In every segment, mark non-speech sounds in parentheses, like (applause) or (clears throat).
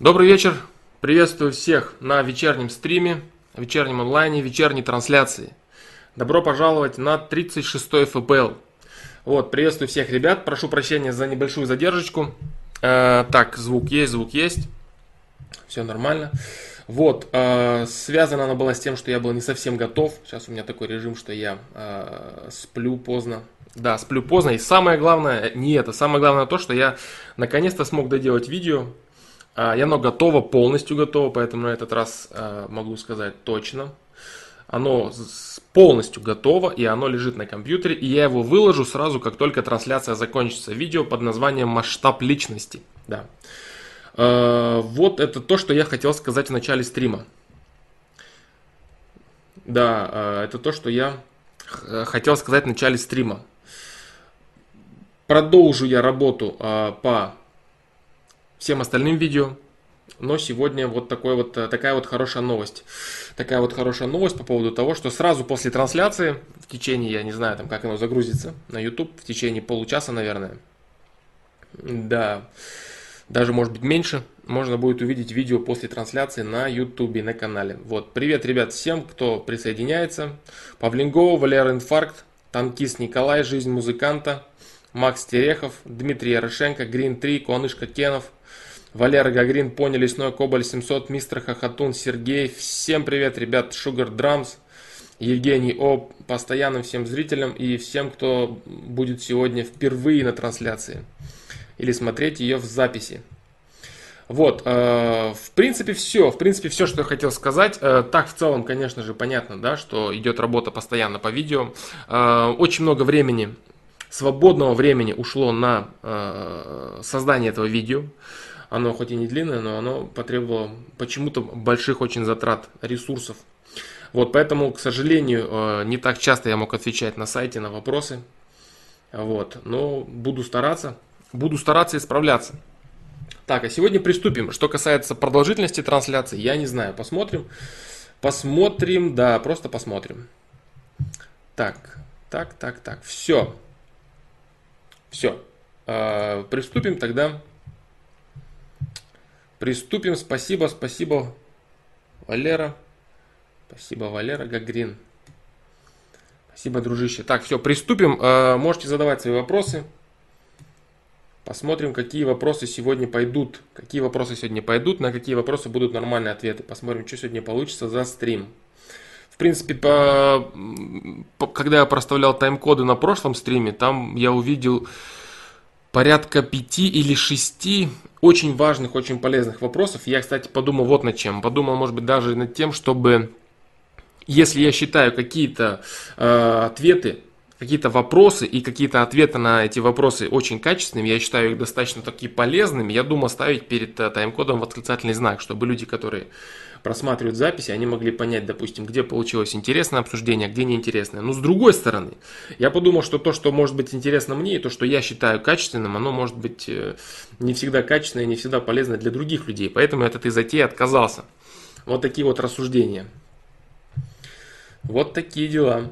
Добрый вечер. Приветствую всех на вечернем стриме, вечернем онлайне, вечерней трансляции. Добро пожаловать на 36-й ФПЛ. Вот, приветствую всех ребят. Прошу прощения за небольшую задержку. Э, так, звук есть, звук есть. Все нормально. Вот, э, связано она была с тем, что я был не совсем готов. Сейчас у меня такой режим, что я э, сплю поздно. Да, сплю поздно. И самое главное, не это, самое главное то, что я наконец-то смог доделать видео. Э, оно готово, полностью готово, поэтому на этот раз э, могу сказать точно. Оно полностью готово, и оно лежит на компьютере, и я его выложу сразу, как только трансляция закончится. Видео под названием «Масштаб личности». Да. Э, вот это то, что я хотел сказать в начале стрима. Да, э, это то, что я хотел сказать в начале стрима. Продолжу я работу э, по всем остальным видео. Но сегодня вот, такой вот такая вот хорошая новость. Такая вот хорошая новость по поводу того, что сразу после трансляции, в течение, я не знаю, там, как оно загрузится на YouTube, в течение получаса, наверное, да, даже может быть меньше, можно будет увидеть видео после трансляции на YouTube, на канале. Вот, привет, ребят, всем, кто присоединяется. Павлингова, Валера Инфаркт, Танкист Николай, Жизнь музыканта, Макс Терехов, Дмитрий Ярошенко, Грин 3, Куанышка Кенов, Валера Гагрин, Пони Лесной, Кобаль 700, Мистер Хохотун, Сергей. Всем привет, ребят, Sugar Drums, Евгений О, постоянным всем зрителям и всем, кто будет сегодня впервые на трансляции или смотреть ее в записи. Вот, э, в принципе, все. В принципе, все, что я хотел сказать. Э, так, в целом, конечно же, понятно, да, что идет работа постоянно по видео. Э, очень много времени, свободного времени ушло на э, создание этого видео. Оно хоть и не длинное, но оно потребовало почему-то больших очень затрат ресурсов. Вот, поэтому, к сожалению, э, не так часто я мог отвечать на сайте на вопросы. Вот, но буду стараться. Буду стараться исправляться. Так, а сегодня приступим. Что касается продолжительности трансляции, я не знаю. Посмотрим. Посмотрим, да, просто посмотрим. Так, так, так, так. Все. Все. Э, приступим тогда. Приступим. Спасибо, спасибо, Валера. Спасибо, Валера Гагрин. Спасибо, дружище. Так, все, приступим. Э, можете задавать свои вопросы. Посмотрим, какие вопросы сегодня пойдут. Какие вопросы сегодня пойдут, на какие вопросы будут нормальные ответы. Посмотрим, что сегодня получится за стрим. В принципе, по, по, когда я проставлял тайм-коды на прошлом стриме, там я увидел порядка пяти или шести очень важных, очень полезных вопросов. Я, кстати, подумал вот над чем. Подумал, может быть, даже над тем, чтобы, если я считаю какие-то э, ответы какие-то вопросы и какие-то ответы на эти вопросы очень качественными, я считаю их достаточно такие полезными, я думаю ставить перед э, тайм-кодом восклицательный знак, чтобы люди, которые просматривают записи, они могли понять, допустим, где получилось интересное обсуждение, а где неинтересное. Но с другой стороны, я подумал, что то, что может быть интересно мне, и то, что я считаю качественным, оно может быть э, не всегда качественное не всегда полезно для других людей. Поэтому я от этой затеи отказался. Вот такие вот рассуждения. Вот такие дела.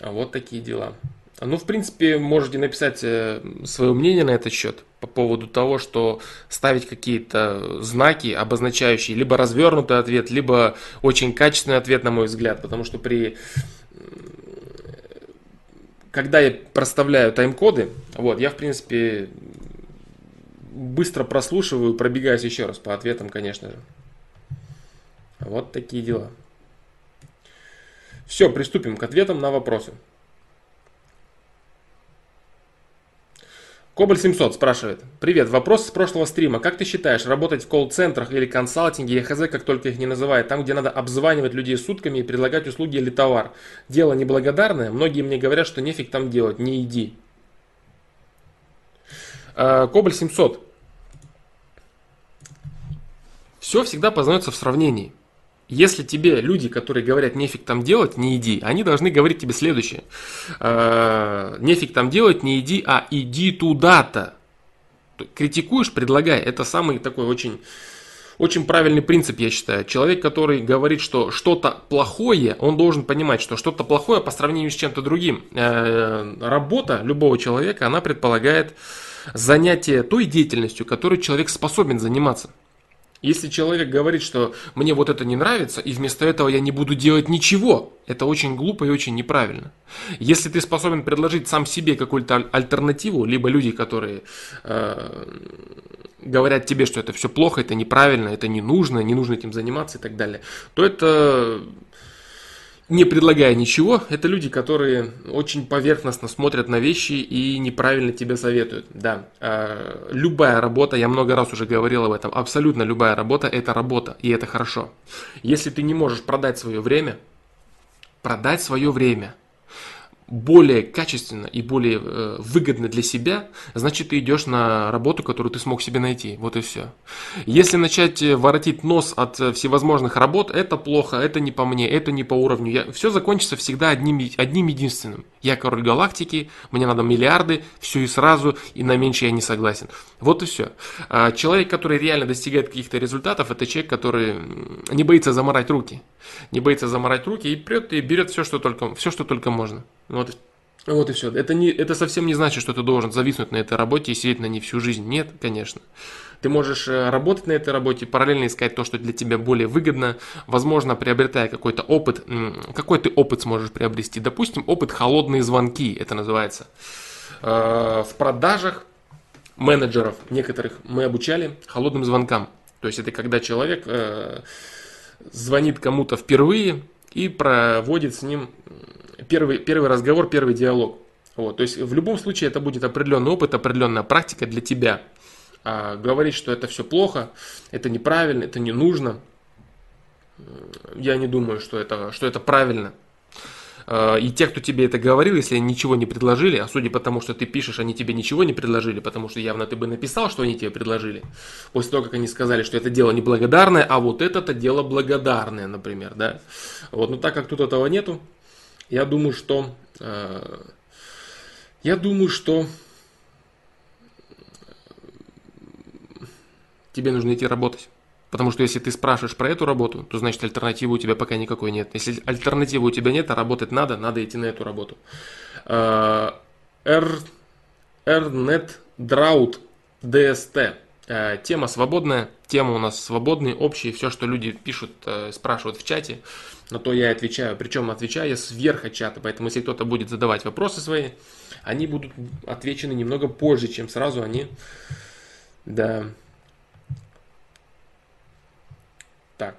А вот такие дела. Ну, в принципе, можете написать э, свое мнение на этот счет по поводу того, что ставить какие-то знаки, обозначающие либо развернутый ответ, либо очень качественный ответ, на мой взгляд, потому что при когда я проставляю тайм-коды, вот, я, в принципе, быстро прослушиваю, пробегаюсь еще раз по ответам, конечно же. Вот такие дела. Все, приступим к ответам на вопросы. Кобаль 700 спрашивает. Привет, вопрос с прошлого стрима. Как ты считаешь, работать в колл-центрах или консалтинге, или хз, как только их не называют, там, где надо обзванивать людей сутками и предлагать услуги или товар? Дело неблагодарное. Многие мне говорят, что нефиг там делать, не иди. А, Кобаль 700. Все всегда познается в сравнении. Если тебе люди, которые говорят нефиг там делать, не иди, они должны говорить тебе следующее. Э, нефиг там делать, не иди, а иди туда-то. Критикуешь, предлагай. Это самый такой очень, очень правильный принцип, я считаю. Человек, который говорит, что что-то плохое, он должен понимать, что что-то плохое по сравнению с чем-то другим. Э, работа любого человека, она предполагает занятие той деятельностью, которой человек способен заниматься. Если человек говорит, что мне вот это не нравится, и вместо этого я не буду делать ничего, это очень глупо и очень неправильно. Если ты способен предложить сам себе какую-то альтернативу, либо люди, которые э, говорят тебе, что это все плохо, это неправильно, это не нужно, не нужно этим заниматься и так далее, то это не предлагая ничего, это люди, которые очень поверхностно смотрят на вещи и неправильно тебе советуют. Да, э, любая работа, я много раз уже говорил об этом, абсолютно любая работа – это работа, и это хорошо. Если ты не можешь продать свое время, продать свое время – более качественно и более э, выгодно для себя, значит ты идешь на работу, которую ты смог себе найти. Вот и все. Если начать э, воротить нос от э, всевозможных работ, это плохо, это не по мне, это не по уровню. Я, все закончится всегда одним, одним единственным. Я король галактики, мне надо миллиарды, все и сразу, и на меньше я не согласен. Вот и все. А человек, который реально достигает каких-то результатов, это человек, который не боится заморать руки. Не боится заморать руки и прет и берет все, что только, все, что только можно. Вот, вот и все. Это, не, это совсем не значит, что ты должен зависнуть на этой работе и сидеть на ней всю жизнь. Нет, конечно. Ты можешь э, работать на этой работе, параллельно искать то, что для тебя более выгодно, возможно, приобретая какой-то опыт. Какой ты опыт сможешь приобрести? Допустим, опыт холодные звонки, это называется. Э, в продажах менеджеров некоторых мы обучали холодным звонкам. То есть это когда человек э, звонит кому-то впервые и проводит с ним первый, первый разговор, первый диалог. Вот, то есть в любом случае это будет определенный опыт, определенная практика для тебя. А говорить, что это все плохо, это неправильно, это не нужно, я не думаю, что это, что это правильно. А, и те, кто тебе это говорил, если они ничего не предложили, а судя по тому, что ты пишешь, они тебе ничего не предложили, потому что явно ты бы написал, что они тебе предложили, после того, как они сказали, что это дело неблагодарное, а вот это-то дело благодарное, например, да. Вот, но так как тут этого нету, я думаю, что... Э, я думаю, что тебе нужно идти работать. Потому что если ты спрашиваешь про эту работу, то значит альтернативы у тебя пока никакой нет. Если альтернативы у тебя нет, а работать надо, надо идти на эту работу. Э, RNet Drought DST. Э, тема свободная, тема у нас свободные, общие, все, что люди пишут, спрашивают в чате на то я и отвечаю. Причем отвечаю я сверху чата, поэтому если кто-то будет задавать вопросы свои, они будут отвечены немного позже, чем сразу они... Да. Так.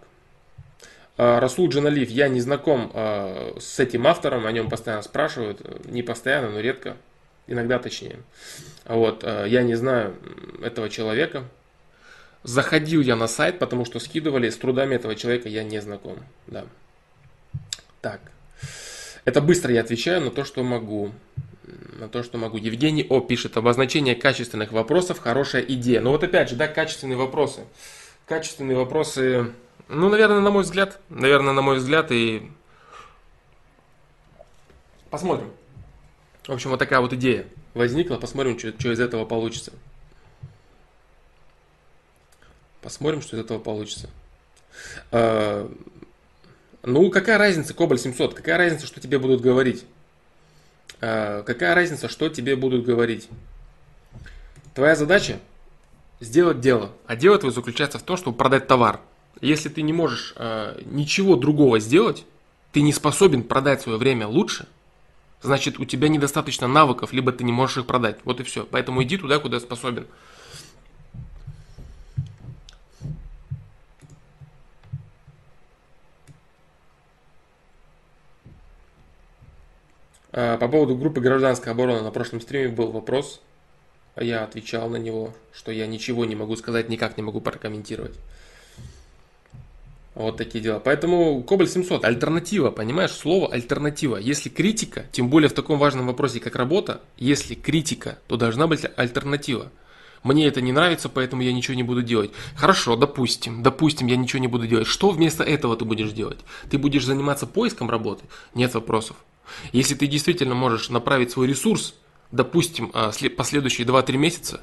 А, Расул Джаналив, я не знаком а, с этим автором, о нем постоянно спрашивают, не постоянно, но редко, иногда точнее. Вот, а, я не знаю этого человека, Заходил я на сайт, потому что скидывали, с трудами этого человека я не знаком. Да. Так. Это быстро я отвечаю на то, что могу. На то, что могу. Евгений О пишет, обозначение качественных вопросов, хорошая идея. Ну вот опять же, да, качественные вопросы. Качественные вопросы, ну, наверное, на мой взгляд, наверное, на мой взгляд, и посмотрим. В общем, вот такая вот идея возникла, посмотрим, что, что из этого получится. Посмотрим, что из этого получится. Ну, какая разница, Кобаль 700, какая разница, что тебе будут говорить? А, какая разница, что тебе будут говорить? Твоя задача сделать дело, а дело твое заключается в том, чтобы продать товар. Если ты не можешь а, ничего другого сделать, ты не способен продать свое время лучше, значит у тебя недостаточно навыков, либо ты не можешь их продать. Вот и все. Поэтому иди туда, куда способен. По поводу группы гражданской обороны на прошлом стриме был вопрос. Я отвечал на него, что я ничего не могу сказать, никак не могу прокомментировать. Вот такие дела. Поэтому Кобаль 700, альтернатива, понимаешь, слово альтернатива. Если критика, тем более в таком важном вопросе, как работа, если критика, то должна быть альтернатива. Мне это не нравится, поэтому я ничего не буду делать. Хорошо, допустим, допустим, я ничего не буду делать. Что вместо этого ты будешь делать? Ты будешь заниматься поиском работы? Нет вопросов. Если ты действительно можешь направить свой ресурс, допустим, а, последующие 2-3 месяца,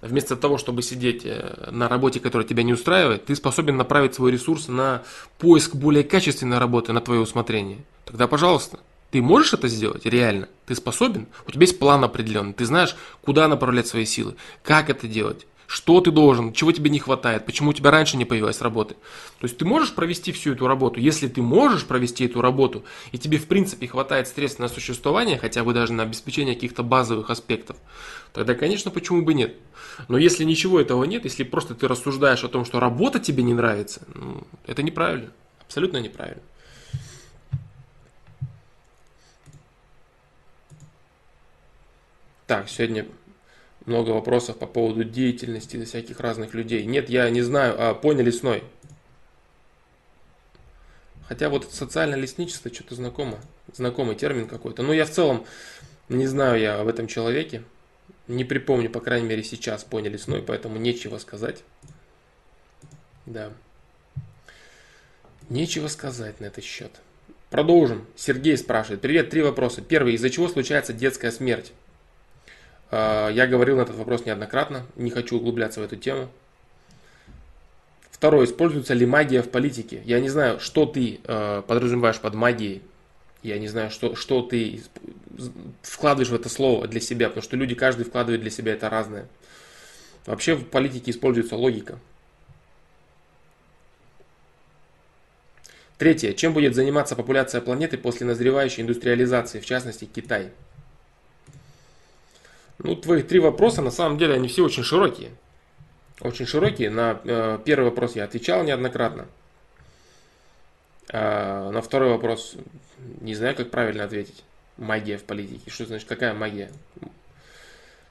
вместо того, чтобы сидеть э, на работе, которая тебя не устраивает, ты способен направить свой ресурс на поиск более качественной работы на твое усмотрение. Тогда, пожалуйста, ты можешь это сделать реально? Ты способен? У тебя есть план определенный, ты знаешь, куда направлять свои силы, как это делать, что ты должен, чего тебе не хватает, почему у тебя раньше не появилась работы. То есть ты можешь провести всю эту работу. Если ты можешь провести эту работу, и тебе в принципе хватает средств на существование, хотя бы даже на обеспечение каких-то базовых аспектов, тогда, конечно, почему бы нет. Но если ничего этого нет, если просто ты рассуждаешь о том, что работа тебе не нравится, ну, это неправильно. Абсолютно неправильно. Так, сегодня много вопросов по поводу деятельности всяких разных людей. Нет, я не знаю, а понял лесной. Хотя вот социальное лесничество что-то знакомо. Знакомый термин какой-то. Но я в целом не знаю я об этом человеке. Не припомню, по крайней мере, сейчас понял лесной, поэтому нечего сказать. Да. Нечего сказать на этот счет. Продолжим. Сергей спрашивает. Привет, три вопроса. Первый. Из-за чего случается детская смерть? А, я говорил на этот вопрос неоднократно, не хочу углубляться в эту тему. Второе, используется ли магия в политике? Я не знаю, что ты э, подразумеваешь под магией. Я не знаю, что, что ты вкладываешь в это слово для себя, потому что люди, каждый вкладывает для себя это разное. Вообще в политике используется логика. Третье. Чем будет заниматься популяция планеты после назревающей индустриализации, в частности Китай? Ну, твои три вопроса, на самом деле, они все очень широкие. Очень широкие. На э, первый вопрос я отвечал неоднократно. А на второй вопрос не знаю, как правильно ответить. Магия в политике. Что значит, какая магия?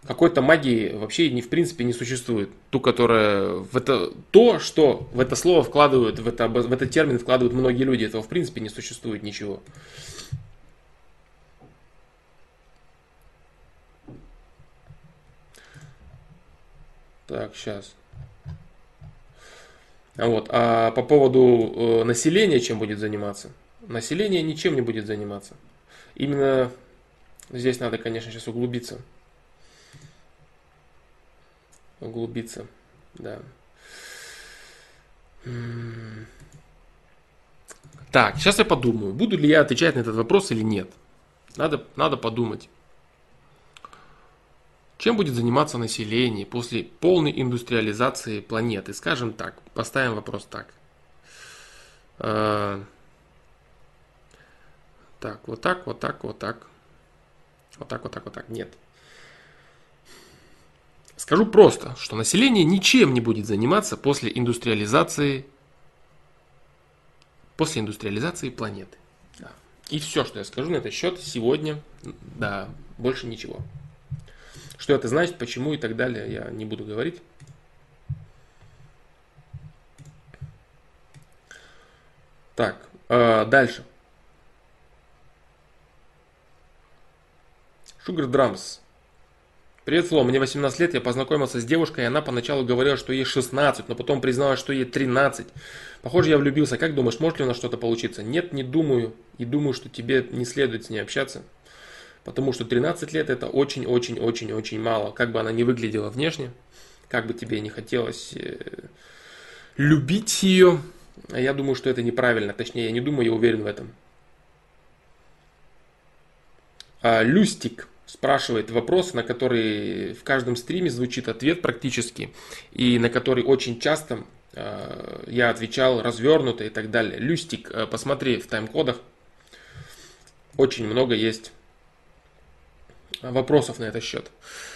Какой-то магии вообще не в принципе не существует. Ту, которая в это то, что в это слово вкладывают, в, это, в этот термин вкладывают многие люди, этого в принципе не существует ничего. Так, сейчас. Вот. А по поводу э, населения чем будет заниматься? Население ничем не будет заниматься. Именно здесь надо, конечно, сейчас углубиться. Углубиться, да. Так, сейчас я подумаю, буду ли я отвечать на этот вопрос или нет. Надо, надо подумать. Чем будет заниматься население после полной индустриализации планеты? Скажем так, поставим вопрос так. А, так, вот так, вот так, вот так. Вот так, вот так, вот так. Нет. Скажу просто, что население ничем не будет заниматься после индустриализации, после индустриализации планеты. И все, что я скажу на этот счет сегодня, да, больше ничего. Что это значит, почему и так далее, я не буду говорить. Так, э, дальше. Sugar Drums. Привет, Фло, мне 18 лет, я познакомился с девушкой, и она поначалу говорила, что ей 16, но потом призналась, что ей 13. Похоже, я влюбился. Как думаешь, может ли у нас что-то получиться? Нет, не думаю. И думаю, что тебе не следует с ней общаться. Потому что 13 лет это очень-очень-очень-очень мало. Как бы она ни выглядела внешне, как бы тебе не хотелось э, любить ее, я думаю, что это неправильно. Точнее, я не думаю, я уверен в этом. А, Люстик спрашивает вопрос, на который в каждом стриме звучит ответ практически, и на который очень часто э, я отвечал развернуто и так далее. Люстик, э, посмотри в тайм-кодах, очень много есть вопросов на этот счет.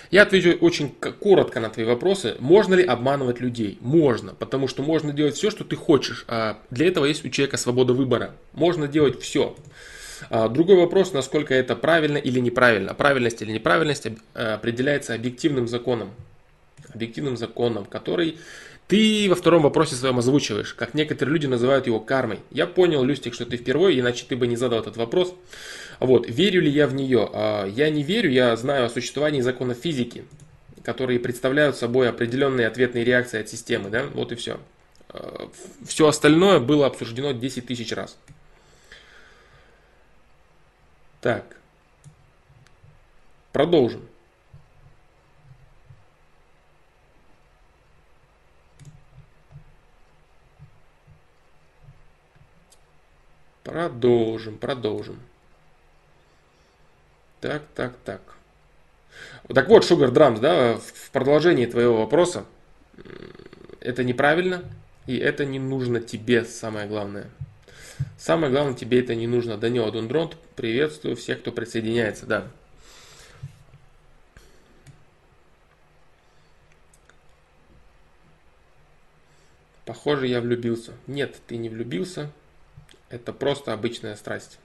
Я отвечу очень коротко на твои вопросы. Можно ли обманывать людей? Можно, потому что можно делать все, что ты хочешь. А для этого есть у человека свобода выбора. Можно делать все. А другой вопрос, насколько это правильно или неправильно. Правильность или неправильность определяется объективным законом. Объективным законом, который ты во втором вопросе своем озвучиваешь, как некоторые люди называют его кармой. Я понял, Люстик, что ты впервые, иначе ты бы не задал этот вопрос. Вот, верю ли я в нее? А, я не верю, я знаю о существовании законов физики, которые представляют собой определенные ответные реакции от системы, да, вот и все. А, все остальное было обсуждено 10 тысяч раз. Так, продолжим. Продолжим, продолжим. Так, так, так. Так вот, Sugar Drums, да, в продолжении твоего вопроса, это неправильно, и это не нужно тебе, самое главное. Самое главное, тебе это не нужно. Данила Дундронт, приветствую всех, кто присоединяется, да. Похоже, я влюбился. Нет, ты не влюбился. Это просто обычная страсть.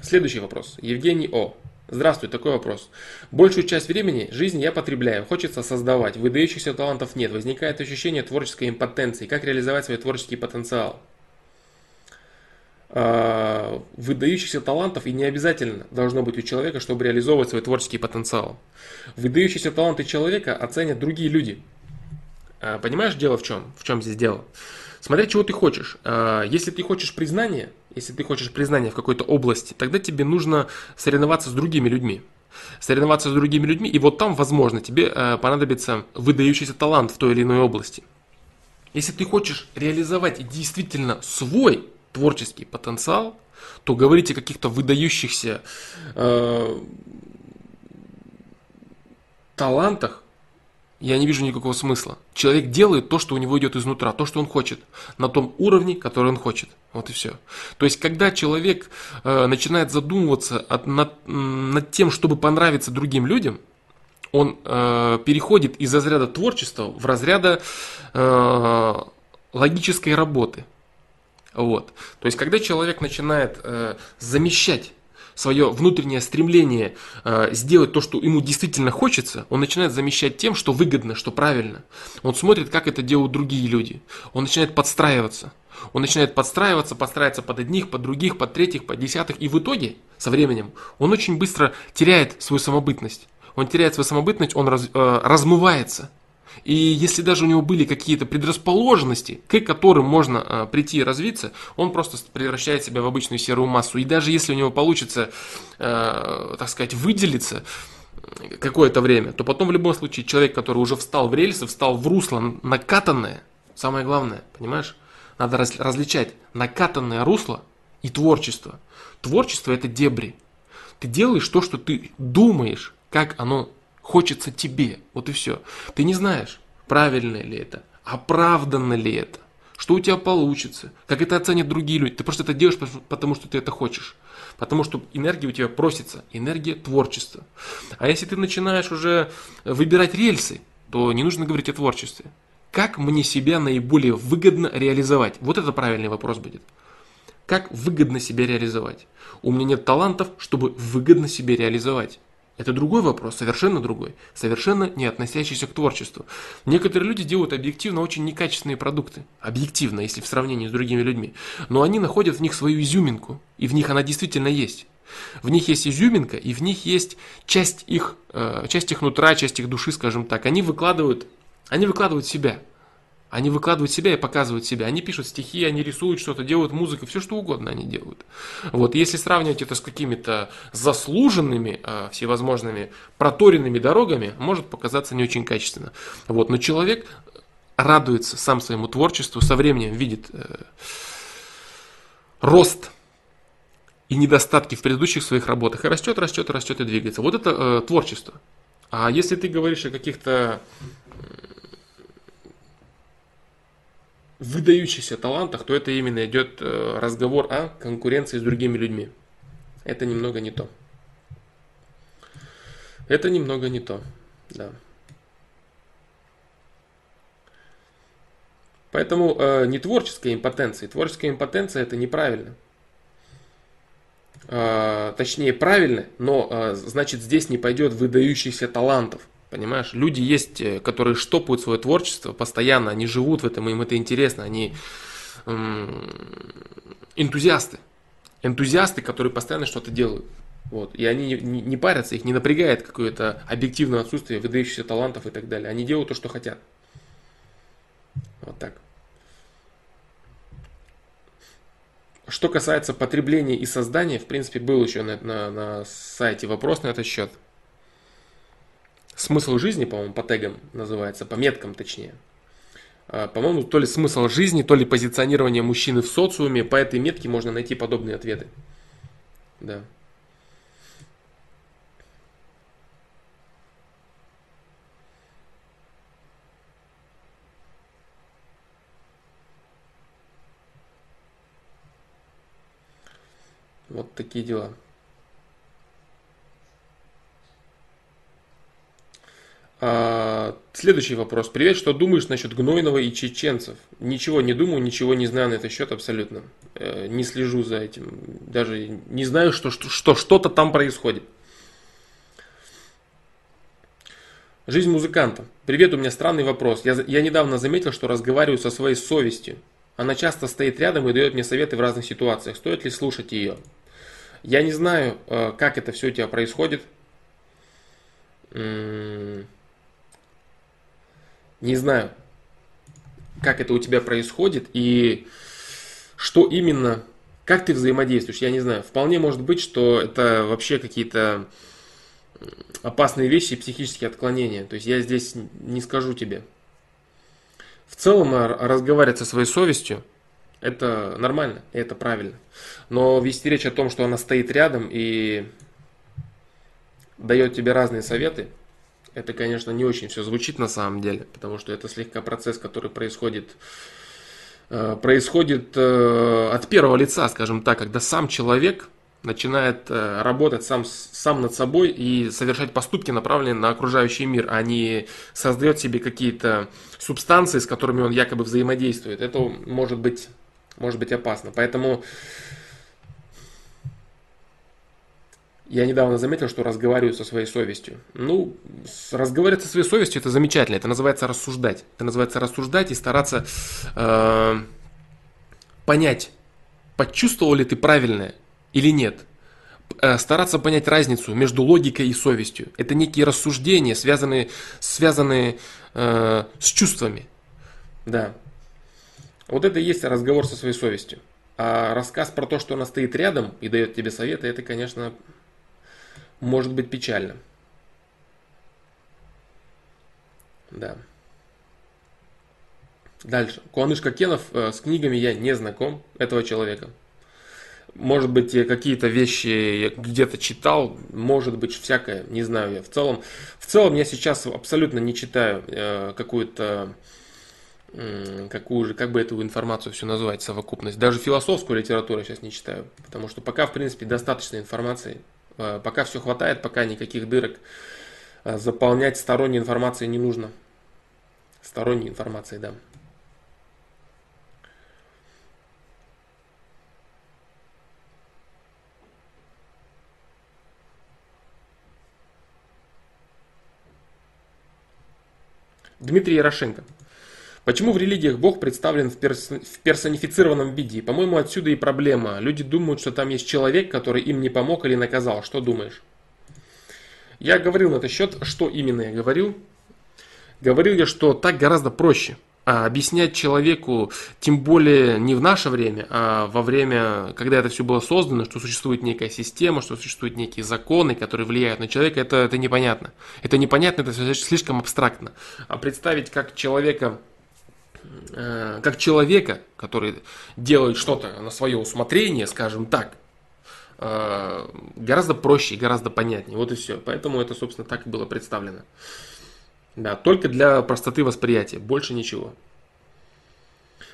Следующий вопрос. Евгений О. Здравствуй, такой вопрос. Большую часть времени жизни я потребляю, хочется создавать, выдающихся талантов нет, возникает ощущение творческой импотенции. Как реализовать свой творческий потенциал? А, выдающихся талантов и не обязательно должно быть у человека, чтобы реализовывать свой творческий потенциал. Выдающиеся таланты человека оценят другие люди. А, понимаешь, дело в чем? В чем здесь дело? Смотря чего ты хочешь. А, если ты хочешь признания, если ты хочешь признания в какой-то области, тогда тебе нужно соревноваться с другими людьми. Соревноваться с другими людьми, и вот там, возможно, тебе а, понадобится выдающийся талант в той или иной области. Если ты хочешь реализовать действительно свой творческий потенциал, то говорить о каких-то выдающихся э, талантах я не вижу никакого смысла. Человек делает то, что у него идет изнутра, то, что он хочет, на том уровне, который он хочет. Вот и все. То есть, когда человек э, начинает задумываться от, над, над тем, чтобы понравиться другим людям, он э, переходит из разряда творчества в разряда э, логической работы. Вот. То есть, когда человек начинает э, замещать свое внутреннее стремление э, сделать то, что ему действительно хочется, он начинает замещать тем, что выгодно, что правильно. Он смотрит, как это делают другие люди. Он начинает подстраиваться. Он начинает подстраиваться, подстраиваться под одних, под других, под третьих, под десятых. И в итоге, со временем, он очень быстро теряет свою самобытность. Он теряет свою самобытность, он раз, э, размывается. И если даже у него были какие-то предрасположенности, к которым можно э, прийти и развиться, он просто превращает себя в обычную серую массу. И даже если у него получится, э, так сказать, выделиться какое-то время, то потом в любом случае человек, который уже встал в рельсы, встал в русло накатанное, самое главное, понимаешь, надо раз, различать накатанное русло и творчество. Творчество это дебри. Ты делаешь то, что ты думаешь, как оно хочется тебе. Вот и все. Ты не знаешь, правильно ли это, оправданно ли это, что у тебя получится, как это оценят другие люди. Ты просто это делаешь, потому что ты это хочешь. Потому что энергия у тебя просится, энергия творчества. А если ты начинаешь уже выбирать рельсы, то не нужно говорить о творчестве. Как мне себя наиболее выгодно реализовать? Вот это правильный вопрос будет. Как выгодно себя реализовать? У меня нет талантов, чтобы выгодно себя реализовать. Это другой вопрос, совершенно другой, совершенно не относящийся к творчеству. Некоторые люди делают объективно очень некачественные продукты, объективно, если в сравнении с другими людьми, но они находят в них свою изюминку, и в них она действительно есть. В них есть изюминка, и в них есть часть их, э, часть их нутра, часть их души, скажем так. Они выкладывают, они выкладывают себя. Они выкладывают себя и показывают себя. Они пишут стихи, они рисуют что-то, делают музыку, все что угодно они делают. Вот, если сравнивать это с какими-то заслуженными э, всевозможными проторенными дорогами, может показаться не очень качественно. Вот, но человек радуется сам своему творчеству, со временем видит э, рост и недостатки в предыдущих своих работах, и растет, растет, растет и двигается. Вот это э, творчество. А если ты говоришь о каких-то выдающихся талантах, то это именно идет э, разговор о конкуренции с другими людьми. Это немного не то. Это немного не то, да. Поэтому э, не творческая импотенция. Творческая импотенция это неправильно. Э, точнее, правильно, но э, значит здесь не пойдет выдающихся талантов. Понимаешь, люди есть, э, которые штопают свое творчество постоянно, они живут в этом, им это интересно, они энтузиасты. Энтузиасты, которые постоянно что-то делают. Вот. И они не, не парятся, их не напрягает какое-то объективное отсутствие выдающихся талантов и так далее. Они делают то, что хотят. Вот так. Что касается потребления и создания, в принципе, был еще на, на, на сайте вопрос на этот счет смысл жизни, по-моему, по тегам называется, по меткам точнее. А, по-моему, то ли смысл жизни, то ли позиционирование мужчины в социуме. По этой метке можно найти подобные ответы. Да. Вот такие дела. Следующий вопрос. Привет, что думаешь насчет Гнойного и чеченцев? Ничего не думаю, ничего не знаю на этот счет абсолютно. Э, не слежу за этим. Даже не знаю, что, что, что что-то там происходит. Жизнь музыканта. Привет, у меня странный вопрос. Я, я недавно заметил, что разговариваю со своей совестью. Она часто стоит рядом и дает мне советы в разных ситуациях. Стоит ли слушать ее? Я не знаю, э, как это все у тебя происходит. Не знаю, как это у тебя происходит и что именно, как ты взаимодействуешь, я не знаю. Вполне может быть, что это вообще какие-то опасные вещи и психические отклонения. То есть я здесь не скажу тебе. В целом разговаривать со своей совестью это нормально, это правильно. Но вести речь о том, что она стоит рядом и дает тебе разные советы – это, конечно, не очень все звучит на самом деле, потому что это слегка процесс, который происходит, э, происходит э, от первого лица, скажем так, когда сам человек начинает э, работать сам, сам над собой и совершать поступки, направленные на окружающий мир, а не создает себе какие-то субстанции, с которыми он якобы взаимодействует. Это может быть, может быть опасно. Поэтому Я недавно заметил, что разговариваю со своей совестью. Ну, разговаривать со своей совестью это замечательно. Это называется рассуждать. Это называется рассуждать и стараться э, понять, почувствовал ли ты правильное или нет. Э, стараться понять разницу между логикой и совестью. Это некие рассуждения, связанные, связанные э, с чувствами. Да. Вот это и есть разговор со своей совестью. А рассказ про то, что она стоит рядом и дает тебе советы, это, конечно, может быть печально. Да. Дальше. Куаныш Кенов э, с книгами я не знаком этого человека. Может быть, какие-то вещи я где-то читал, может быть, всякое, не знаю я. В целом, в целом я сейчас абсолютно не читаю э, какую-то какую же, как бы эту информацию все назвать, совокупность. Даже философскую литературу я сейчас не читаю, потому что пока, в принципе, достаточно информации пока все хватает, пока никаких дырок э, заполнять сторонней информацией не нужно. Сторонней информацией, да. Дмитрий Ярошенко. Почему в религиях Бог представлен в, перс- в персонифицированном виде? По-моему, отсюда и проблема. Люди думают, что там есть человек, который им не помог или наказал. Что думаешь? Я говорил на этот счет, что именно я говорил. Говорил я, что так гораздо проще. А объяснять человеку, тем более не в наше время, а во время, когда это все было создано, что существует некая система, что существуют некие законы, которые влияют на человека, это, это непонятно. Это непонятно, это слишком абстрактно. А представить, как человека Э, как человека, который делает что-то на свое усмотрение, скажем так, э, гораздо проще и гораздо понятнее. Вот и все. Поэтому это, собственно, так и было представлено. Да, только для простоты восприятия, больше ничего.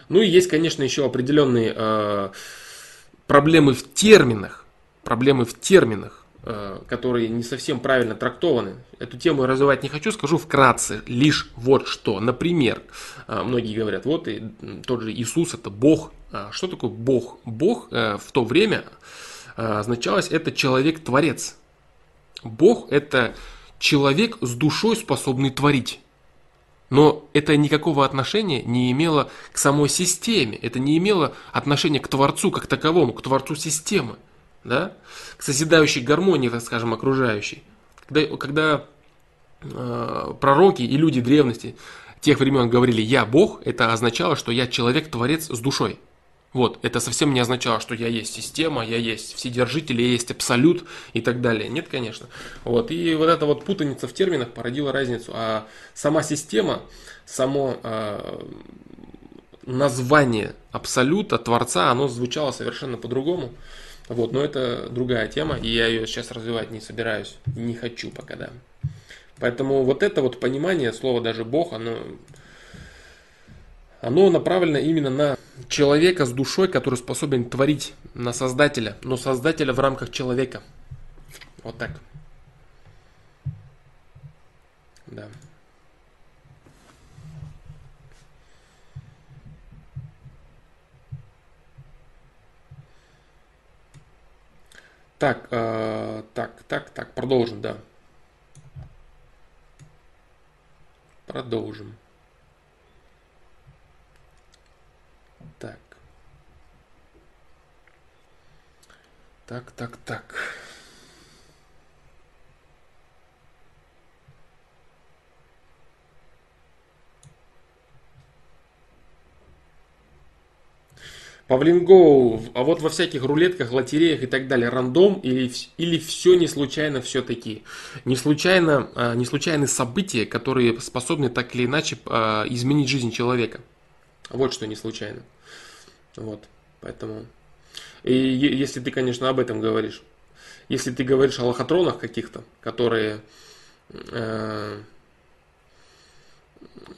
Ну и есть, конечно, еще определенные э, проблемы в терминах. Проблемы в терминах. Э, которые не совсем правильно трактованы. Эту тему я развивать не хочу, скажу вкратце лишь вот что. Например, э, многие говорят, вот и тот же Иисус это Бог. А что такое Бог? Бог э, в то время означалось это человек-творец. Бог это человек с душой, способный творить. Но это никакого отношения не имело к самой системе. Это не имело отношения к Творцу как таковому, к Творцу системы да, к созидающей гармонии, так скажем, окружающей. Когда, когда э, пророки и люди древности тех времен говорили «я Бог», это означало, что я человек-творец с душой. Вот, это совсем не означало, что я есть система, я есть вседержитель, я есть абсолют и так далее. Нет, конечно. Вот, и вот эта вот путаница в терминах породила разницу. А сама система, само э, название абсолюта, Творца, оно звучало совершенно по-другому. Вот, но это другая тема, и я ее сейчас развивать не собираюсь, не хочу пока, да. Поэтому вот это вот понимание, слово даже Бог, оно, оно направлено именно на человека с душой, который способен творить на Создателя, но Создателя в рамках человека. Вот так. Да. Так, э, так, так, так, продолжим, да. Продолжим. Так. Так, так, так. Павлин Гоу, а вот во всяких рулетках, лотереях и так далее, рандом или, или все не случайно все-таки? Не случайно, а, не случайны события, которые способны так или иначе а, изменить жизнь человека. Вот что не случайно. Вот, поэтому... И если ты, конечно, об этом говоришь. Если ты говоришь о лохотронах каких-то, которые э,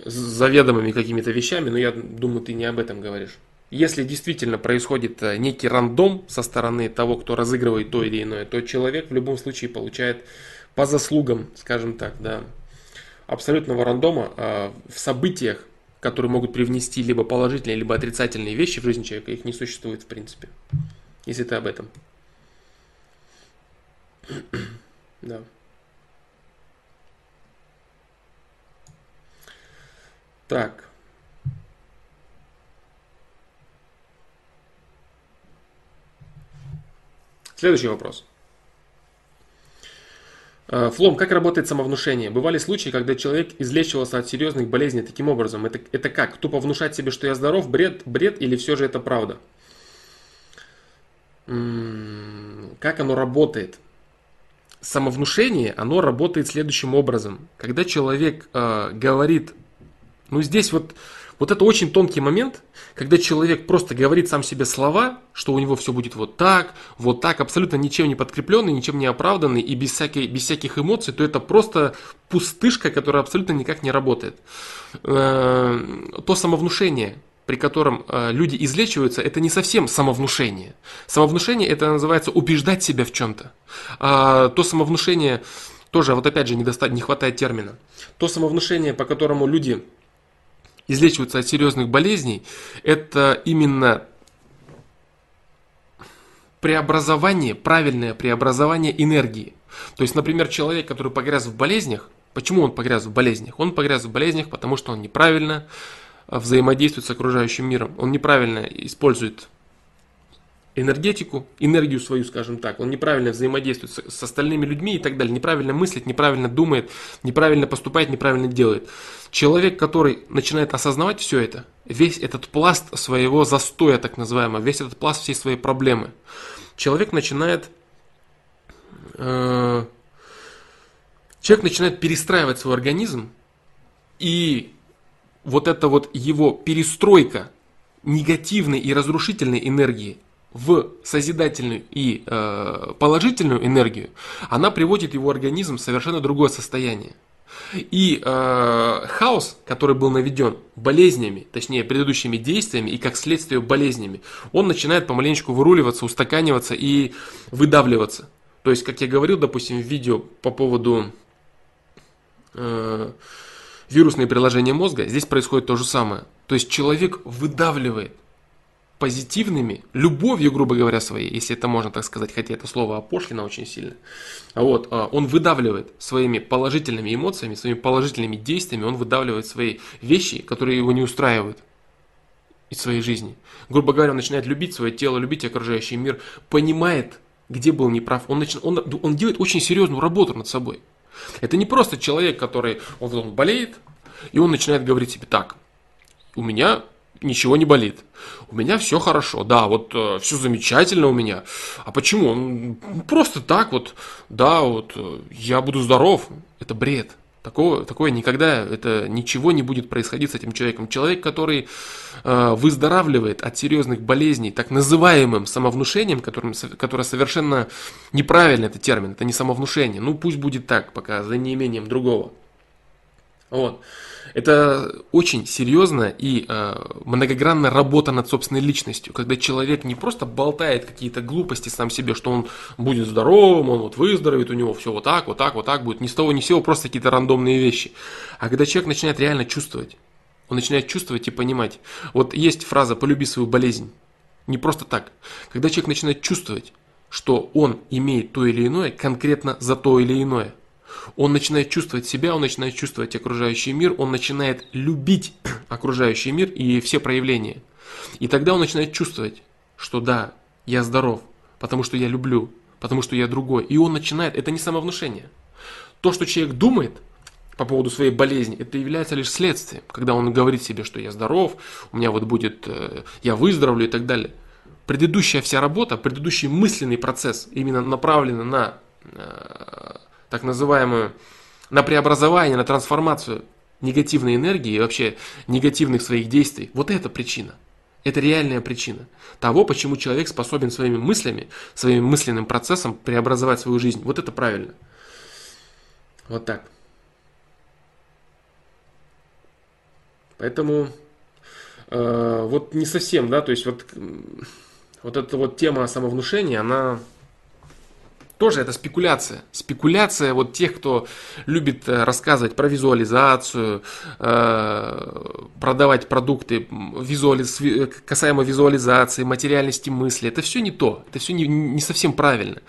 заведомыми какими-то вещами, но я думаю, ты не об этом говоришь. Если действительно происходит э, некий рандом со стороны того, кто разыгрывает то или иное, то человек в любом случае получает по заслугам, скажем так, да, абсолютного рандома э, в событиях, которые могут привнести либо положительные, либо отрицательные вещи в жизнь человека, их не существует в принципе. Если ты об этом. (clears throat) да. Так. Следующий вопрос. Э, Флом, как работает самовнушение? Бывали случаи, когда человек излечивался от серьезных болезней таким образом. Это, это как? Тупо внушать себе, что я здоров? Бред, бред или все же это правда? Как оно работает? Самовнушение, оно работает следующим образом. Когда человек э, говорит, ну здесь вот вот это очень тонкий момент, когда человек просто говорит сам себе слова, что у него все будет вот так, вот так, абсолютно ничем не подкрепленный, ничем не оправданный и без, всякой, без всяких эмоций, то это просто пустышка, которая абсолютно никак не работает. Э, то самовнушение, при котором э, люди излечиваются, это не совсем самовнушение. Самовнушение это называется убеждать себя в чем-то. А то самовнушение, тоже вот опять же недоста- не хватает термина. То самовнушение, по которому люди излечиваются от серьезных болезней, это именно преобразование, правильное преобразование энергии. То есть, например, человек, который погряз в болезнях, почему он погряз в болезнях? Он погряз в болезнях, потому что он неправильно взаимодействует с окружающим миром, он неправильно использует энергетику, энергию свою, скажем так. Он неправильно взаимодействует с, с остальными людьми и так далее. Неправильно мыслит, неправильно думает, неправильно поступает, неправильно делает. Человек, который начинает осознавать все это, весь этот пласт своего застоя, так называемого, весь этот пласт всей своей проблемы, человек начинает... Э, человек начинает перестраивать свой организм, и вот эта вот его перестройка негативной и разрушительной энергии в созидательную и э, положительную энергию, она приводит его организм в совершенно другое состояние. И э, хаос, который был наведен болезнями, точнее предыдущими действиями и как следствие болезнями, он начинает помаленечку выруливаться, устаканиваться и выдавливаться. То есть, как я говорил, допустим, в видео по поводу э, вирусные приложения мозга, здесь происходит то же самое. То есть человек выдавливает позитивными, любовью, грубо говоря, своей, если это можно так сказать, хотя это слово опошлено очень сильно, вот, а, он выдавливает своими положительными эмоциями, своими положительными действиями, он выдавливает свои вещи, которые его не устраивают из своей жизни. Грубо говоря, он начинает любить свое тело, любить окружающий мир, понимает, где был неправ. Он, начи... он, он делает очень серьезную работу над собой. Это не просто человек, который он, он болеет, и он начинает говорить себе так, у меня ничего не болит. У меня все хорошо, да, вот э, все замечательно у меня. А почему? Ну, просто так вот, да, вот э, я буду здоров. Это бред. Такого, такое никогда, это ничего не будет происходить с этим человеком. Человек, который э, выздоравливает от серьезных болезней, так называемым самовнушением, которым, которое совершенно неправильно, это термин, это не самовнушение. Ну пусть будет так, пока за неимением другого. Вот. Это очень серьезная и э, многогранная работа над собственной личностью, когда человек не просто болтает какие-то глупости сам себе, что он будет здоровым, он вот выздоровеет, у него все вот так, вот так, вот так будет, ни с того ни с сего, просто какие-то рандомные вещи. А когда человек начинает реально чувствовать, он начинает чувствовать и понимать. Вот есть фраза «полюби свою болезнь». Не просто так. Когда человек начинает чувствовать, что он имеет то или иное конкретно за то или иное – он начинает чувствовать себя, он начинает чувствовать окружающий мир, он начинает любить (clears throat) окружающий мир и все проявления. И тогда он начинает чувствовать, что да, я здоров, потому что я люблю, потому что я другой. И он начинает, это не самовнушение. То, что человек думает по поводу своей болезни, это является лишь следствием. Когда он говорит себе, что я здоров, у меня вот будет, э, я выздоровлю и так далее. Предыдущая вся работа, предыдущий мысленный процесс именно направлен на э, так называемую, на преобразование, на трансформацию негативной энергии и вообще негативных своих действий, вот это причина. Это реальная причина того, почему человек способен своими мыслями, своим мысленным процессом преобразовать свою жизнь. Вот это правильно. Вот так. Поэтому э, вот не совсем, да, то есть вот, вот эта вот тема самовнушения, она тоже это спекуляция. Спекуляция вот тех, кто любит э, рассказывать про визуализацию, э, продавать продукты визуализ... касаемо визуализации, материальности мысли. Это все не то. Это все не, не совсем правильно.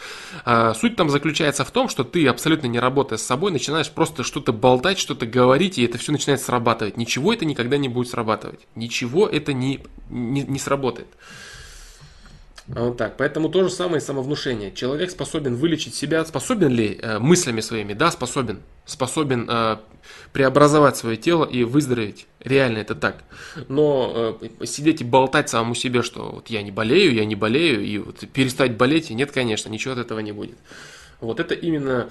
А, суть там заключается в том, что ты абсолютно не работая с собой, начинаешь просто что-то болтать, что-то говорить, и это все начинает срабатывать. Ничего это никогда не будет срабатывать. Ничего это не, не, не сработает. А вот так. Поэтому то же самое самовнушение. Человек способен вылечить себя. Способен ли э, мыслями своими? Да, способен. Способен э, преобразовать свое тело и выздороветь. Реально это так. Но э, сидеть и болтать самому себе, что вот я не болею, я не болею, и вот перестать болеть, нет, конечно, ничего от этого не будет. Вот это именно,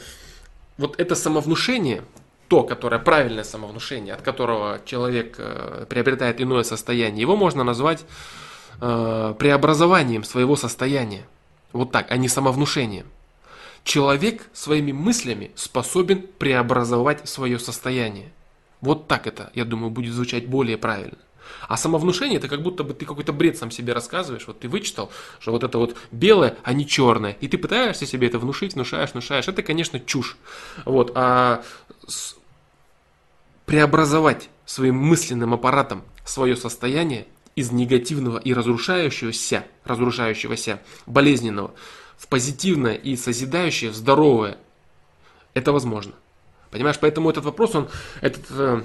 вот это самовнушение, то, которое правильное самовнушение, от которого человек э, приобретает иное состояние, его можно назвать э, преобразованием своего состояния. Вот так, а не самовнушением. Человек своими мыслями способен преобразовать свое состояние. Вот так это, я думаю, будет звучать более правильно. А самовнушение это как будто бы ты какой-то бред сам себе рассказываешь. Вот ты вычитал, что вот это вот белое, а не черное. И ты пытаешься себе это внушить, внушаешь, внушаешь. Это, конечно, чушь. Вот. А преобразовать своим мысленным аппаратом свое состояние из негативного и разрушающегося, разрушающегося, болезненного, в позитивное и созидающее, в здоровое, это возможно. Понимаешь, поэтому этот вопрос, он, этот, э,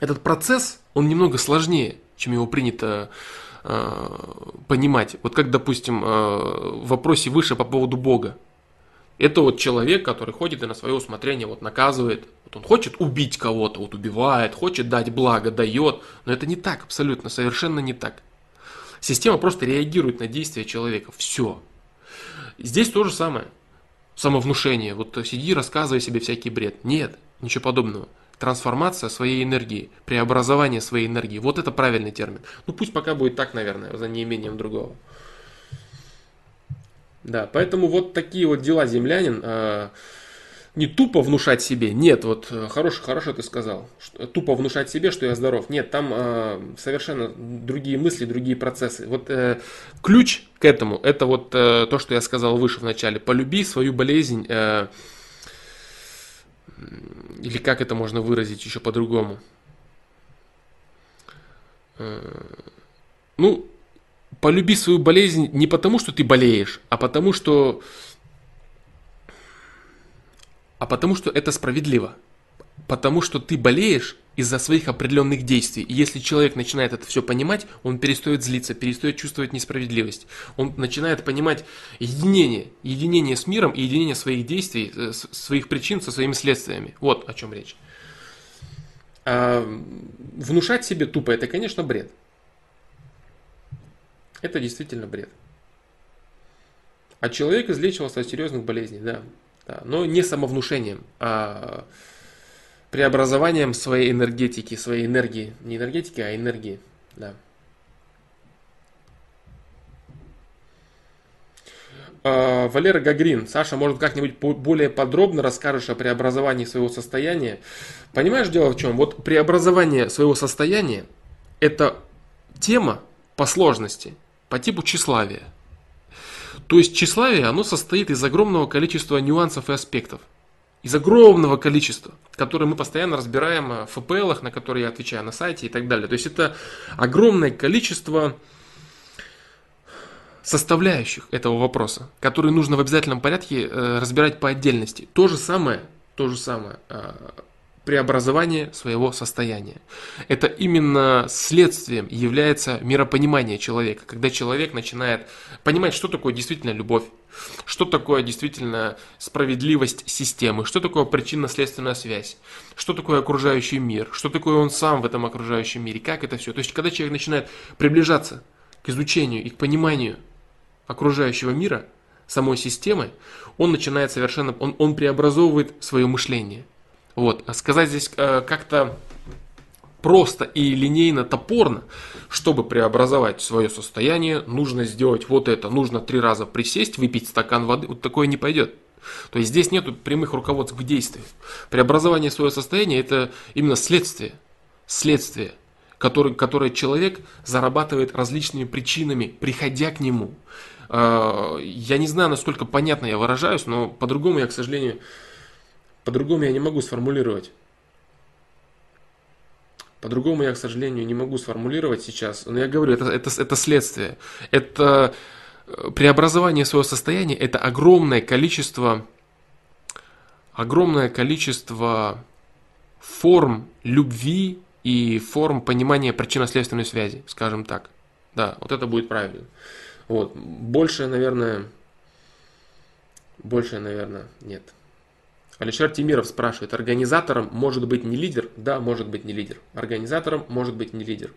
этот процесс, он немного сложнее, чем его принято э, понимать. Вот как, допустим, э, в вопросе выше по поводу Бога. Это вот человек, который ходит и на свое усмотрение вот наказывает. Вот он хочет убить кого-то, вот убивает, хочет дать благо, дает. Но это не так абсолютно, совершенно не так. Система просто реагирует на действия человека. Все. Здесь то же самое. Самовнушение. Вот сиди, рассказывай себе всякий бред. Нет, ничего подобного. Трансформация своей энергии, преобразование своей энергии. Вот это правильный термин. Ну пусть пока будет так, наверное, за неимением другого. Да, поэтому вот такие вот дела землянин. Э, не тупо внушать себе, нет, вот э, хорошо, хорошо ты сказал, что, тупо внушать себе, что я здоров. Нет, там э, совершенно другие мысли, другие процессы. Вот э, ключ к этому, это вот э, то, что я сказал выше в начале. Полюби свою болезнь, э, или как это можно выразить еще по-другому. Э, ну, полюби свою болезнь не потому, что ты болеешь, а потому, что... А потому, что это справедливо. Потому что ты болеешь из-за своих определенных действий. И если человек начинает это все понимать, он перестает злиться, перестает чувствовать несправедливость. Он начинает понимать единение, единение с миром и единение своих действий, э, своих причин со своими следствиями. Вот о чем речь. А внушать себе тупо это, конечно, бред. Это действительно бред. А человек излечивался от серьезных болезней, да. да. Но не самовнушением, а преобразованием своей энергетики, своей энергии. Не энергетики, а энергии. Да. э, Валера Гагрин. Саша, может, как-нибудь более подробно расскажешь о преобразовании своего состояния? Понимаешь, дело в чем? Вот преобразование своего состояния – это тема по сложности, по типу тщеславия. То есть тщеславие, оно состоит из огромного количества нюансов и аспектов. Из огромного количества, которые мы постоянно разбираем в ФПЛах, на которые я отвечаю на сайте и так далее. То есть это огромное количество составляющих этого вопроса, которые нужно в обязательном порядке э, разбирать по отдельности. То же самое, то же самое э, преобразование своего состояния. Это именно следствием является миропонимание человека, когда человек начинает понимать, что такое действительно любовь, что такое действительно справедливость системы, что такое причинно-следственная связь, что такое окружающий мир, что такое он сам в этом окружающем мире, как это все. То есть, когда человек начинает приближаться к изучению и к пониманию окружающего мира, самой системы, он начинает совершенно, он, он преобразовывает свое мышление. Вот. А сказать здесь э, как-то просто и линейно топорно, чтобы преобразовать свое состояние, нужно сделать вот это, нужно три раза присесть, выпить стакан воды, вот такое не пойдет. То есть здесь нет прямых руководств к действию. Преобразование своего состояния это именно следствие. Следствие который, которое человек зарабатывает различными причинами, приходя к нему. А, я не знаю, насколько понятно я выражаюсь, но по-другому я, к сожалению, по-другому я не могу сформулировать. По-другому я, к сожалению, не могу сформулировать сейчас. Но я говорю, это, это, это следствие. Это э, преобразование своего состояния, это огромное количество, огромное количество форм любви и форм понимания причинно-следственной связи, скажем так. Да, вот это будет правильно. Вот. Больше, наверное, больше, наверное, нет. Алишер Тимиров спрашивает, организатором может быть не лидер? Да, может быть не лидер. Организатором может быть не лидер.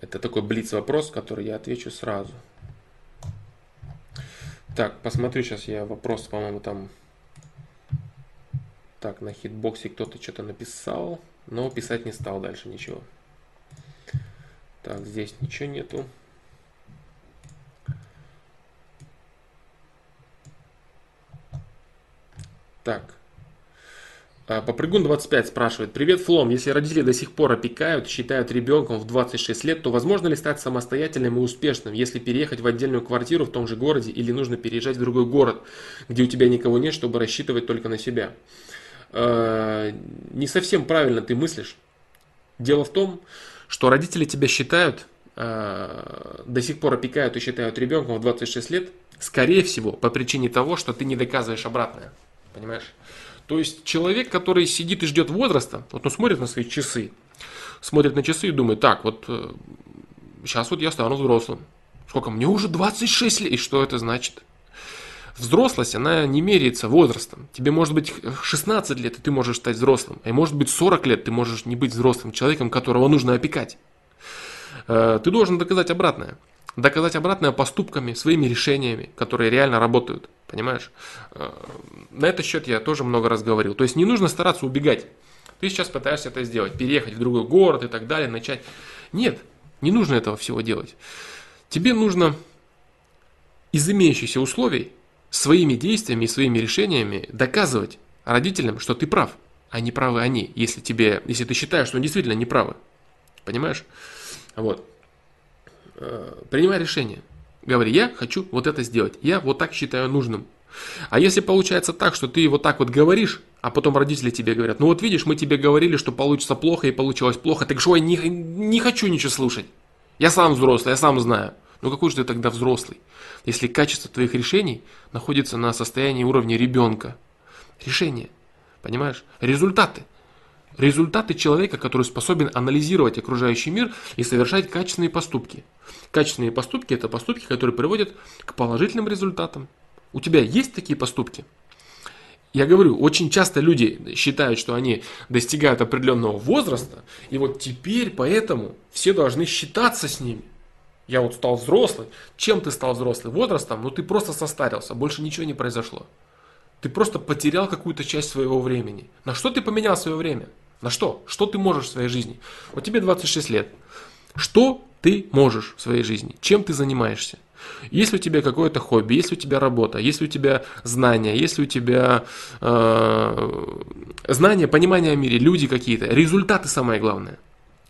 Это такой блиц вопрос, который я отвечу сразу. Так, посмотрю сейчас я вопрос, по-моему, там... Так, на хитбоксе кто-то что-то написал но писать не стал дальше ничего. Так, здесь ничего нету. Так. А, Попрыгун 25 спрашивает. Привет, Флом. Если родители до сих пор опекают, считают ребенком в 26 лет, то возможно ли стать самостоятельным и успешным, если переехать в отдельную квартиру в том же городе или нужно переезжать в другой город, где у тебя никого нет, чтобы рассчитывать только на себя? Э, не совсем правильно ты мыслишь. Дело в том, что родители тебя считают, э, до сих пор опекают и считают ребенком в 26 лет, скорее всего, по причине того, что ты не доказываешь обратное. Понимаешь? То есть человек, который сидит и ждет возраста, вот он смотрит на свои часы, смотрит на часы и думает, так, вот сейчас э, вот я стану взрослым. Сколько? Мне уже 26 лет. И что это значит? Взрослость, она не меряется возрастом. Тебе может быть 16 лет, и ты можешь стать взрослым. А может быть 40 лет, ты можешь не быть взрослым человеком, которого нужно опекать. Э, ты должен доказать обратное. Доказать обратное поступками, своими решениями, которые реально работают. Понимаешь? Э, на этот счет я тоже много раз говорил. То есть не нужно стараться убегать. Ты сейчас пытаешься это сделать, переехать в другой город и так далее, начать. Нет, не нужно этого всего делать. Тебе нужно из имеющихся условий своими действиями и своими решениями доказывать родителям, что ты прав, а не правы они, если, тебе, если ты считаешь, что они действительно не правы. Понимаешь? Вот. Э, принимай решение. Говори, я хочу вот это сделать. Я вот так считаю нужным. А если получается так, что ты вот так вот говоришь, а потом родители тебе говорят, ну вот видишь, мы тебе говорили, что получится плохо и получилось плохо, так что я не, не хочу ничего слушать. Я сам взрослый, я сам знаю. Ну какой же ты тогда взрослый? если качество твоих решений находится на состоянии уровня ребенка. Решение. Понимаешь? Результаты. Результаты человека, который способен анализировать окружающий мир и совершать качественные поступки. Качественные поступки – это поступки, которые приводят к положительным результатам. У тебя есть такие поступки? Я говорю, очень часто люди считают, что они достигают определенного возраста, и вот теперь поэтому все должны считаться с ними. Я вот стал взрослый. Чем ты стал взрослый? Возрастом? Ну ты просто состарился, больше ничего не произошло. Ты просто потерял какую-то часть своего времени. На что ты поменял свое время? На что? Что ты можешь в своей жизни? Вот тебе 26 лет. Что ты можешь в своей жизни, чем ты занимаешься. Если у тебя какое-то хобби, если у тебя работа, если у тебя знания, если у тебя э, знания, понимание о мире, люди какие-то, результаты самое главное,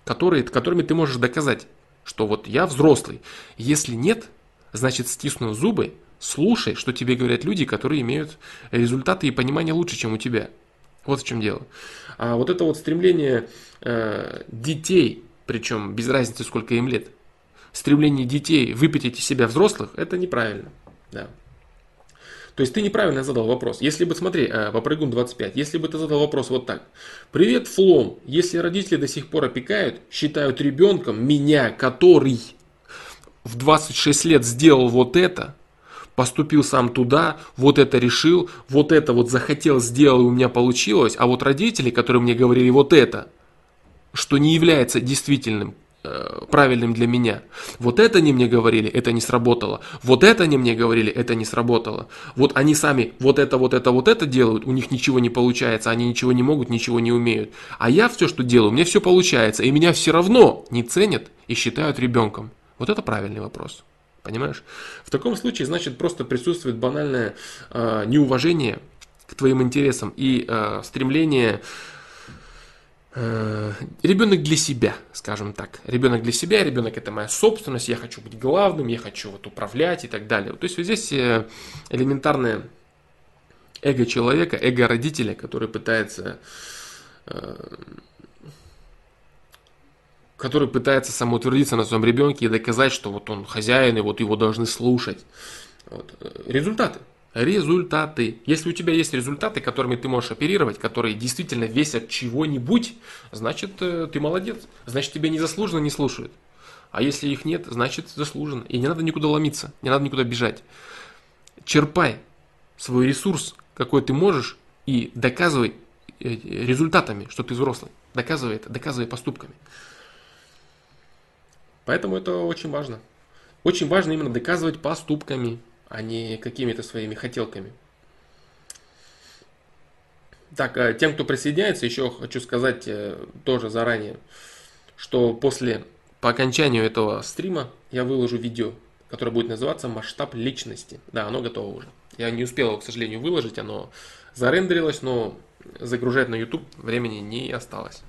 которые, которыми ты можешь доказать, что вот я взрослый. Если нет, значит стиснув зубы, слушай, что тебе говорят люди, которые имеют результаты и понимание лучше, чем у тебя. Вот в чем дело. А вот это вот стремление э, детей, причем без разницы, сколько им лет, стремление детей выпятить из себя взрослых, это неправильно. Да. То есть ты неправильно задал вопрос. Если бы, смотри, э, попрыгун 25, если бы ты задал вопрос вот так. Привет, Флом, если родители до сих пор опекают, считают ребенком меня, который в 26 лет сделал вот это, поступил сам туда, вот это решил, вот это вот захотел, сделал, и у меня получилось, а вот родители, которые мне говорили вот это, что не является действительным, э, правильным для меня. Вот это они мне говорили, это не сработало. Вот это они мне говорили, это не сработало. Вот они сами вот это, вот это, вот это делают, у них ничего не получается, они ничего не могут, ничего не умеют. А я все, что делаю, мне все получается, и меня все равно не ценят и считают ребенком. Вот это правильный вопрос. Понимаешь? В таком случае, значит, просто присутствует банальное э, неуважение к твоим интересам и э, стремление э, ребенок для себя, скажем так. Ребенок для себя, ребенок это моя собственность, я хочу быть главным, я хочу вот управлять и так далее. То есть вот здесь э, элементарное эго человека, эго родителя, который пытается который пытается самоутвердиться на своем ребенке и доказать, что вот он хозяин, и вот его должны слушать. Вот. Результаты. Результаты. Если у тебя есть результаты, которыми ты можешь оперировать, которые действительно весят чего-нибудь, значит э, ты молодец. Значит тебе незаслуженно не слушают. А если их нет, значит заслуженно. И не надо никуда ломиться, не надо никуда бежать. Черпай свой ресурс, какой ты можешь, и доказывай э, результатами, что ты взрослый. Доказывай это, доказывай поступками. Поэтому это очень важно. Очень важно именно доказывать поступками, а не какими-то своими хотелками. Так, а тем, кто присоединяется, еще хочу сказать э, тоже заранее, что после, по окончанию этого стрима я выложу видео, которое будет называться «Масштаб личности». Да, оно готово уже. Я не успел его, к сожалению, выложить, оно зарендерилось, но загружать на YouTube времени не осталось.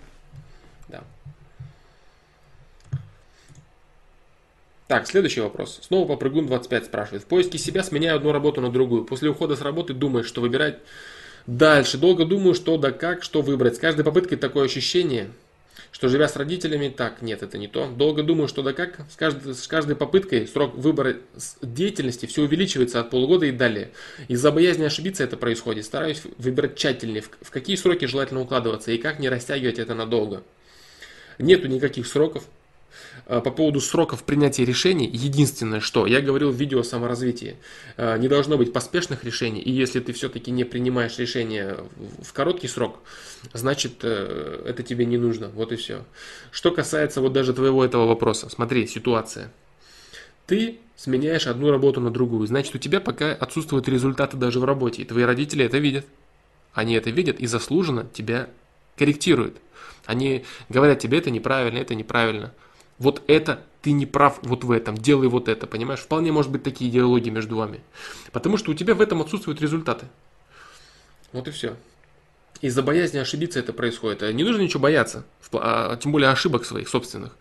Так, следующий вопрос. Снова попрыгун 25 спрашивает. В поиске себя сменяю одну работу на другую. После ухода с работы думаешь, что выбирать дальше. Долго думаю, что да как, что выбрать. С каждой попыткой такое ощущение, что живя с родителями, так, нет, это не то. Долго думаю, что да как, с каждой, с каждой попыткой срок выбора деятельности все увеличивается от полугода и далее. Из-за боязни ошибиться это происходит. Стараюсь выбирать тщательнее, в, в какие сроки желательно укладываться и как не растягивать это надолго. Нету никаких сроков, по поводу сроков принятия решений, единственное, что я говорил в видео о саморазвитии, э, не должно быть поспешных решений, и если ты все-таки не принимаешь решение в короткий срок, значит э, это тебе не нужно, вот и все. Что касается вот даже твоего этого вопроса, смотри, ситуация. Ты сменяешь одну работу на другую, значит у тебя пока отсутствуют результаты даже в работе, и твои родители это видят. Они это видят и заслуженно тебя корректируют. Они говорят тебе это неправильно, это неправильно вот это ты не прав вот в этом, делай вот это, понимаешь? Вполне может быть такие диалоги между вами. Потому что у тебя в этом отсутствуют результаты. Вот и все. Из-за боязни ошибиться это происходит. Не нужно ничего бояться, а тем более ошибок своих собственных.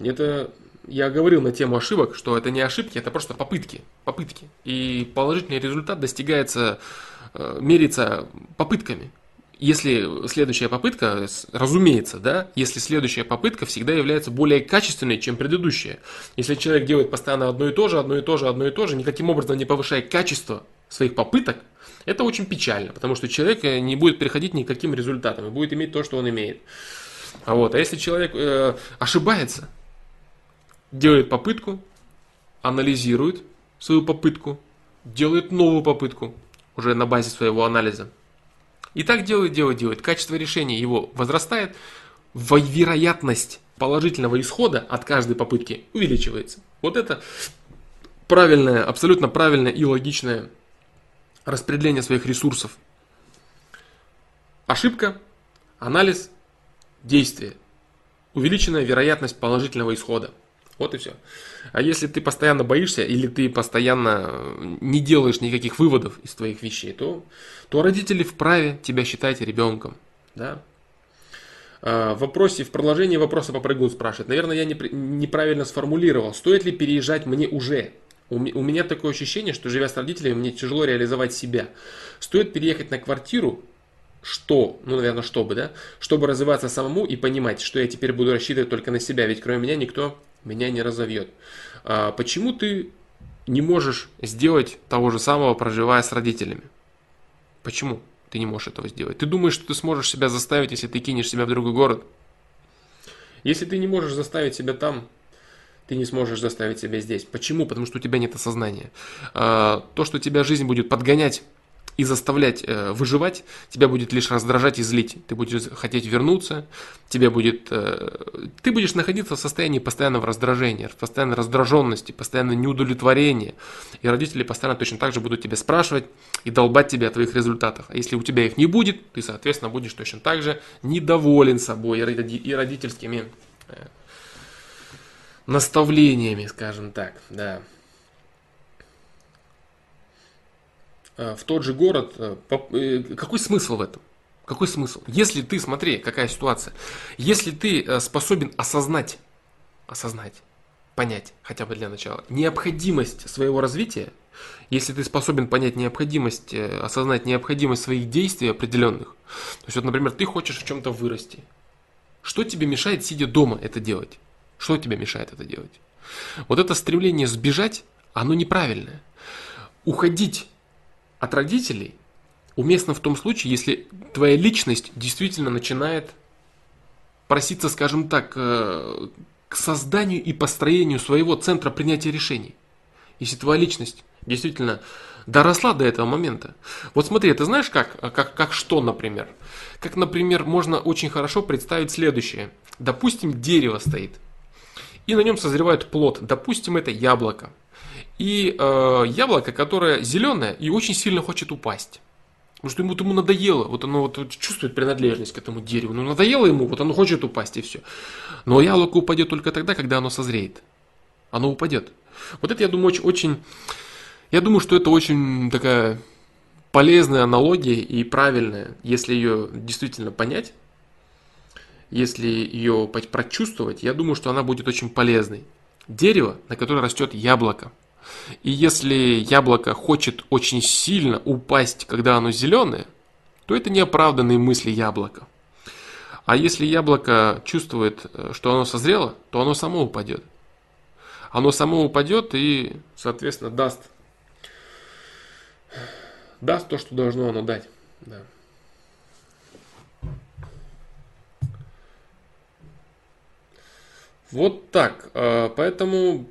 Это я говорил на тему ошибок, что это не ошибки, это просто попытки. Попытки. И положительный результат достигается, э, мерится попытками если следующая попытка, разумеется, да, если следующая попытка всегда является более качественной, чем предыдущая. Если человек делает постоянно одно и то же, одно и то же, одно и то же, никаким образом не повышая качество своих попыток, это очень печально, потому что человек э, не будет переходить никаким результатам и будет иметь то, что он имеет. А, вот, а если человек э, ошибается, делает попытку, анализирует свою попытку, делает новую попытку уже на базе своего анализа, и так делает, делает, делает. Качество решения его возрастает, вероятность положительного исхода от каждой попытки увеличивается. Вот это правильное, абсолютно правильное и логичное распределение своих ресурсов. Ошибка, анализ, действие. Увеличенная вероятность положительного исхода. Вот и все. А если ты постоянно боишься или ты постоянно не делаешь никаких выводов из твоих вещей, то, то родители вправе тебя считать ребенком. Да? А, в вопросе, в продолжении вопроса попрыгун спрашивает. Наверное, я неправильно сформулировал. Стоит ли переезжать мне уже? У меня такое ощущение, что живя с родителями, мне тяжело реализовать себя. Стоит переехать на квартиру, что, ну, наверное, чтобы, да, чтобы развиваться самому и понимать, что я теперь буду рассчитывать только на себя, ведь кроме меня никто меня не разовьет. А почему ты не можешь сделать того же самого, проживая с родителями? Почему ты не можешь этого сделать? Ты думаешь, что ты сможешь себя заставить, если ты кинешь себя в другой город? Если ты не можешь заставить себя там, ты не сможешь заставить себя здесь. Почему? Потому что у тебя нет осознания. А, то, что тебя жизнь будет подгонять и заставлять э, выживать, тебя будет лишь раздражать и злить. Ты будешь хотеть вернуться, тебе будет, э, ты будешь находиться в состоянии постоянного раздражения, постоянной раздраженности, постоянного неудовлетворения. И родители постоянно точно так же будут тебя спрашивать и долбать тебя о твоих результатах. А если у тебя их не будет, ты, соответственно, будешь точно так же недоволен собой и родительскими э, наставлениями, скажем так, да. Э, в тот же город, э, э, какой смысл в этом? Какой смысл? Если ты, смотри, какая ситуация, если ты способен осознать, осознать, понять, хотя бы для начала, необходимость своего развития, если ты способен понять необходимость, осознать необходимость своих действий определенных, то есть вот, например, ты хочешь в чем-то вырасти, что тебе мешает, сидя дома, это делать? Что тебе мешает это делать? Вот это стремление сбежать, оно неправильное. Уходить от родителей уместно в том случае, если твоя личность действительно начинает проситься, скажем так, э, к созданию и построению своего центра принятия решений. Если твоя личность действительно доросла до этого момента. Вот смотри, ты знаешь как? Как, как что, например? Как, например, можно очень хорошо представить следующее. Допустим, дерево стоит, и на нем созревает плод. Допустим, это яблоко и э, яблоко, которое зеленое и очень сильно хочет упасть. Потому что ему, ему надоело, вот оно вот чувствует принадлежность к этому дереву. Ну, надоело ему, вот оно хочет упасть и все. Но яблоко упадет только тогда, когда оно созреет. Оно упадет. Вот это, я думаю, очень, очень я думаю, что это очень такая полезная аналогия и правильная, если ее действительно понять, если ее прочувствовать, я думаю, что она будет очень полезной. Дерево, на которое растет яблоко – и если яблоко хочет очень сильно упасть, когда оно зеленое, то это неоправданные мысли яблока. А если яблоко чувствует, э, что оно созрело, то оно само упадет. Оно само упадет и, соответственно, даст, даст то, что должно оно дать. Да. Вот так. Э, поэтому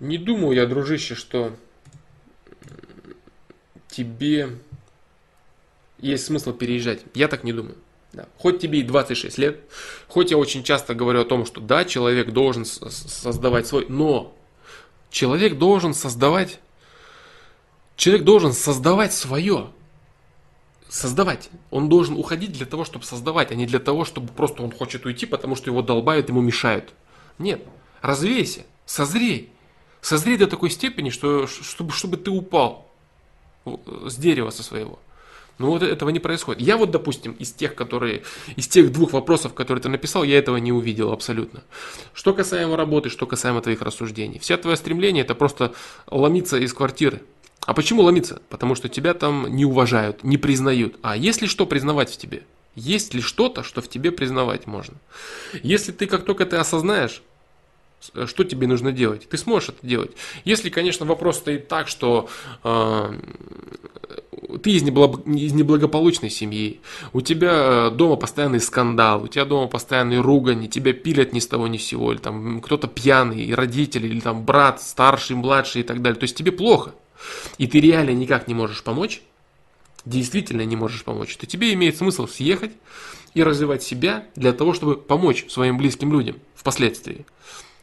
не думаю я, дружище, что тебе есть смысл переезжать. Я так не думаю. Да. Хоть тебе и 26 лет, хоть я очень часто говорю о том, что да, человек должен создавать свой, но человек должен создавать, человек должен создавать свое. Создавать. Он должен уходить для того, чтобы создавать, а не для того, чтобы просто он хочет уйти, потому что его долбают, ему мешают. Нет. Развейся, созрей. Созреть до такой степени, что, чтобы, чтобы ты упал с дерева со своего. Но вот этого не происходит. Я вот, допустим, из тех, которые, из тех двух вопросов, которые ты написал, я этого не увидел абсолютно. Что касаемо работы, что касаемо твоих рассуждений. Вся твое стремление это просто ломиться из квартиры. А почему ломиться? Потому что тебя там не уважают, не признают. А есть ли что признавать в тебе? Есть ли что-то, что в тебе признавать можно? Если ты как только ты осознаешь, что тебе нужно делать. Ты сможешь это делать. Если, конечно, вопрос стоит так, что э, ты из, неблаг... из неблагополучной семьи, у тебя э, дома постоянный скандал, у тебя дома постоянный ругань, тебя пилят ни с того ни с сего, или там кто-то пьяный, и родители, или там брат, старший, младший и так далее. То есть тебе плохо, и ты реально никак не можешь помочь, действительно не можешь помочь, то тебе имеет смысл съехать и развивать себя для того, чтобы помочь своим близким людям впоследствии.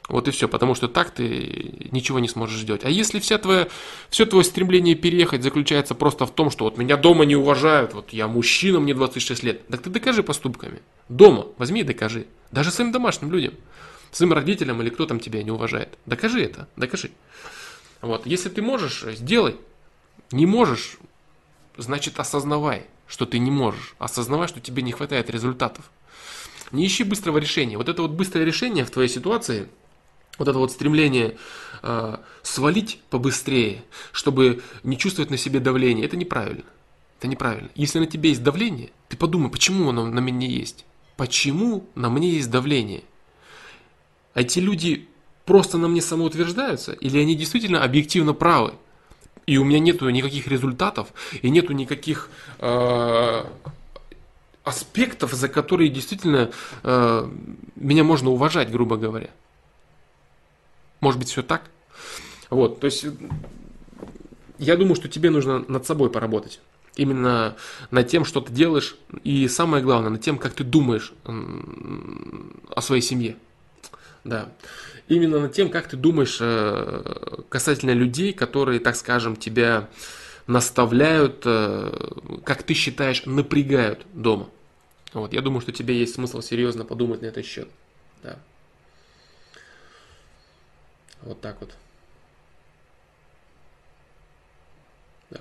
Вот и все, потому что так ты ничего не сможешь сделать. А если вся твоя, все твое стремление переехать заключается просто в том, что вот меня дома не уважают, вот я мужчина, мне 26 лет, так ты докажи поступками. Дома возьми и докажи. Даже своим домашним людям. Своим родителям или кто там тебя не уважает. Докажи это, докажи. Вот. Если ты можешь, сделай. Не можешь, значит осознавай, что ты не можешь. Осознавай, что тебе не хватает результатов. Не ищи быстрого решения. Вот это вот быстрое решение в твоей ситуации, вот это вот стремление э, свалить побыстрее, чтобы не чувствовать на себе давление, это неправильно. Это неправильно. Если на тебе есть давление, ты подумай, почему оно на мне есть. Почему на мне есть давление? А эти люди просто на мне самоутверждаются, или они действительно объективно правы? И у меня нету никаких результатов, и нету никаких э, аспектов, за которые действительно э, меня можно уважать, грубо говоря. Может быть, все так? Вот, то есть я думаю, что тебе нужно над собой поработать. Именно над тем, что ты делаешь, и самое главное, над тем, как ты думаешь о своей семье. Да. Именно над тем, как ты думаешь э, касательно людей, которые, так скажем, тебя наставляют, э, как ты считаешь, напрягают дома. Вот, я думаю, что тебе есть смысл серьезно подумать на этот счет. Да. Вот так вот. Да.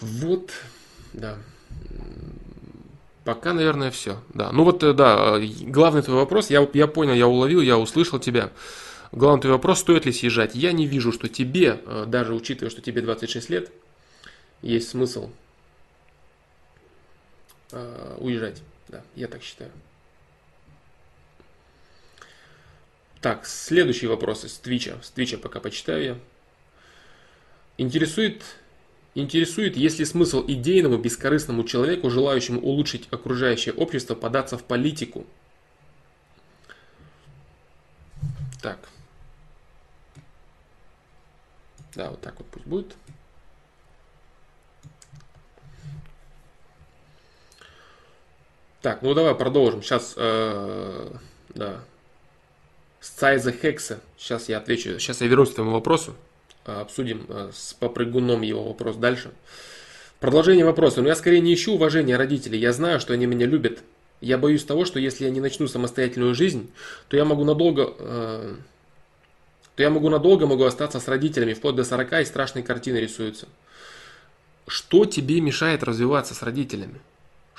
Вот, да. Пока, наверное, все. Да. Ну вот, э, да, главный твой вопрос, я, я понял, я уловил, я услышал тебя. Главный твой вопрос, стоит ли съезжать? Я не вижу, что тебе, э, даже учитывая, что тебе 26 лет, есть смысл э, уезжать. Да, я так считаю. Так, следующий вопрос из Твича. С Твича пока почитаю я. Интересует, интересует, есть ли смысл идейному, бескорыстному человеку, желающему улучшить окружающее общество, податься в политику? Так. Да, вот так вот пусть будет. Так, ну давай продолжим. Сейчас, э, да, Сайза Хекса. Сейчас я отвечу. Сейчас я вернусь к этому вопросу. А, обсудим а, с попрыгуном его вопрос дальше. Продолжение вопроса. Но я скорее не ищу уважения родителей. Я знаю, что они меня любят. Я боюсь того, что если я не начну самостоятельную жизнь, то я могу надолго, э, то я могу надолго могу остаться с родителями, вплоть до 40 и страшные картины рисуются. Что тебе мешает развиваться с родителями?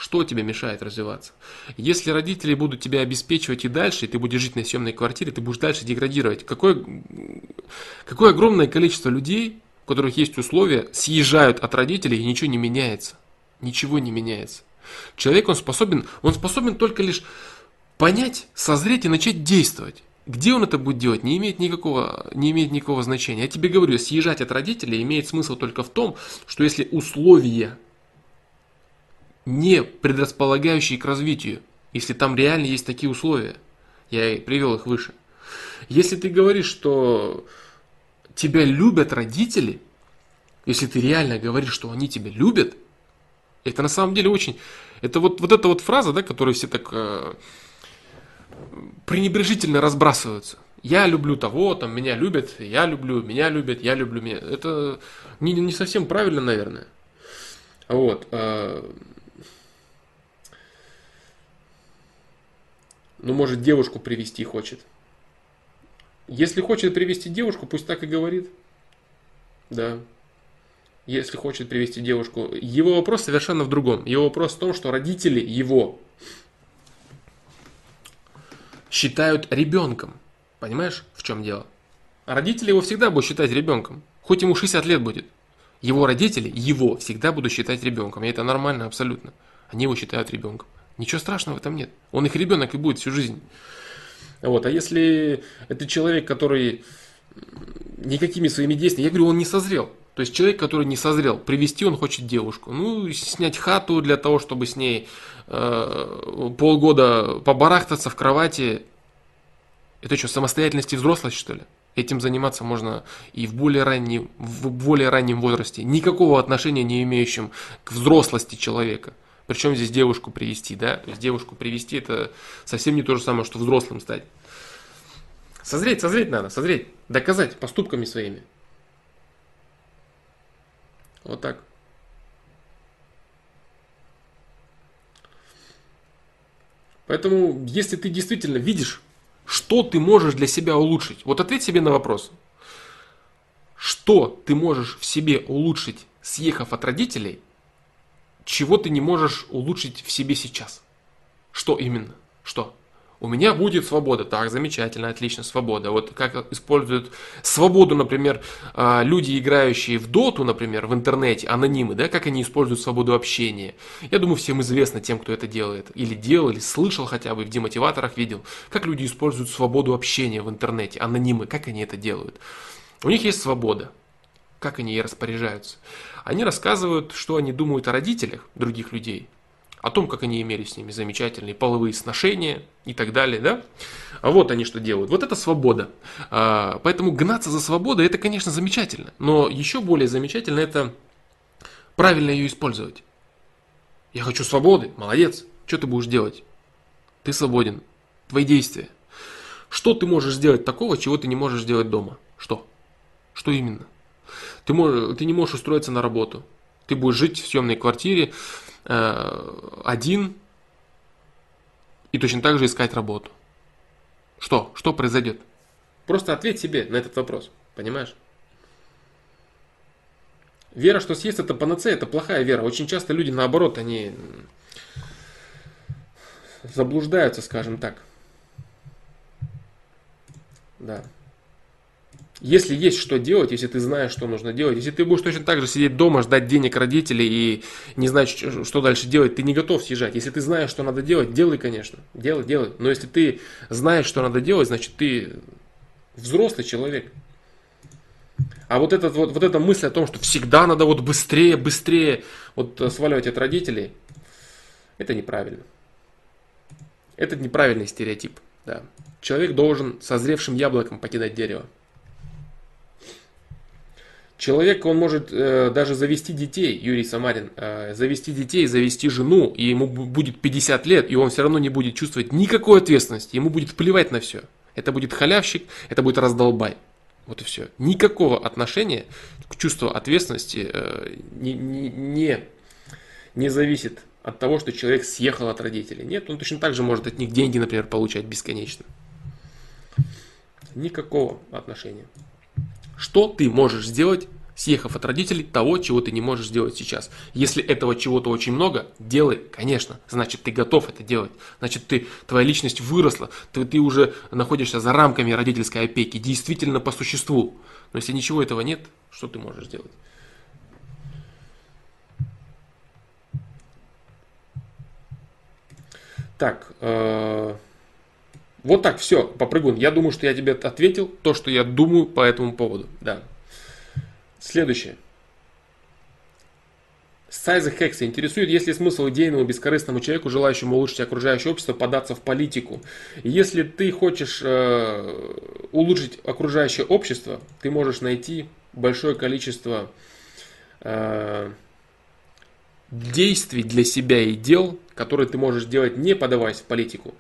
Что тебе мешает развиваться? Если родители будут тебя обеспечивать и дальше, и ты будешь жить на съемной квартире, ты будешь дальше деградировать. Какое, какое огромное количество людей, у которых есть условия, съезжают от родителей и ничего не меняется. Ничего не меняется. Человек, он способен, он способен только лишь понять, созреть и начать действовать. Где он это будет делать, не имеет никакого, не имеет никакого значения. Я тебе говорю, съезжать от родителей имеет смысл только в том, что если условия не предрасполагающие к развитию, если там реально есть такие условия. Я привел их выше. Если ты говоришь, что тебя любят родители, если ты реально говоришь, что они тебя любят, это на самом деле очень... Это вот, вот эта вот фраза, да, которую все так э, пренебрежительно разбрасываются. Я люблю того, там, меня любят, я люблю, меня любят, я люблю меня. Это не, не совсем правильно, наверное. Вот. Э, Ну, может, девушку привести хочет. Если хочет привести девушку, пусть так и говорит. Да. Если хочет привести девушку. Его вопрос совершенно в другом. Его вопрос в том, что родители его считают ребенком. Понимаешь, в чем дело? Родители его всегда будут считать ребенком. Хоть ему 60 лет будет. Его родители его всегда будут считать ребенком. И это нормально абсолютно. Они его считают ребенком. Ничего страшного в этом нет. Он их ребенок и будет всю жизнь. Вот. А если это человек, который никакими своими действиями, я говорю, он не созрел. То есть человек, который не созрел, привести он хочет девушку. Ну, снять хату для того, чтобы с ней э, полгода побарахтаться в кровати. Это что, самостоятельность и взрослость, что ли? Этим заниматься можно и в более, раннем, в более раннем возрасте, никакого отношения не имеющим к взрослости человека. Причем здесь девушку привести, да? То есть девушку привести это совсем не то же самое, что взрослым стать. Созреть, созреть надо, созреть, доказать поступками своими. Вот так. Поэтому, если ты действительно видишь, что ты можешь для себя улучшить, вот ответь себе на вопрос. Что ты можешь в себе улучшить, съехав от родителей, чего ты не можешь улучшить в себе сейчас? Что именно? Что? У меня будет свобода. Так, замечательно, отлично, свобода. Вот как используют свободу, например, а, люди, играющие в доту, например, в интернете, анонимы, да, как они используют свободу общения. Я думаю, всем известно тем, кто это делает. Или делал, или слышал хотя бы, в демотиваторах видел, как люди используют свободу общения в интернете, анонимы, как они это делают. У них есть свобода. Как они ей распоряжаются? Они рассказывают, что они думают о родителях других людей, о том, как они имели с ними замечательные половые сношения и так далее, да? А вот они что делают. Вот это свобода. А, поэтому гнаться за свободой, это, конечно, замечательно. Но еще более замечательно это правильно ее использовать. Я хочу свободы, молодец. Что ты будешь делать? Ты свободен. Твои действия. Что ты можешь сделать такого, чего ты не можешь сделать дома? Что? Что именно? Ты, можешь, ты не можешь устроиться на работу. Ты будешь жить в съемной квартире, Э, один и точно так же искать работу. Что? Что произойдет? Просто ответь себе на этот вопрос. Понимаешь? Вера, что съест это панацея, это плохая вера. Очень часто люди, наоборот, они заблуждаются, скажем так. Да. Если есть что делать, если ты знаешь, что нужно делать, если ты будешь точно так же сидеть дома, ждать денег родителей и не знать, что дальше делать, ты не готов съезжать. Если ты знаешь, что надо делать, делай, конечно. Делай, делай. Но если ты знаешь, что надо делать, значит ты взрослый человек. А вот, этот, вот, вот эта мысль о том, что всегда надо вот быстрее, быстрее вот сваливать от родителей, это неправильно. Это неправильный стереотип. Да. Человек должен созревшим яблоком покидать дерево. Человек, он может э, даже завести детей, Юрий Самарин, э, завести детей, завести жену, и ему будет 50 лет, и он все равно не будет чувствовать никакой ответственности, ему будет плевать на все. Это будет халявщик, это будет раздолбай. Вот и все. Никакого отношения к чувству ответственности э, не, не, не, не зависит от того, что человек съехал от родителей. Нет, он точно так же может от них деньги, например, получать бесконечно. Никакого отношения. Что ты можешь сделать, съехав от родителей, того, чего ты не можешь сделать сейчас? Если этого чего-то очень много, делай, конечно. Значит, ты готов это делать. Значит, ты, твоя личность выросла. Ты, ты уже находишься за рамками родительской опеки. Действительно по существу. Но если ничего этого нет, что ты можешь сделать? Так, э вот так, все, попрыгун. Я думаю, что я тебе ответил то, что я думаю по этому поводу. Да. Следующее. Сайза Хекса интересует, есть ли смысл идейному бескорыстному человеку, желающему улучшить окружающее общество, податься в политику. Если ты хочешь э, улучшить окружающее общество, ты можешь найти большое количество э, действий для себя и дел, которые ты можешь делать, не подаваясь в политику.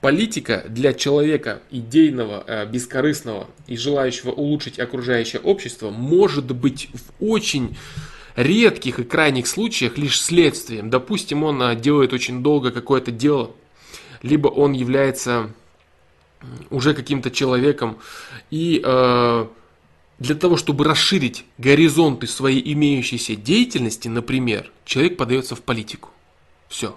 Политика для человека идейного, э, бескорыстного и желающего улучшить окружающее общество может быть в очень редких и крайних случаях лишь следствием. Допустим, он э, делает очень долго какое-то дело, либо он является уже каким-то человеком и э, для того, чтобы расширить горизонты своей имеющейся деятельности, например, человек подается в политику. Все.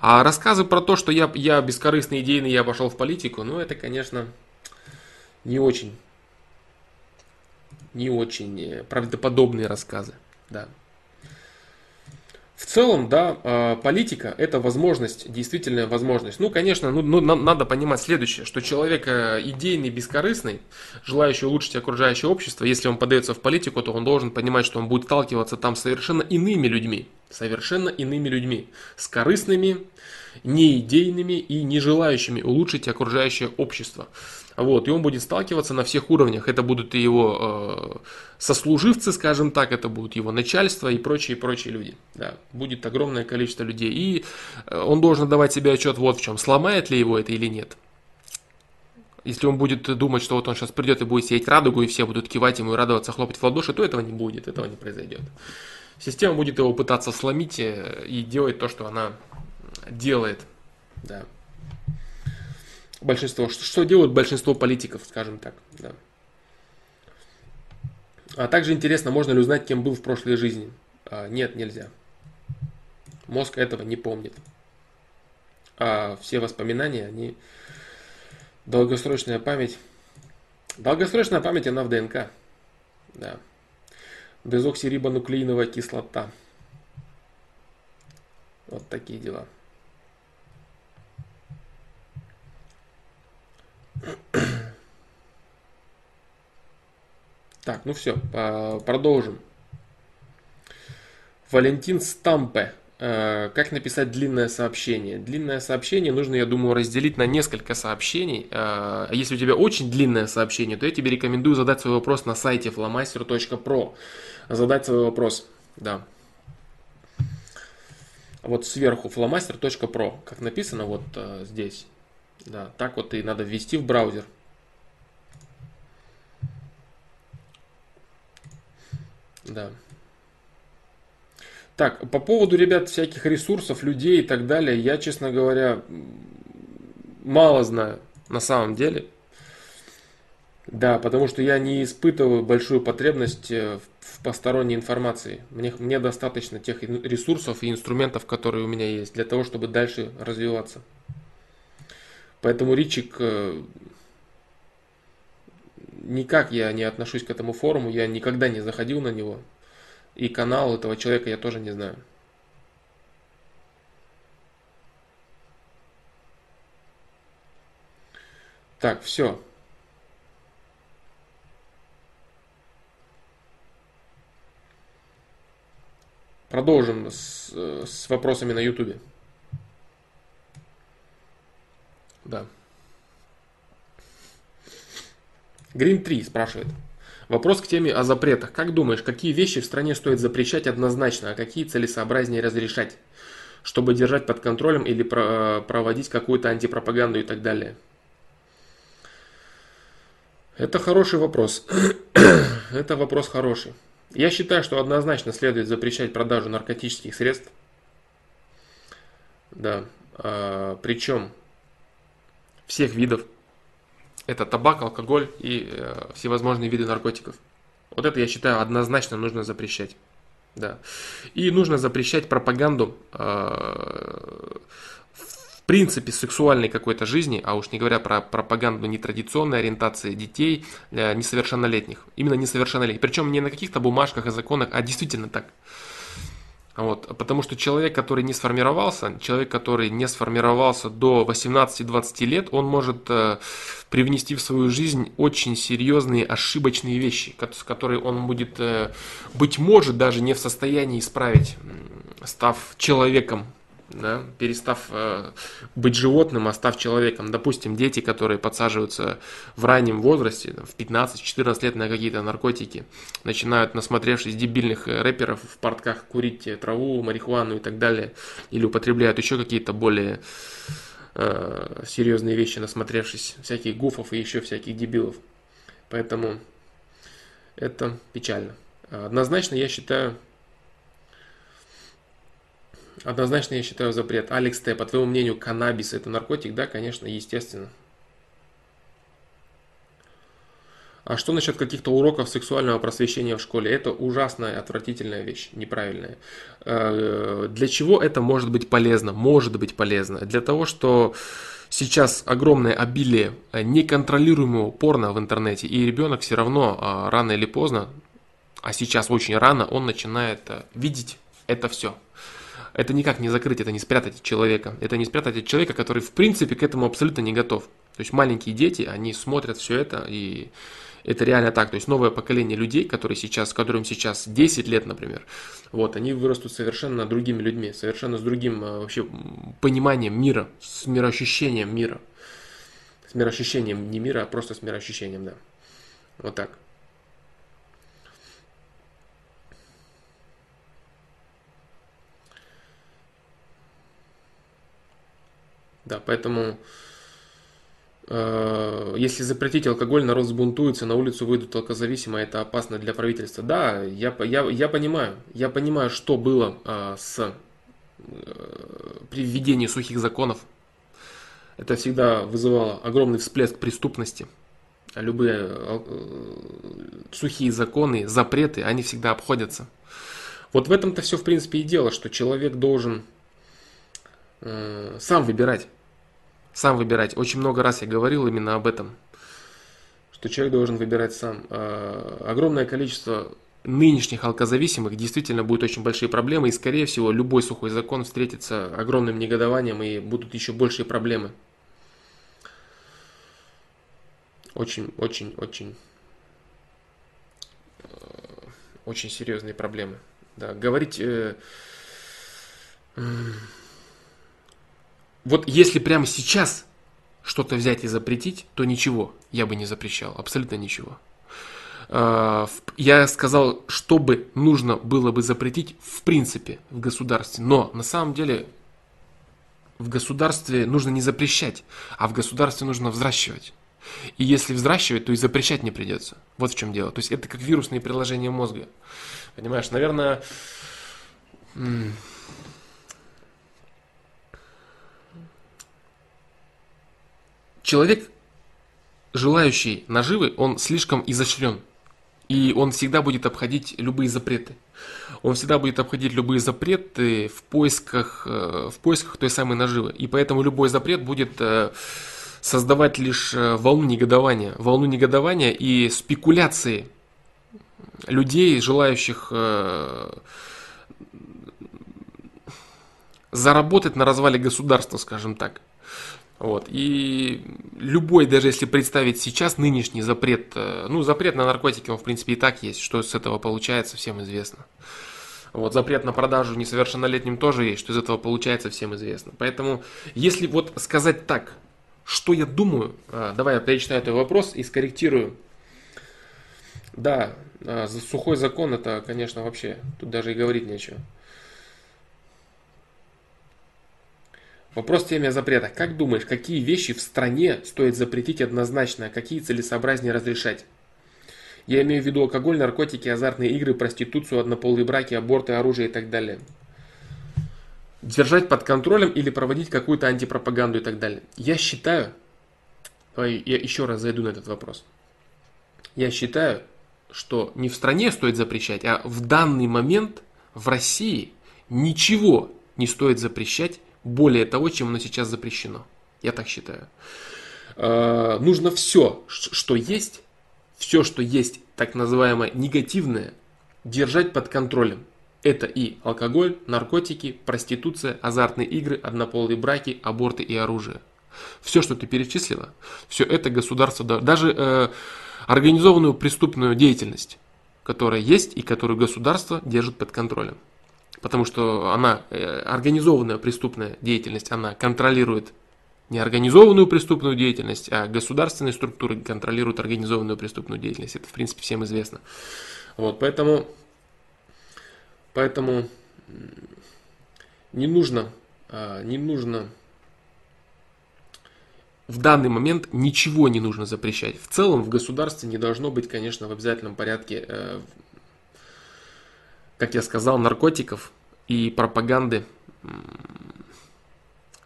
А рассказы про то, что я, я бескорыстный, идейный, я пошел в политику, ну это, конечно, не очень, не очень э, правдоподобные рассказы. Да. В целом, да, а, политика – это возможность, действительно возможность. Ну, конечно, ну, ну, надо понимать следующее, что человек э, идейный, бескорыстный, желающий улучшить окружающее общество, если он подается в политику, то он должен понимать, что он будет сталкиваться там совершенно иными людьми, совершенно иными людьми, с корыстными, неидейными и не желающими улучшить окружающее общество. Вот, и он будет сталкиваться на всех уровнях. Это будут и его э, сослуживцы, скажем так, это будут его начальство и прочие, прочие люди. Да, будет огромное количество людей. И э, он должен давать себе отчет вот в чем, сломает ли его это или нет. Если он будет думать, что вот он сейчас придет и будет сеять радугу, и все будут кивать ему и радоваться, хлопать в ладоши, то этого не будет, этого не произойдет. Система будет его пытаться сломить э, и делать то, что она делает. Да. Большинство. Что, что делают большинство политиков, скажем так. Да. А также интересно, можно ли узнать, кем был в прошлой жизни. А, нет, нельзя. Мозг этого не помнит. А все воспоминания, они... Долгосрочная память... Долгосрочная память, она в ДНК. Да. Дезоксирибонуклеиновая кислота. Вот такие дела. Так, ну все, продолжим. Валентин Стампе. Э, как написать длинное сообщение? Длинное сообщение нужно, я думаю, разделить на несколько сообщений. Э, если у тебя очень длинное сообщение, то я тебе рекомендую задать свой вопрос на сайте flamaster.pro. Задать свой вопрос, да. Вот сверху flamaster.pro, как написано вот э, здесь. Да, так вот и надо ввести в браузер. Да. Так, по поводу, ребят, всяких ресурсов, людей и так далее, я, честно говоря, мало знаю на самом деле. Да, потому что я не испытываю большую потребность э, в посторонней информации. Мне, мне достаточно тех ресурсов и инструментов, которые у меня есть, для того, чтобы дальше развиваться. Поэтому Ричик, э, никак я не отношусь к этому форуму, я никогда не заходил на него. И канал этого человека я тоже не знаю. Так, все. Продолжим с, с вопросами на YouTube. Да. Грин 3 спрашивает. Вопрос к теме о запретах. Как думаешь, какие вещи в стране стоит запрещать однозначно, а какие целесообразнее разрешать, чтобы держать под контролем или проводить какую-то антипропаганду и так далее? Это хороший вопрос. (clears throat) Это вопрос хороший. Я считаю, что однозначно следует запрещать продажу наркотических средств. Да. А, причем всех видов. Это табак, алкоголь и э, всевозможные виды наркотиков. Вот это, я считаю, однозначно нужно запрещать. Да. И нужно запрещать пропаганду э, в принципе сексуальной какой-то жизни, а уж не говоря про пропаганду нетрадиционной ориентации детей э, несовершеннолетних. Именно несовершеннолетних. Причем не на каких-то бумажках и законах, а действительно так. Вот, потому что человек, который не сформировался, человек, который не сформировался до 18-20 лет, он может э, привнести в свою жизнь очень серьезные ошибочные вещи, которые он будет, э, быть может, даже не в состоянии исправить, став человеком да, перестав э, быть животным, а став человеком. Допустим, дети, которые подсаживаются в раннем возрасте, в 15-14 лет на какие-то наркотики, начинают, насмотревшись дебильных э, рэперов в портках курить траву, марихуану и так далее, или употребляют еще какие-то более э, серьезные вещи, насмотревшись всяких гуфов и еще всяких дебилов. Поэтому это печально. Однозначно я считаю, Однозначно я считаю запрет. Алекс Т, по твоему мнению, каннабис это наркотик? Да, конечно, естественно. А что насчет каких-то уроков сексуального просвещения в школе? Это ужасная, отвратительная вещь, неправильная. Э, для чего это может быть полезно? Может быть полезно. Для того, что сейчас огромное обилие неконтролируемого порно в интернете, и ребенок все равно а, рано или поздно, а сейчас очень рано, он начинает э, видеть это все это никак не закрыть, это не спрятать от человека. Это не спрятать от человека, который в принципе к этому абсолютно не готов. То есть маленькие дети, они смотрят все это, и это реально так. То есть новое поколение людей, которые сейчас, которым сейчас 10 лет, например, вот, они вырастут совершенно другими людьми, совершенно с другим э, вообще пониманием мира, с мироощущением мира. С мироощущением не мира, а просто с мироощущением, да. Вот так. Да, поэтому э, если запретить алкоголь, народ сбунтуется, на улицу выйдут алкозависимые, это опасно для правительства. Да, я, я, я понимаю, я понимаю, что было э, с э, при введении сухих законов. Это всегда вызывало огромный всплеск преступности. Любые э, сухие законы, запреты, они всегда обходятся. Вот в этом-то все, в принципе, и дело, что человек должен э, сам выбирать. Сам выбирать. Очень много раз я говорил именно об этом. Что человек должен выбирать сам. Э, огромное количество нынешних алкозависимых действительно будут очень большие проблемы. И, скорее всего, любой сухой закон встретится огромным негодованием и будут еще большие проблемы. Очень, очень, очень, э, очень серьезные проблемы. Да, говорить... Э, вот если прямо сейчас что-то взять и запретить, то ничего я бы не запрещал, абсолютно ничего. Э, я сказал, что бы нужно было бы запретить в принципе в государстве, но на самом деле в государстве нужно не запрещать, а в государстве нужно взращивать. И если взращивать, то и запрещать не придется. Вот в чем дело. То есть это как вирусные приложения мозга. Понимаешь, наверное, человек, желающий наживы, он слишком изощрен. И он всегда будет обходить любые запреты. Он всегда будет обходить любые запреты в поисках, э, в поисках той самой наживы. И поэтому любой запрет будет э, создавать лишь э, волну негодования. Волну негодования и спекуляции людей, желающих заработать на развале государства, скажем так. Вот. И любой, даже если представить сейчас нынешний запрет, э, ну, запрет на наркотики, он, в принципе, и так есть, что с этого получается, всем известно. Вот, запрет на продажу несовершеннолетним тоже есть, что из этого получается, всем известно. Поэтому, если вот сказать так, что я думаю, э, давай я перечитаю этот вопрос и скорректирую. Да, за сухой закон это, конечно, вообще, тут даже и говорить нечего. Вопрос теме запрета. Как думаешь, какие вещи в стране стоит запретить однозначно, а какие целесообразнее разрешать? Я имею в виду алкоголь, наркотики, азартные игры, проституцию, однополые браки, аборты, оружие и так далее. Держать под контролем или проводить какую-то антипропаганду и так далее. Я считаю, я еще раз зайду на этот вопрос. Я считаю, что не в стране стоит запрещать, а в данный момент в России ничего не стоит запрещать более того, чем оно сейчас запрещено. Я так считаю. Э, нужно все, что есть, все, что есть так называемое негативное, держать под контролем. Это и алкоголь, наркотики, проституция, азартные игры, однополые браки, аборты и оружие. Все, что ты перечислила, все это государство, даже э, организованную преступную деятельность, которая есть и которую государство держит под контролем. Потому что она, э, организованная преступная деятельность, она контролирует не организованную преступную деятельность, а государственные структуры контролируют организованную преступную деятельность. Это, в принципе, всем известно. Вот, поэтому, поэтому не нужно, а, не нужно в данный момент ничего не нужно запрещать. В целом в государстве не должно быть, конечно, в обязательном порядке, э, как я сказал, наркотиков и пропаганды,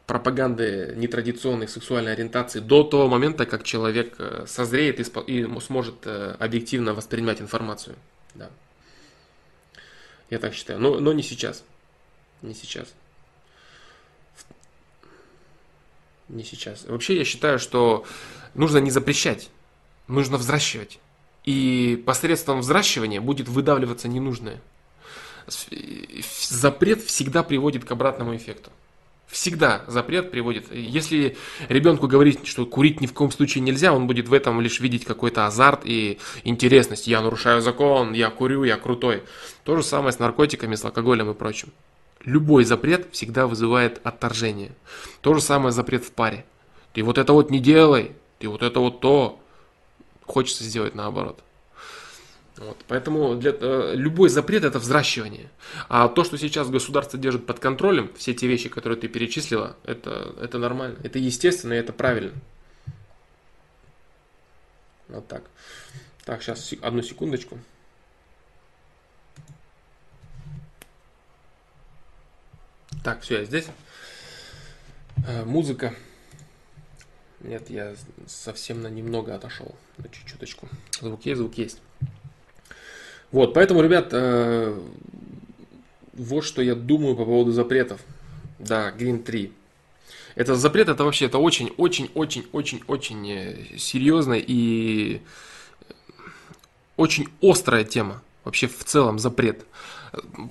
пропаганды нетрадиционной сексуальной ориентации до того момента, как человек э, созреет и, сможет э, объективно воспринимать информацию. Да. Я так считаю. Но, но не сейчас. Не сейчас. не сейчас. Вообще я считаю, что нужно не запрещать, нужно взращивать. И посредством взращивания будет выдавливаться ненужное. Запрет всегда приводит к обратному эффекту. Всегда запрет приводит. Если ребенку говорить, что курить ни в коем случае нельзя, он будет в этом лишь видеть какой-то азарт и интересность. Я нарушаю закон, я курю, я крутой. То же самое с наркотиками, с алкоголем и прочим. Любой запрет всегда вызывает отторжение. То же самое запрет в паре. Ты вот это вот не делай, ты вот это вот то. Хочется сделать наоборот. Вот, поэтому для, э, любой запрет это взращивание. А то, что сейчас государство держит под контролем, все те вещи, которые ты перечислила, это, это нормально, это естественно и это правильно. Вот так. Так, сейчас одну секундочку. Так, все, я здесь. Э, музыка. Нет, я совсем на немного отошел. На чуть-чуточку. Звук есть, звук есть. Вот, поэтому, ребят, э, вот что я думаю по поводу запретов. Да, Green 3. Это запрет, это вообще, это очень, очень, очень, очень, очень э, серьезная и очень острая тема. Вообще в целом запрет.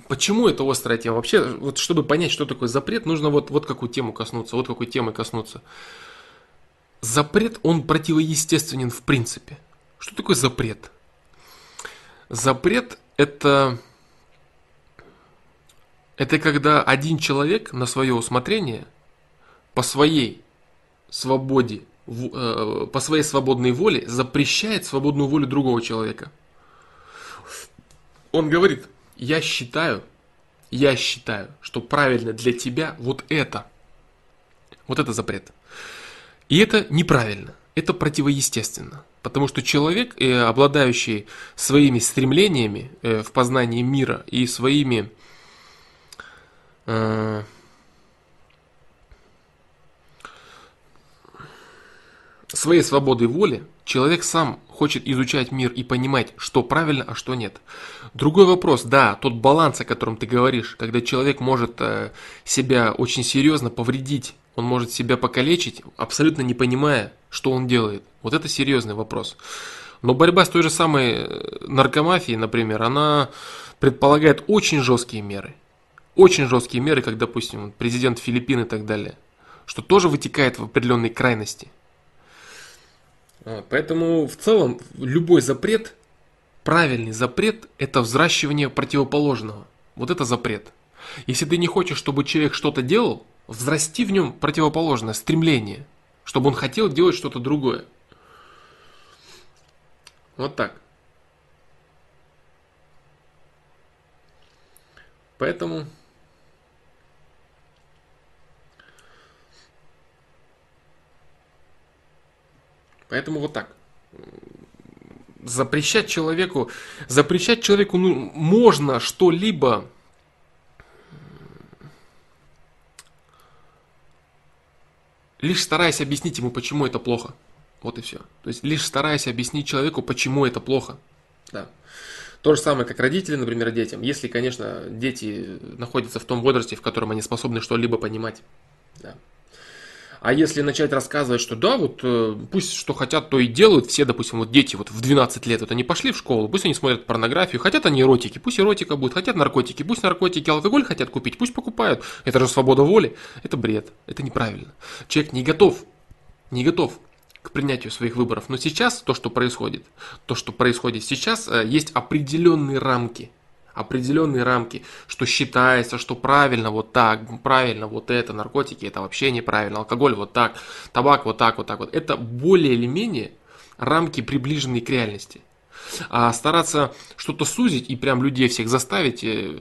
Почему это острая тема? Вообще, вот чтобы понять, что такое запрет, нужно вот, вот какую тему коснуться, вот какой темы коснуться. Запрет, он противоестественен в принципе. Что такое запрет? Запрет это, это когда один человек на свое усмотрение, по своей свободе, э, по своей свободной воле запрещает свободную волю другого человека. Он говорит, я считаю, я считаю, что правильно для тебя вот это. Вот это запрет. И это неправильно, это противоестественно. Потому что человек, э, обладающий своими стремлениями э, в познании мира и своими э, своей свободой воли, человек сам хочет изучать мир и понимать, что правильно, а что нет. Другой вопрос, да, тот баланс, о котором ты говоришь, когда человек может себя очень серьезно повредить он может себя покалечить, абсолютно не понимая, что он делает. Вот это серьезный вопрос. Но борьба с той же самой э, наркомафией, например, она предполагает очень жесткие меры. Очень жесткие меры, как, допустим, президент Филиппин и так далее. Что тоже вытекает в определенной крайности. А, поэтому в целом любой запрет, правильный запрет, это взращивание противоположного. Вот это запрет. Если ты не хочешь, чтобы человек что-то делал, взрасти в нем противоположное стремление, чтобы он хотел делать что-то другое. Вот так. Поэтому Поэтому вот так. Запрещать человеку, запрещать человеку ну, можно что-либо лишь стараясь объяснить ему, почему это плохо. Вот и все. То есть лишь стараясь объяснить человеку, почему это плохо. Да. То же самое, как родители, например, детям. Если, конечно, дети находятся в том возрасте, в котором они способны что-либо понимать. Да. А если начать рассказывать, что да, вот э, пусть что хотят, то и делают, все, допустим, вот дети вот в 12 лет, вот они пошли в школу, пусть они смотрят порнографию, хотят они эротики, пусть эротика будет, хотят наркотики, пусть наркотики, алкоголь хотят купить, пусть покупают. Это же свобода воли, это бред, это неправильно. Человек не готов, не готов к принятию своих выборов. Но сейчас то, что происходит, то, что происходит сейчас, э, есть определенные рамки – определенные рамки, что считается, что правильно вот так, правильно вот это, наркотики это вообще неправильно, алкоголь вот так, табак вот так, вот так вот. Это более или менее рамки, приближенные к реальности. А стараться что-то сузить и прям людей всех заставить, э,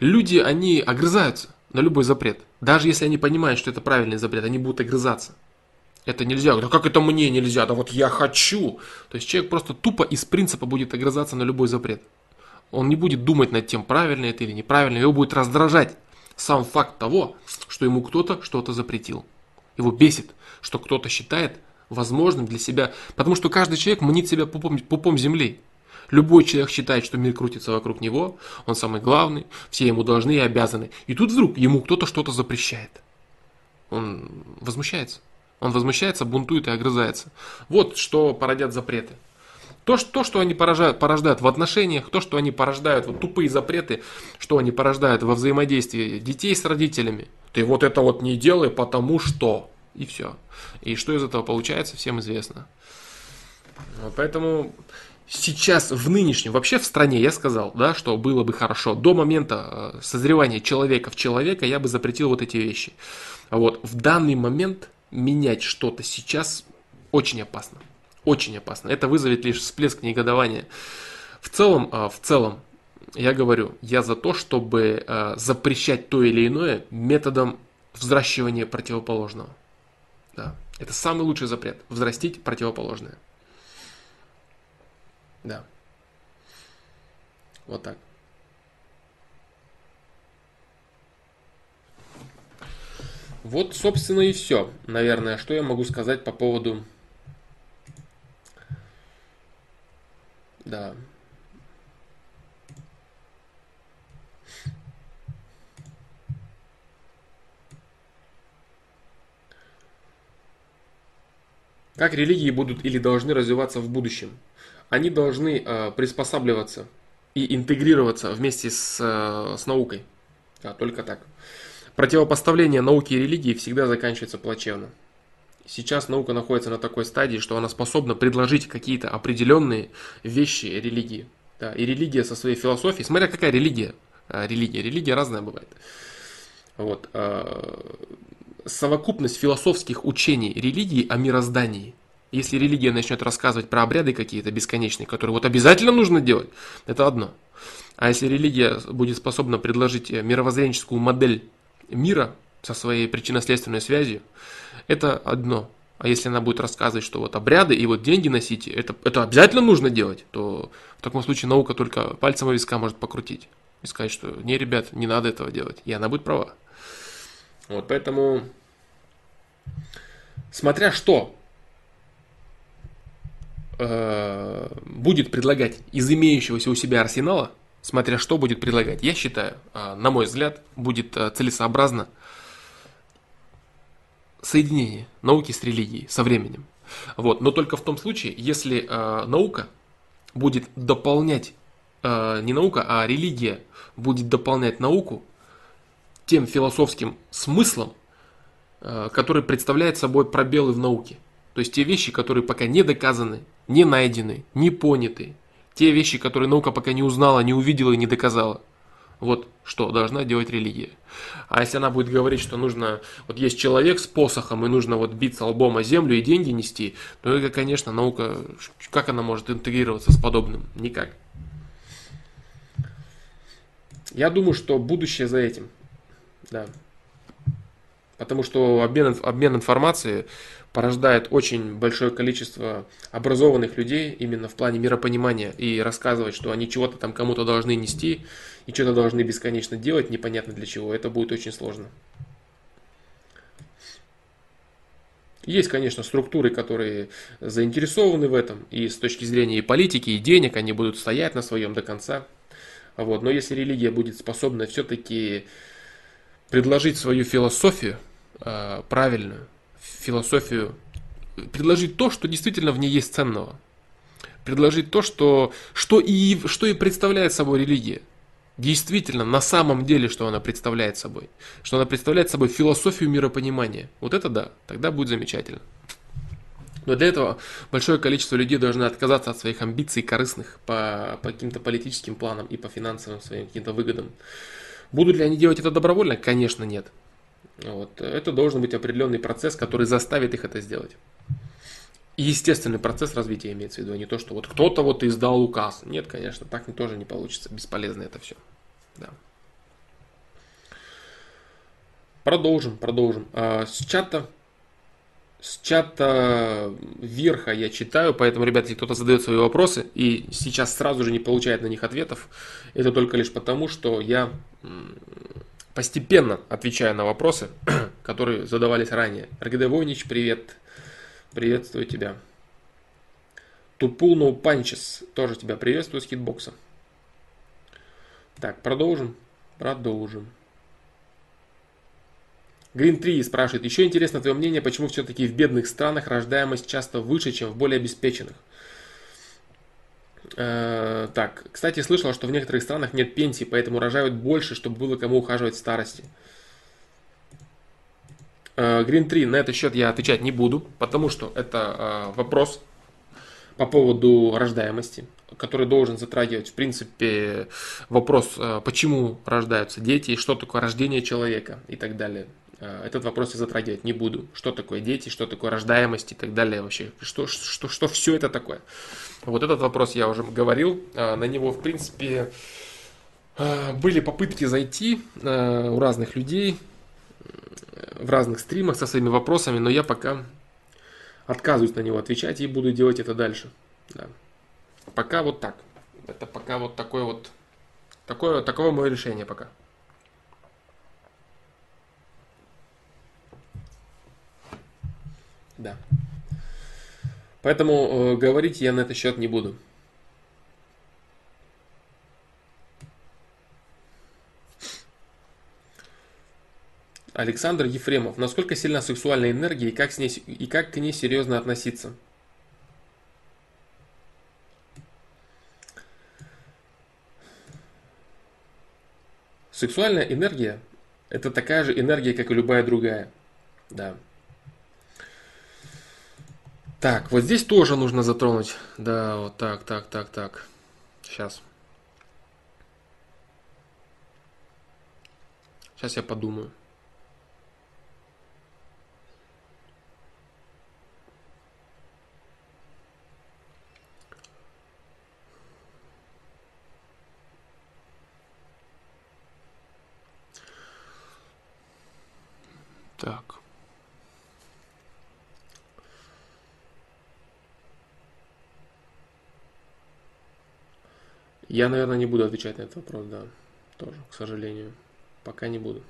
люди, они огрызаются на любой запрет. Даже если они понимают, что это правильный запрет, они будут огрызаться. Это нельзя. Да как это мне нельзя? Да вот я хочу. То есть человек просто тупо из принципа будет огрызаться на любой запрет. Он не будет думать над тем, правильно это или неправильно. Его будет раздражать сам факт того, что ему кто-то что-то запретил. Его бесит, что кто-то считает возможным для себя. Потому что каждый человек мнит себя пупом, пупом земли. Любой человек считает, что мир крутится вокруг него, он самый главный, все ему должны и обязаны. И тут вдруг ему кто-то что-то запрещает. Он возмущается. Он возмущается, бунтует и огрызается. Вот что породят запреты. То, что, то, что они порождают, порождают в отношениях, то, что они порождают, вот тупые запреты, что они порождают во взаимодействии детей с родителями. Ты вот это вот не делай, потому что. И все. И что из этого получается, всем известно. Поэтому сейчас в нынешнем, вообще в стране, я сказал, да, что было бы хорошо. До момента э, созревания человека в человека я бы запретил вот эти вещи. Вот в данный момент менять что-то сейчас очень опасно. Очень опасно. Это вызовет лишь всплеск негодования. В целом, а, в целом, я говорю, я за то, чтобы а, запрещать то или иное методом взращивания противоположного. Да. Это самый лучший запрет. Взрастить противоположное. Да. Вот так. Вот, собственно, и все. Наверное, что я могу сказать по поводу... Да. Как религии будут или должны развиваться в будущем? Они должны э, приспосабливаться и интегрироваться вместе с, э, с наукой. Да, только так. Противопоставление науки и религии всегда заканчивается плачевно. Сейчас наука находится на такой стадии, что она способна предложить какие-то определенные вещи религии. Да, и религия со своей философией, смотря какая религия, а, религия, религия разная бывает. Вот, а, совокупность философских учений религии о мироздании. Если религия начнет рассказывать про обряды какие-то бесконечные, которые вот обязательно нужно делать, это одно. А если религия будет способна предложить мировоззренческую модель мира со своей причинно-следственной связью, это одно. А если она будет рассказывать, что вот обряды и вот деньги носить, это, это обязательно нужно делать, то в таком случае наука только пальцем о виска может покрутить и сказать, что не, ребят, не надо этого делать. И она будет права. Вот поэтому, смотря что э, будет предлагать из имеющегося у себя арсенала, смотря что будет предлагать. Я считаю, а, на мой взгляд, будет а, целесообразно соединение науки с религией со временем. Вот. Но только в том случае, если э, наука будет дополнять, э, не наука, а религия будет дополнять науку тем философским смыслом, э, который представляет собой пробелы в науке. То есть те вещи, которые пока не доказаны, не найдены, не поняты, те вещи, которые наука пока не узнала, не увидела и не доказала. Вот что должна делать религия. А если она будет говорить, что нужно, вот есть человек с посохом, и нужно вот биться лбом о землю и деньги нести, то это, конечно, наука, как она может интегрироваться с подобным? Никак. Я думаю, что будущее за этим. Да. Потому что обмен, обмен информацией порождает очень большое количество образованных людей именно в плане миропонимания и рассказывать, что они чего-то там кому-то должны нести и что-то должны бесконечно делать, непонятно для чего, это будет очень сложно. Есть, конечно, структуры, которые заинтересованы в этом, и с точки зрения и политики, и денег, они будут стоять на своем до конца. Вот. Но если религия будет способна все-таки предложить свою философию э, правильную, философию, предложить то, что действительно в ней есть ценного. Предложить то, что, что, и, что и представляет собой религия. Действительно, на самом деле, что она представляет собой. Что она представляет собой философию миропонимания. Вот это да, тогда будет замечательно. Но для этого большое количество людей должны отказаться от своих амбиций корыстных по, по каким-то политическим планам и по финансовым своим каким-то выгодам. Будут ли они делать это добровольно? Конечно, нет. Вот. Это должен быть определенный процесс, который заставит их это сделать. И естественный процесс развития имеется в виду, а не то, что вот кто-то вот издал указ. Нет, конечно, так тоже не получится. Бесполезно это все. Да. Продолжим, продолжим. А, с чата с чата верха я читаю, поэтому, ребята, если кто-то задает свои вопросы и сейчас сразу же не получает на них ответов, это только лишь потому, что я постепенно отвечаю на вопросы, (clears throat) которые задавались ранее. РГД Войнич, привет. Приветствую тебя. Тупул No Punches, тоже тебя приветствую с хитбокса. Так, продолжим. Продолжим. Green 3 спрашивает, еще интересно твое мнение, почему все-таки в бедных странах рождаемость часто выше, чем в более обеспеченных? Э, так, кстати, слышал, что в некоторых странах нет пенсии, поэтому рожают больше, чтобы было кому ухаживать в старости. Э, Green 3, на этот счет я отвечать не буду, потому что это э, вопрос по поводу рождаемости, который должен затрагивать, в принципе, вопрос, э, почему рождаются дети, что такое рождение человека и так далее. Э, этот вопрос я затрагивать не буду. Что такое дети, что такое рождаемость и так далее вообще. Что, что, что все это такое. Вот этот вопрос я уже говорил. Э, на него, в принципе, э, были попытки зайти у разных людей в разных стримах со своими вопросами, но я пока отказываюсь на него отвечать и буду делать это дальше. Да. Пока вот так. Это пока вот такое вот такое, такое мое решение пока. Да. Поэтому э, говорить я на этот счет не буду. Александр Ефремов. Насколько сильна сексуальная энергия и как, с ней, и как к ней серьезно относиться? Сексуальная энергия – это такая же энергия, как и любая другая. Да. Так, вот здесь тоже нужно затронуть. Да, вот так, так, так, так. Сейчас. Сейчас я подумаю. Так. Я, наверное, не буду отвечать на этот вопрос, да. Тоже, к сожалению. Пока не буду.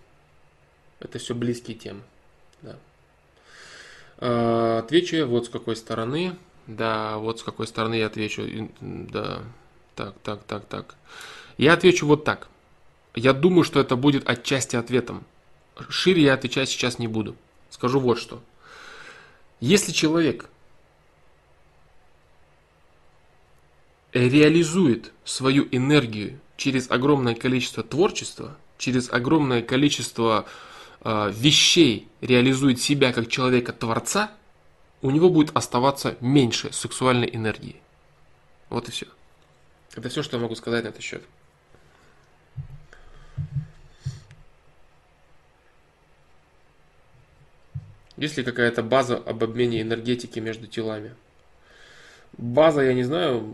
Это все близкие темы. Да. А, отвечу я вот с какой стороны. Да, вот с какой стороны я отвечу. Да. Так, так, так, так. Я отвечу вот так. Я думаю, что это будет отчасти ответом. Шире я отвечать сейчас не буду. Скажу вот что. Если человек реализует свою энергию через огромное количество творчества, через огромное количество э, вещей, реализует себя как человека-творца, у него будет оставаться меньше сексуальной энергии. Вот и все. Это все, что я могу сказать на этот счет. Есть ли какая-то база об обмене энергетики между телами? База, я не знаю,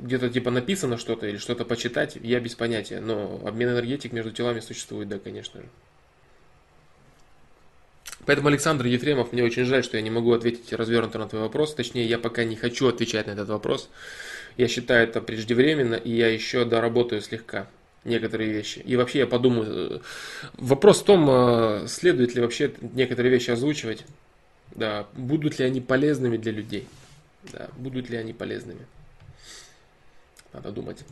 где-то типа написано что-то или что-то почитать, я без понятия. Но обмен энергетик между телами существует, да, конечно же. Поэтому, Александр Ефремов, мне очень жаль, что я не могу ответить развернуто на твой вопрос. Точнее, я пока не хочу отвечать на этот вопрос. Я считаю это преждевременно, и я еще доработаю слегка некоторые вещи. И вообще я подумаю, э, вопрос в том, э, следует ли вообще некоторые вещи озвучивать, да, будут ли они полезными для людей, да, будут ли они полезными. Надо думать.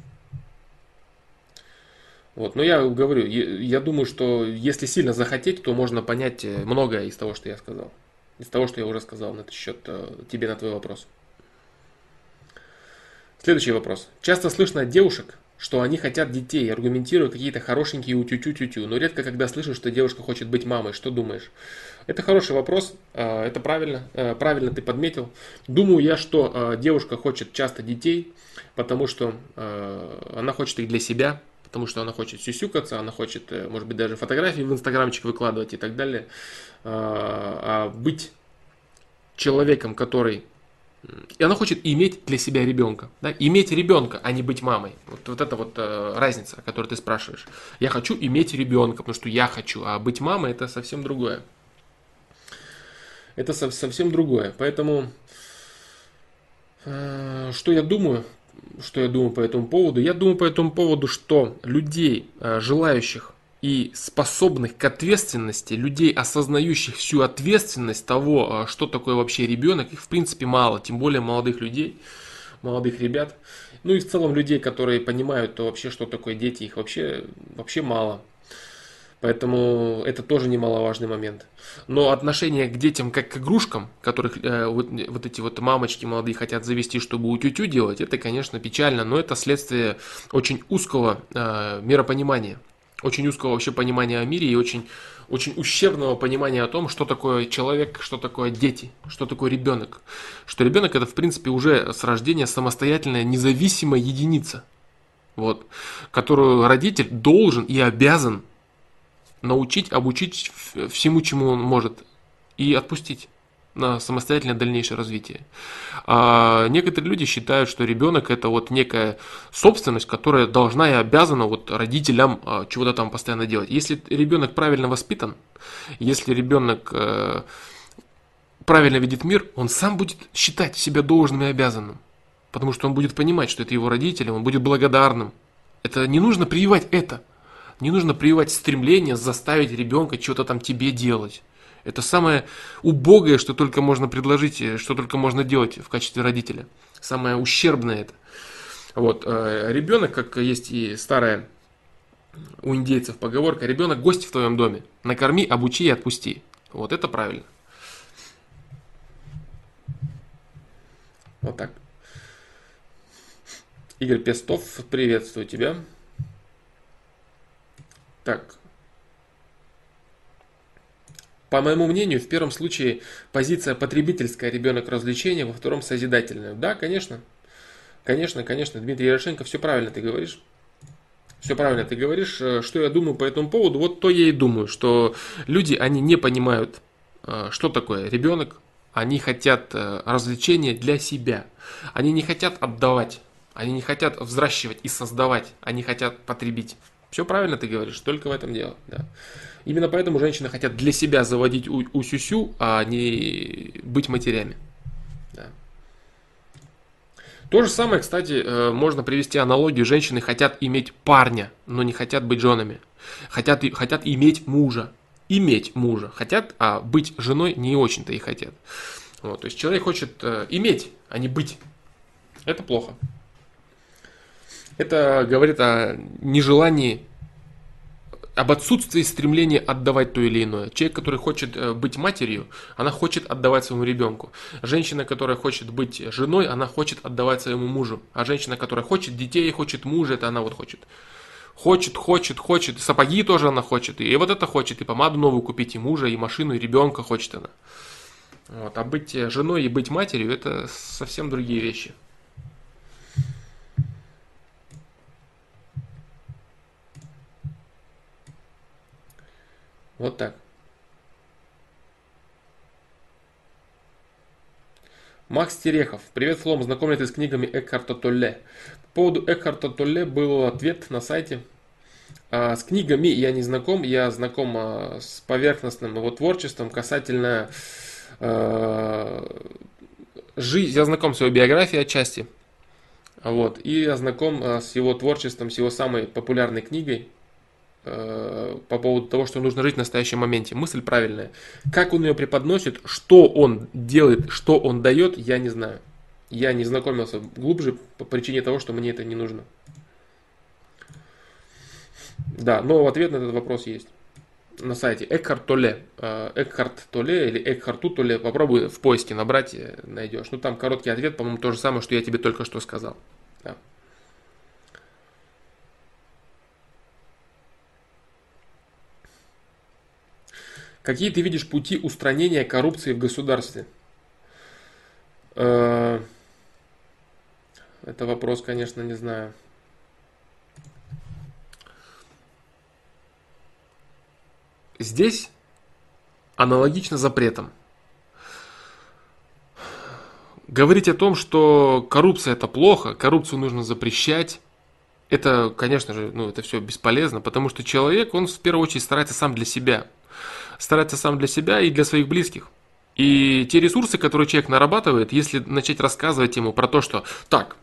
Вот, но я говорю, я думаю, что если сильно захотеть, то можно понять э, многое из того, что я сказал. Из того, что я уже сказал на этот счет тебе на твой вопрос. Следующий вопрос. Часто слышно от девушек, что они хотят детей, аргументируя какие-то хорошенькие утю-тю-тю-тю. Но редко когда слышу, что девушка хочет быть мамой. Что думаешь? Это хороший вопрос, а, это правильно, а, правильно ты подметил. Думаю я, что а, девушка хочет часто детей, потому что она хочет их для себя, потому что она хочет сюсюкаться, она хочет, э, может быть, даже фотографии в инстаграмчик выкладывать и так далее. А быть человеком, который и она хочет иметь для себя ребенка. Да? Иметь ребенка, а не быть мамой. Вот, вот это вот э, разница, о которой ты спрашиваешь. Я хочу иметь ребенка, потому что я хочу, а быть мамой это совсем другое. Это со- совсем другое. Поэтому, э, что я думаю? Что я думаю по этому поводу? Я думаю по этому поводу, что людей, э, желающих и способных к ответственности, людей, осознающих всю ответственность того, а, что такое вообще ребенок, их в принципе мало, тем более молодых людей, молодых ребят. Ну и в целом людей, которые понимают то вообще, что такое дети, их вообще, вообще мало. Поэтому это тоже немаловажный момент. Но отношение к детям как к игрушкам, которых э, вот, вот эти вот мамочки молодые хотят завести, чтобы утю-тю делать, это, конечно, печально, но это следствие очень узкого э, миропонимания очень узкого вообще понимания о мире и очень, очень ущербного понимания о том, что такое человек, что такое дети, что такое ребенок. Что ребенок это в принципе уже с рождения самостоятельная независимая единица, вот, которую родитель должен и обязан научить, обучить всему, чему он может, и отпустить на самостоятельное дальнейшее развитие. А некоторые люди считают, что ребенок это вот некая собственность, которая должна и обязана вот родителям а, чего-то там постоянно делать. Если ребенок правильно воспитан, если ребенок э, правильно видит мир, он сам будет считать себя должным и обязанным. Потому что он будет понимать, что это его родители, он будет благодарным. Это не нужно прививать это. Не нужно прививать стремление заставить ребенка что-то там тебе делать. Это самое убогое, что только можно предложить, э, что только можно делать в качестве родителя. Самое ущербное это. Вот, э, ребенок, как есть и старая у индейцев поговорка, ребенок гость в твоем доме. Накорми, обучи и отпусти. Вот это правильно. Вот так. Игорь Пестов, приветствую тебя. Так. По моему мнению, в первом случае позиция потребительская, ребенок развлечения, во втором созидательная. Да, конечно. Конечно, конечно, Дмитрий Ярошенко, все правильно ты говоришь. Все правильно ты говоришь. Э, что я думаю по этому поводу? Вот то я и думаю, что люди, они не понимают, э, что такое ребенок. Они хотят э, развлечения для себя. Они не хотят отдавать. Они не хотят взращивать и создавать. Они хотят потребить. Все правильно ты говоришь, только в этом дело. Да. Именно поэтому женщины хотят для себя заводить у, у сюсю, а не быть матерями. Да. То же самое, кстати, э, можно привести аналогию. Женщины хотят иметь парня, но не хотят быть женами. Хотят, хотят иметь мужа. Иметь мужа. Хотят, а быть женой не очень-то и хотят. Вот, то есть человек хочет э, иметь, а не быть. Это плохо. Это говорит о нежелании об отсутствии стремления отдавать то или иное. Человек, который хочет э, быть матерью, она хочет отдавать своему ребенку. Женщина, которая хочет быть женой, она хочет отдавать своему мужу. А женщина, которая хочет детей, хочет мужа, это она вот хочет. Хочет, хочет, хочет. Сапоги тоже она хочет. И вот это хочет. И помаду новую купить, и мужа, и машину, и ребенка хочет она. Вот. А быть женой и быть матерью это совсем другие вещи. Вот так. Макс Терехов. Привет, Флом. Знаком ли ты с книгами Экхарта Толле? По поводу Экхарта Толле был ответ на сайте. А, с книгами я не знаком. Я знаком а, с поверхностным его творчеством касательно а, жизни. Я знаком с его биографией отчасти. Вот. И я знаком с его творчеством, с его самой популярной книгой Э, по поводу того, что нужно жить в настоящем моменте. Мысль правильная. Как он ее преподносит, что он делает, что он дает, я не знаю. Я не знакомился глубже по причине того, что мне это не нужно. Да, но ответ на этот вопрос есть. На сайте Экхарт Толе. Э, Экхарт Толе или Экхарту Толе. Попробуй в поиске набрать, э, найдешь. Ну там короткий ответ, по-моему, то же самое, что я тебе только что сказал. Какие ты видишь пути устранения коррупции в государстве? Э, это вопрос, конечно, не знаю. Здесь аналогично запретам. Говорить о том, что коррупция это плохо, коррупцию нужно запрещать, это, конечно же, ну, это все бесполезно, потому что человек, он в первую очередь старается сам для себя старается сам для себя и для своих близких. И те ресурсы, которые человек нарабатывает, если начать рассказывать ему про то, что так,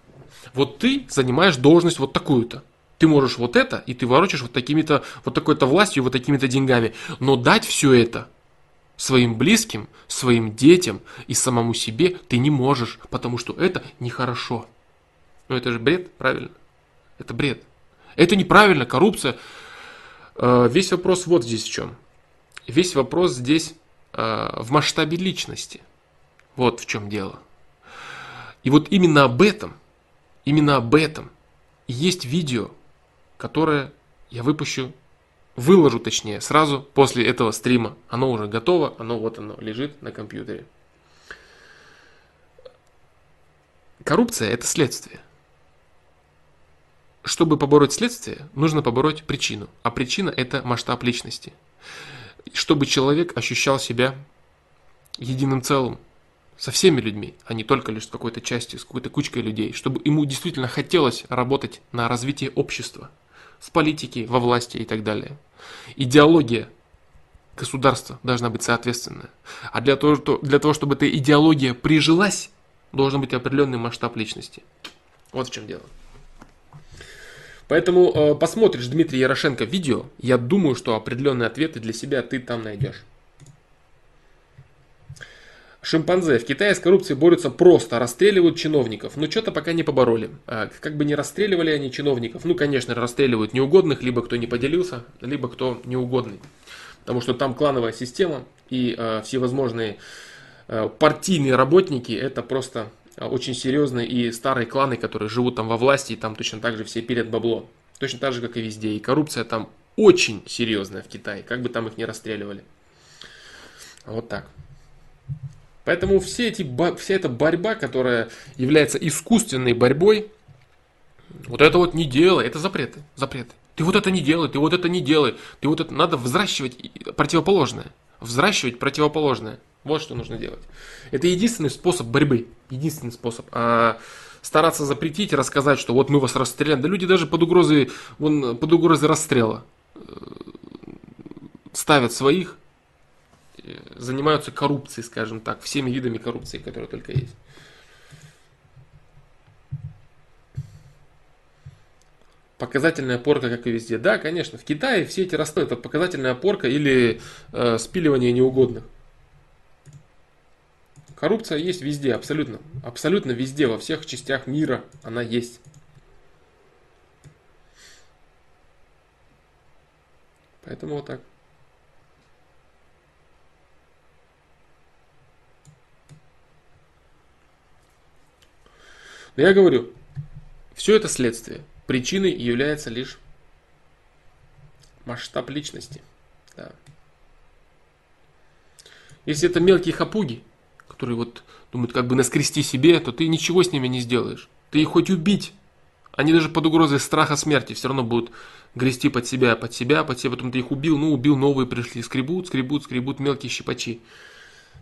вот ты занимаешь должность вот такую-то, ты можешь вот это, и ты ворочаешь вот такими-то, вот такой-то властью, вот такими-то деньгами, но дать все это своим близким, своим детям и самому себе ты не можешь, потому что это нехорошо. Ну это же бред, правильно? Это бред. Это неправильно, коррупция. Э, весь вопрос вот здесь в чем. Весь вопрос здесь э, в масштабе личности. Вот в чем дело. И вот именно об этом, именно об этом есть видео, которое я выпущу, выложу точнее, сразу после этого стрима. Оно уже готово, оно вот оно лежит на компьютере. Коррупция – это следствие. Чтобы побороть следствие, нужно побороть причину. А причина – это масштаб личности чтобы человек ощущал себя единым целым со всеми людьми, а не только лишь с какой-то частью, с какой-то кучкой людей, чтобы ему действительно хотелось работать на развитие общества, в политике, во власти и так далее. Идеология государства должна быть соответственная. А для того, что, для того чтобы эта идеология прижилась, должен быть определенный масштаб личности. Вот в чем дело. Поэтому э, посмотришь Дмитрий Ярошенко видео, я думаю, что определенные ответы для себя ты там найдешь. Шимпанзе. В Китае с коррупцией борются просто, расстреливают чиновников. Но что-то пока не побороли. А, как бы не расстреливали они чиновников, ну, конечно, расстреливают неугодных, либо кто не поделился, либо кто неугодный. Потому что там клановая система и э, всевозможные э, партийные работники, это просто очень серьезные и старые кланы, которые живут там во власти, и там точно так же все пилят бабло. Точно так же, как и везде. И коррупция там очень серьезная в Китае, как бы там их не расстреливали. Вот так. Поэтому все эти, вся эта борьба, которая является искусственной борьбой, вот это вот не делай, это запреты, запреты. Ты вот это не делай, ты вот это не делай, ты вот это надо взращивать противоположное, взращивать противоположное. Вот что нужно делать. Это единственный способ борьбы, единственный способ. А стараться запретить, рассказать, что вот мы вас расстреляем. Да люди даже под угрозой, вон, под угрозой расстрела э, ставят своих, э, занимаются коррупцией, скажем так, всеми видами коррупции, которые только есть. Показательная порка, как и везде. Да, конечно, в Китае все эти росты это показательная порка или э, спиливание неугодных. Коррупция есть везде, абсолютно. Абсолютно везде, во всех частях мира она есть. Поэтому вот так. Но я говорю, все это следствие. Причиной является лишь масштаб личности. Да. Если это мелкие хапуги, которые вот думают, как бы наскрести себе, то ты ничего с ними не сделаешь. Ты их хоть убить, они даже под угрозой страха смерти все равно будут грести под себя, под себя, под себя. Потом ты их убил, ну убил, новые пришли. Скребут, скребут, скребут мелкие щипачи.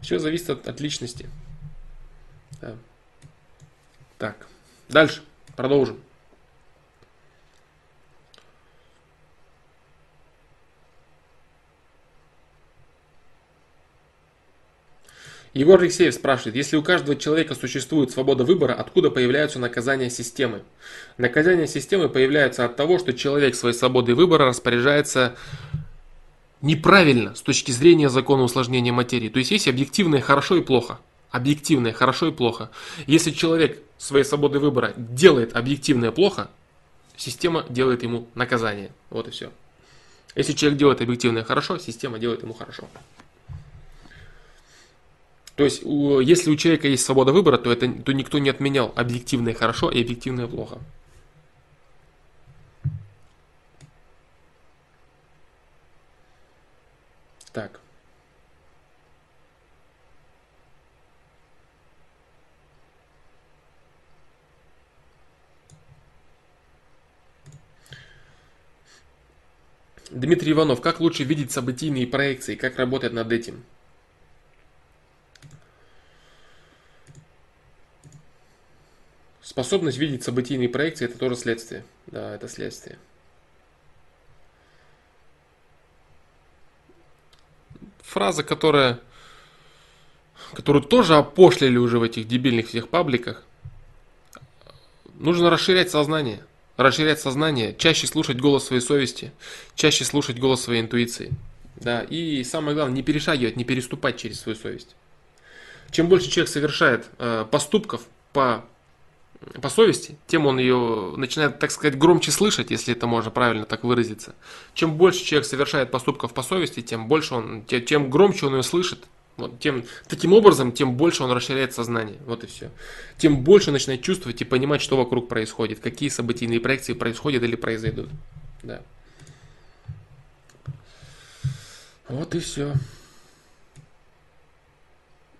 Все зависит от, от личности. Да. Так, дальше. Продолжим. Егор Алексеев спрашивает, если у каждого человека существует свобода выбора, откуда появляются наказания системы? Наказания системы появляются от того, что человек своей свободой выбора распоряжается неправильно с точки зрения закона усложнения материи. То есть есть объективное хорошо и плохо. Объективное хорошо и плохо. Если человек своей свободой выбора делает объективное плохо, система делает ему наказание. Вот и все. Если человек делает объективное хорошо, система делает ему хорошо. То есть, если у человека есть свобода выбора, то, это, то никто не отменял объективное хорошо и объективное плохо. Так. Дмитрий Иванов, как лучше видеть событийные проекции, как работать над этим? Способность видеть событийные проекции – это тоже следствие. Да, это следствие. Фраза, которая, которую тоже опошлили уже в этих дебильных всех пабликах. Нужно расширять сознание. Расширять сознание, чаще слушать голос своей совести, чаще слушать голос своей интуиции. Да, и самое главное, не перешагивать, не переступать через свою совесть. Чем больше человек совершает э, поступков по по совести, тем он ее начинает, так сказать, громче слышать, если это можно правильно так выразиться. Чем больше человек совершает поступков по совести, тем больше он, тем громче он ее слышит. Вот, тем, таким образом, тем больше он расширяет сознание. Вот и все. Тем больше начинает чувствовать и понимать, что вокруг происходит, какие событийные проекции происходят или произойдут. Да. Вот и все.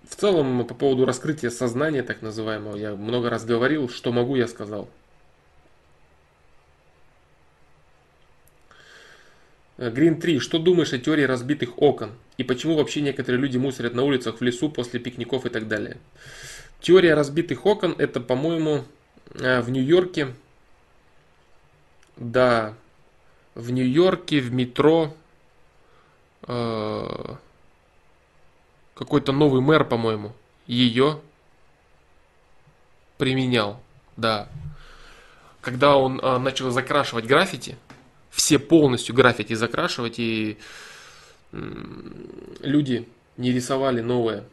В целом, по поводу раскрытия сознания, так называемого, я много раз говорил, что могу, я сказал. Green 3. Что думаешь о теории разбитых окон? И почему вообще некоторые люди мусорят на улицах, в лесу, после пикников и так далее? Теория разбитых окон, это, по-моему, э, в Нью-Йорке, да, в Нью-Йорке, в метро, э, какой-то новый мэр, по-моему, ее применял, да. Когда он а, начал закрашивать граффити, все полностью граффити закрашивать, и люди не рисовали новое,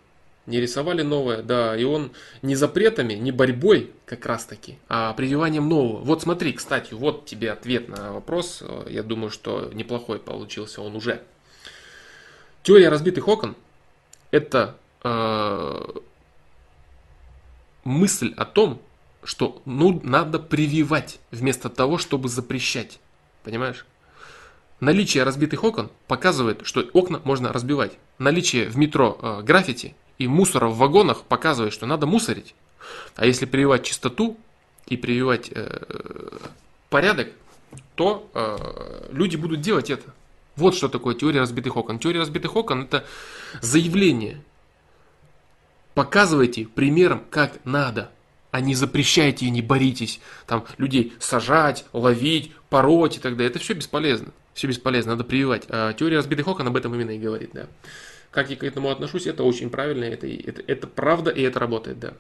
не рисовали новое, да, и он не запретами, не борьбой как раз таки, а прививанием нового. Вот смотри, кстати, вот тебе ответ на вопрос, я думаю, что неплохой получился он уже. Теория разбитых окон – это э, мысль о том, что ну, надо прививать вместо того, чтобы запрещать. Понимаешь? Наличие разбитых окон показывает, что окна можно разбивать. Наличие в метро э, граффити и мусора в вагонах показывает, что надо мусорить. А если прививать чистоту и прививать э, порядок, то э, люди будут делать это. Вот что такое теория разбитых окон. Теория разбитых окон это заявление. Показывайте примером, как надо а не запрещайте и не боритесь там людей сажать, ловить, пороть и так далее. Это все бесполезно. Все бесполезно, надо прививать. А теория разбитых окон об этом именно и говорит, да. Как я к этому отношусь, это очень правильно, это, это, это правда и это работает, да.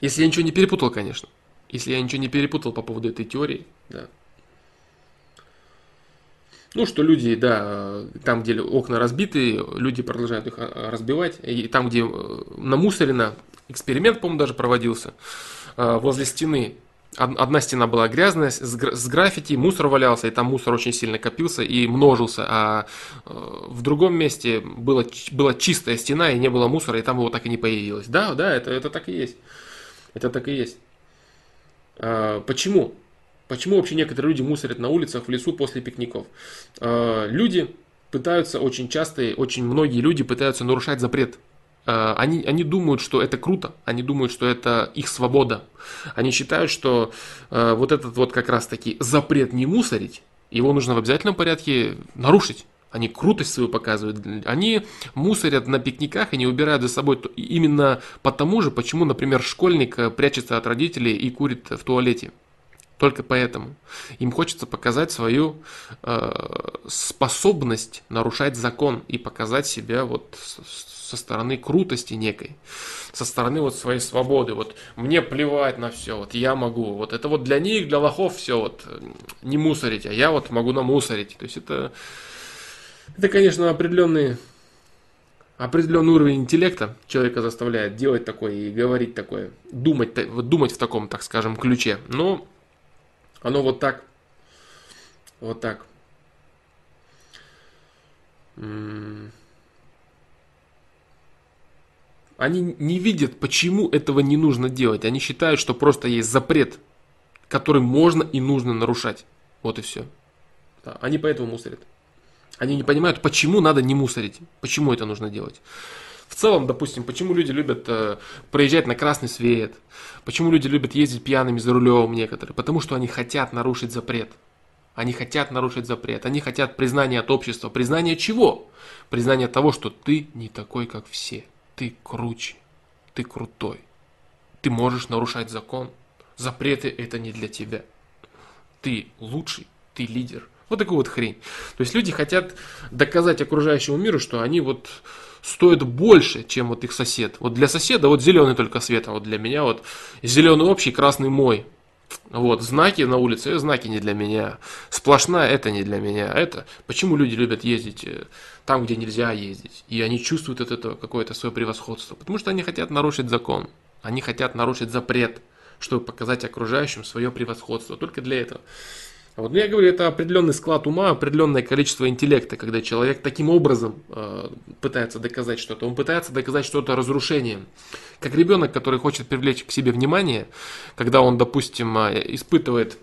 Если я ничего не перепутал, конечно. Если я ничего не перепутал по поводу этой теории, да. Ну, что люди, да, там, где окна разбиты, люди продолжают их а, разбивать. И там, где э, намусорено, эксперимент, по-моему, даже проводился, э, возле стены. Одна стена была грязная, с граффити, мусор валялся, и там мусор очень сильно копился и множился. А э, в другом месте было, была чистая стена, и не было мусора, и там его так и не появилось. Да, да, это, это так и есть. Это так и есть. А, почему? Почему вообще некоторые люди мусорят на улицах, в лесу после пикников? А, люди пытаются очень часто, очень многие люди пытаются нарушать запрет Э, они, они думают, что это круто, они думают, что это их свобода. Они считают, что э, вот этот вот как раз таки запрет не мусорить, его нужно в обязательном порядке нарушить. Они крутость свою показывают. Они мусорят на пикниках и не убирают за собой именно потому же, почему, например, школьник э, прячется от родителей и курит в туалете. Только поэтому. Им хочется показать свою э, способность нарушать закон и показать себя вот со стороны крутости некой, со стороны вот своей свободы. Вот мне плевать на все, вот я могу. Вот это вот для них, для лохов все вот не мусорить, а я вот могу намусорить. То есть это, это конечно, определенный определенный уровень интеллекта человека заставляет делать такое и говорить такое, думать, думать в таком, так скажем, ключе. Но оно вот так, вот так. Они не видят, почему этого не нужно делать. Они считают, что просто есть запрет, который можно и нужно нарушать. Вот и все. Да, они поэтому мусорят. Они не понимают, почему надо не мусорить, почему это нужно делать. В целом, допустим, почему люди любят э, проезжать на красный свет, почему люди любят ездить пьяными за рулем некоторые, потому что они хотят нарушить запрет. Они хотят нарушить запрет, они хотят признания от общества. Признание чего? Признание того, что ты не такой, как все ты круче, ты крутой. Ты можешь нарушать закон. Запреты это не для тебя. Ты лучший, ты лидер. Вот такую вот хрень. То есть люди хотят доказать окружающему миру, что они вот стоят больше, чем вот их сосед. Вот для соседа вот зеленый только свет, а вот для меня вот зеленый общий, красный мой. Вот, знаки на улице, э, знаки не для меня. Сплошная, это не для меня. Это, почему люди любят ездить э, там, где нельзя ездить? И они чувствуют от этого какое-то свое превосходство. Потому что они хотят нарушить закон. Они хотят нарушить запрет, чтобы показать окружающим свое превосходство. Только для этого. Вот, ну, я говорю, это определенный склад ума, определенное количество интеллекта, когда человек таким образом э, пытается доказать что-то. Он пытается доказать что-то разрушением. Как ребенок, который хочет привлечь к себе внимание, когда он, допустим, э, испытывает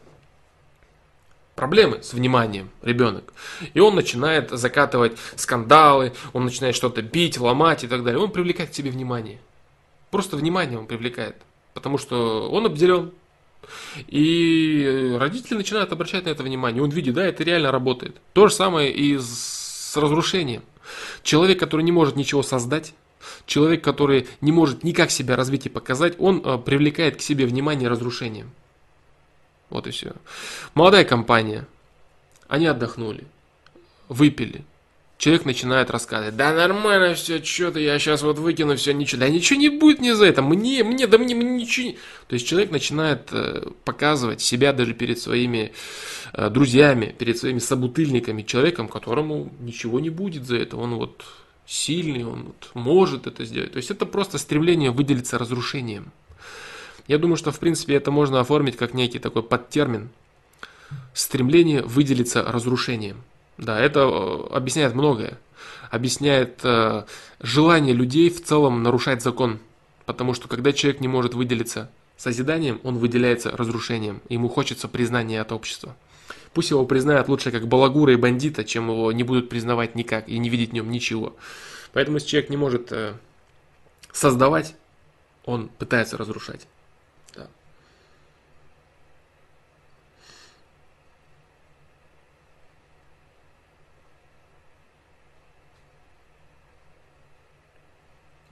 проблемы с вниманием ребенок. И он начинает закатывать скандалы, он начинает что-то бить, ломать и так далее. Он привлекает к себе внимание. Просто внимание он привлекает. Потому что он обделен, и родители начинают обращать на это внимание. Он видит, да, это реально работает. То же самое и с разрушением. Человек, который не может ничего создать, человек, который не может никак себя развить и показать, он э, привлекает к себе внимание разрушением. Вот и все. Молодая компания. Они отдохнули, выпили, Человек начинает рассказывать, да нормально все, что-то я сейчас вот выкину все, ничего, да ничего не будет мне за это, мне, мне, да мне, мне ничего. То есть человек начинает э, показывать себя даже перед своими э, друзьями, перед своими собутыльниками, человеком, которому ничего не будет за это, он вот сильный, он вот может это сделать. То есть это просто стремление выделиться разрушением. Я думаю, что в принципе это можно оформить как некий такой подтермин. Стремление выделиться разрушением. Да, это э, объясняет многое. Объясняет э, желание людей в целом нарушать закон. Потому что когда человек не может выделиться созиданием, он выделяется разрушением. Ему хочется признания от общества. Пусть его признают лучше как балагура и бандита, чем его не будут признавать никак и не видеть в нем ничего. Поэтому если человек не может э, создавать, он пытается разрушать.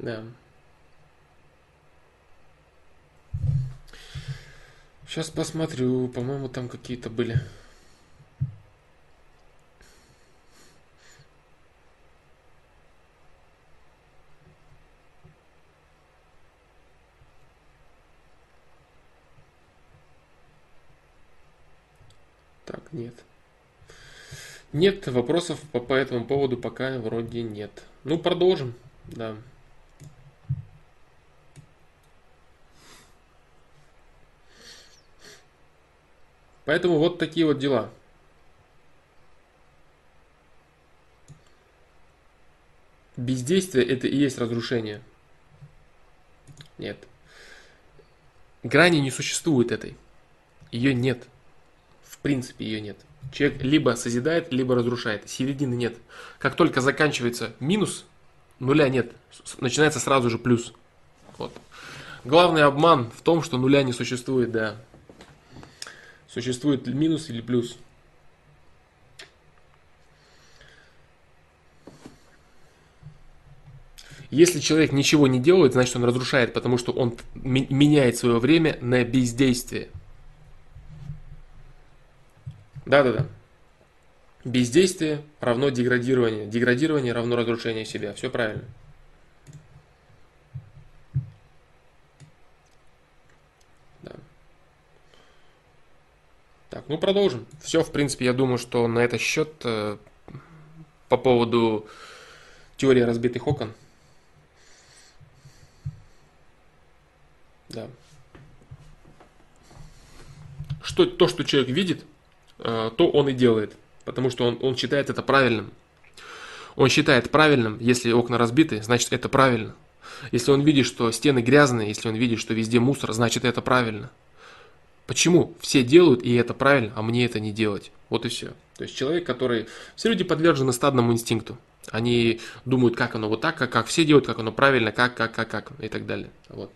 Да. Сейчас посмотрю, по-моему, там какие-то были. Так, нет. Нет, вопросов по, по этому поводу пока вроде нет. Ну, продолжим, да. Поэтому вот такие вот дела. Бездействие это и есть разрушение. Нет. Грани не существует этой. Ее нет. В принципе, ее нет. Человек либо созидает, либо разрушает. Середины нет. Как только заканчивается минус, нуля нет. Начинается сразу же плюс. Вот. Главный обман в том, что нуля не существует, да. Существует минус или плюс? Если человек ничего не делает, значит он разрушает, потому что он меняет свое время на бездействие. Да-да-да. Бездействие равно деградирование. Деградирование равно разрушение себя. Все правильно. Так, ну продолжим. Все, в принципе, я думаю, что на этот счет э, по поводу теории разбитых окон. Да. Что, то, что человек видит, э, то он и делает. Потому что он, он считает это правильным. Он считает правильным, если окна разбиты, значит это правильно. Если он видит, что стены грязные, если он видит, что везде мусор, значит это правильно. Почему все делают, и это правильно, а мне это не делать? Вот и все. То есть человек, который... Все люди подвержены стадному инстинкту. Они думают, как оно вот так, как, как все делают, как оно правильно, как, как, как, как и так далее. Вот.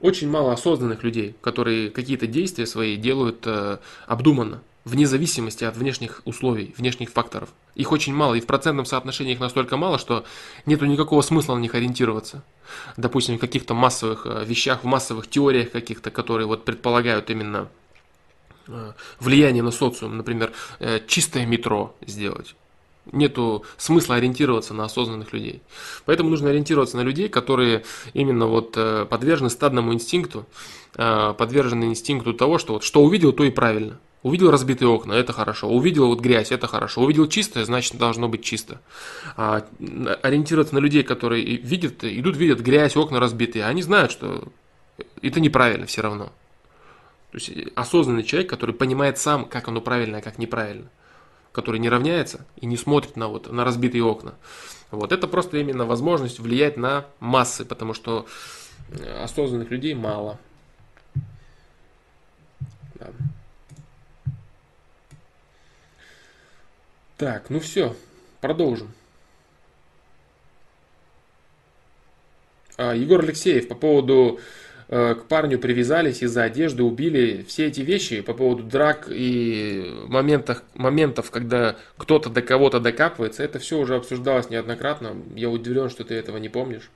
Очень мало осознанных людей, которые какие-то действия свои делают э, обдуманно вне зависимости от внешних условий, внешних факторов. Их очень мало, и в процентном соотношении их настолько мало, что нету никакого смысла на них ориентироваться. Допустим, в каких-то массовых э, вещах, в массовых теориях каких-то, которые вот предполагают именно э, влияние на социум, например, э, чистое метро сделать. Нету смысла ориентироваться на осознанных людей. Поэтому нужно ориентироваться на людей, которые именно вот подвержены стадному инстинкту, подвержены инстинкту того, что вот что увидел, то и правильно. Увидел разбитые окна, это хорошо. Увидел вот грязь, это хорошо. Увидел чистое, значит должно быть чисто. А, ориентироваться на людей, которые видят, идут, видят грязь, окна разбитые, они знают, что это неправильно все равно. То есть осознанный человек, который понимает сам, как оно правильно, а как неправильно. Который не равняется и не смотрит на, вот, на разбитые окна. Вот это просто именно возможность влиять на массы, потому что осознанных людей мало. Да. Так, ну все, продолжим. А, Егор Алексеев по поводу э, к парню привязались из-за одежды, убили. Все эти вещи по поводу драк и моментах, моментов, когда кто-то до кого-то докапывается, это все уже обсуждалось неоднократно. Я удивлен, что ты этого не помнишь.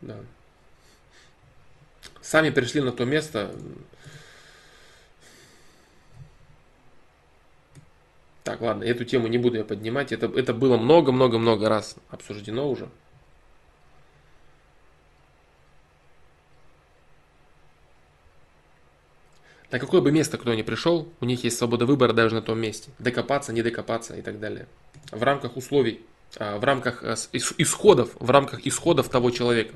Да. Сами пришли на то место, Так, ладно, эту тему не буду я поднимать. Это, это было много-много-много раз обсуждено уже. На какое бы место кто ни пришел, у них есть свобода выбора даже на том месте. Докопаться, не докопаться и так далее. в рамках условий, в рамках исходов, в рамках исходов того человека.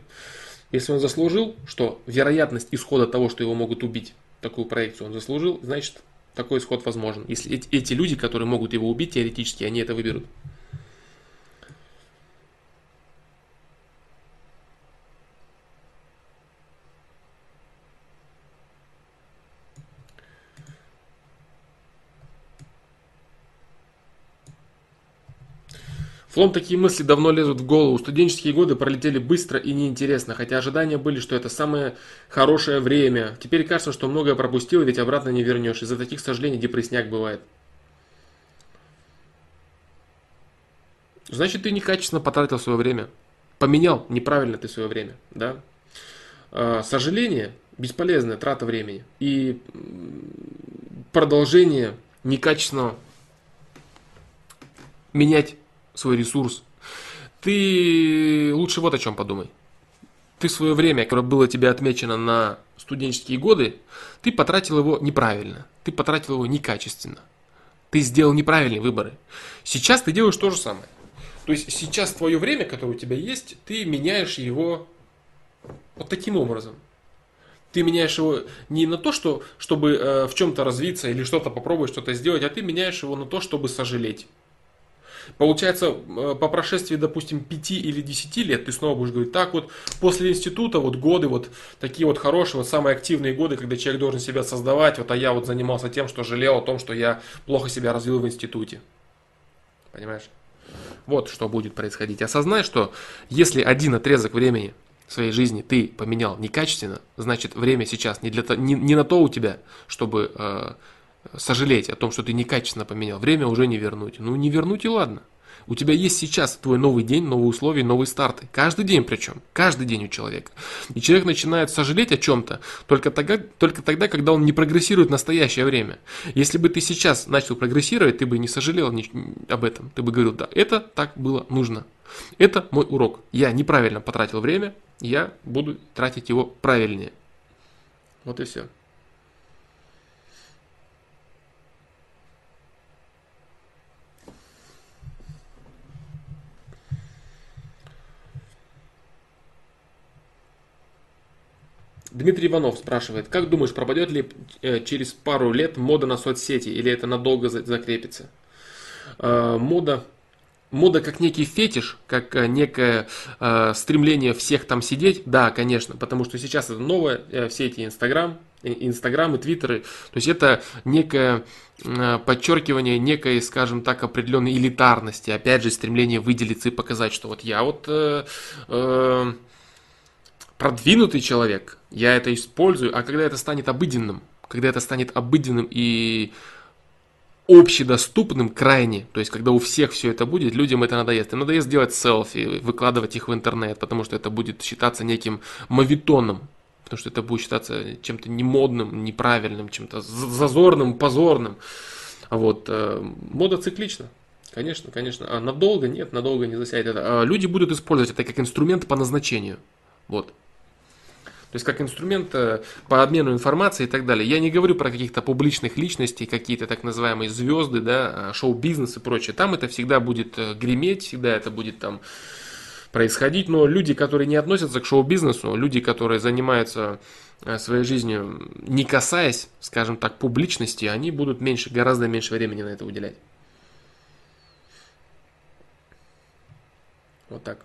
Если он заслужил, что вероятность исхода того, что его могут убить, такую проекцию он заслужил, значит такой исход возможен. Если эти люди, которые могут его убить теоретически, они это выберут. Флом такие мысли давно лезут в голову. Студенческие годы пролетели быстро и неинтересно, хотя ожидания были, что это самое хорошее время. Теперь кажется, что многое пропустил, ведь обратно не вернешь. Из-за таких сожалений депрессняк бывает. Значит, ты некачественно потратил свое время. Поменял неправильно ты свое время. Да? А, сожаление – бесполезная трата времени. И продолжение некачественно менять свой ресурс, ты лучше вот о чем подумай. Ты свое время, которое было тебе отмечено на студенческие годы, ты потратил его неправильно, ты потратил его некачественно. Ты сделал неправильные выборы. Сейчас ты делаешь то же самое. То есть сейчас твое время, которое у тебя есть, ты меняешь его вот таким образом. Ты меняешь его не на то, что, чтобы э, в чем-то развиться или что-то попробовать, что-то сделать, а ты меняешь его на то, чтобы сожалеть. Получается, э, по прошествии, допустим, 5 или 10 лет, ты снова будешь говорить, так вот, после института, вот годы, вот такие вот хорошие, вот самые активные годы, когда человек должен себя создавать, вот, а я вот занимался тем, что жалел о том, что я плохо себя развил в институте. Понимаешь? Вот что будет происходить. Осознай, что если один отрезок времени своей жизни ты поменял некачественно, значит время сейчас не, для, не, не на то у тебя, чтобы э, сожалеть о том, что ты некачественно поменял. Время уже не вернуть. Ну, не вернуть и ладно. У тебя есть сейчас твой новый день, новые условия, новые старты. Каждый день причем. Каждый день у человека. И человек начинает сожалеть о чем-то только тогда, только тогда, когда он не прогрессирует в настоящее время. Если бы ты сейчас начал прогрессировать, ты бы не сожалел об этом. Ты бы говорил, да, это так было нужно. Это мой урок. Я неправильно потратил время, я буду тратить его правильнее. Вот и все. Дмитрий Иванов спрашивает, как думаешь, пропадет ли э, через пару лет мода на соцсети или это надолго закрепится? Э, мода, мода как некий фетиш, как э, некое стремление всех там сидеть, да, конечно, потому что сейчас это новое, все эти Инстаграм, Инстаграм и Твиттеры, то есть это некое подчеркивание некой, скажем так, определенной элитарности, опять же, стремление выделиться и показать, что вот я вот э, э, продвинутый человек, я это использую, а когда это станет обыденным, когда это станет обыденным и общедоступным крайне, то есть когда у всех все это будет, людям это надоест. Им надоест делать селфи, выкладывать их в интернет, потому что это будет считаться неким мавитоном, потому что это будет считаться чем-то немодным, неправильным, чем-то зазорным, позорным. Вот. Э, мода циклична. Конечно, конечно. А надолго? Нет, надолго не засядет. А люди будут использовать это как инструмент по назначению. Вот. То есть как инструмент э, по обмену информацией и так далее. Я не говорю про каких-то публичных личностей, какие-то так называемые звезды, да, а, шоу-бизнес и прочее. Там это всегда будет э, греметь, всегда это будет там происходить. Но люди, которые не относятся к шоу-бизнесу, люди, которые занимаются э, своей жизнью, не касаясь, скажем так, публичности, они будут меньше, гораздо меньше времени на это уделять. Вот так.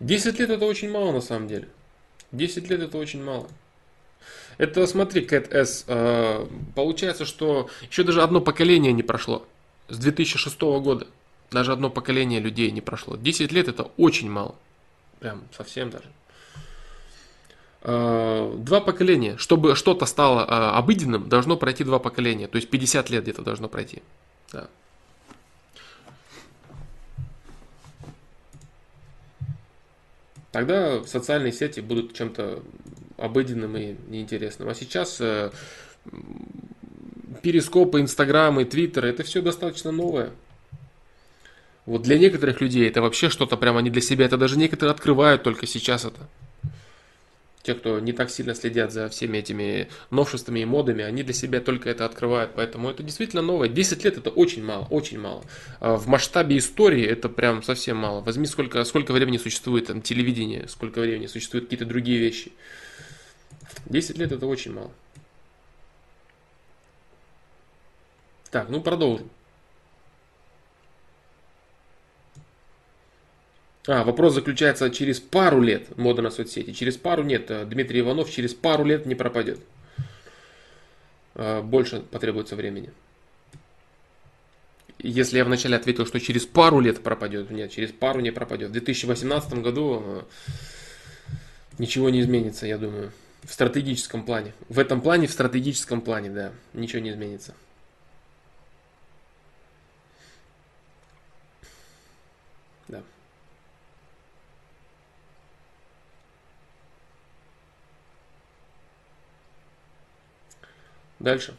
Десять лет это очень мало на самом деле. Десять лет это очень мало. Это, смотри, Кэт С, э, получается, что еще даже одно поколение не прошло. С 2006 года. Даже одно поколение людей не прошло. 10 лет это очень мало. Прям совсем даже. Э, два поколения. Чтобы что-то стало э, обыденным, должно пройти два поколения. То есть 50 лет где-то должно пройти. Да. Тогда социальные сети будут чем-то обыденным и неинтересным. А сейчас э, перископы, инстаграмы, твиттеры, это все достаточно новое. Вот для некоторых людей это вообще что-то прямо они для себя, это даже некоторые открывают только сейчас это. Те, кто не так сильно следят за всеми этими новшествами и модами, они для себя только это открывают. Поэтому это действительно новое. 10 лет это очень мало, очень мало. А в масштабе истории это прям совсем мало. Возьми, сколько, сколько времени существует там, телевидение, сколько времени существуют какие-то другие вещи. 10 лет это очень мало. Так, ну продолжим. А, вопрос заключается через пару лет мода на соцсети. Через пару нет. Э, Дмитрий Иванов через пару лет не пропадет. Э, больше потребуется времени. Если я вначале ответил, что через пару лет пропадет, нет, через пару не пропадет. В 2018 году э, ничего не изменится, я думаю. В стратегическом плане. В этом плане, в стратегическом плане, да, ничего не изменится. Да. Дальше.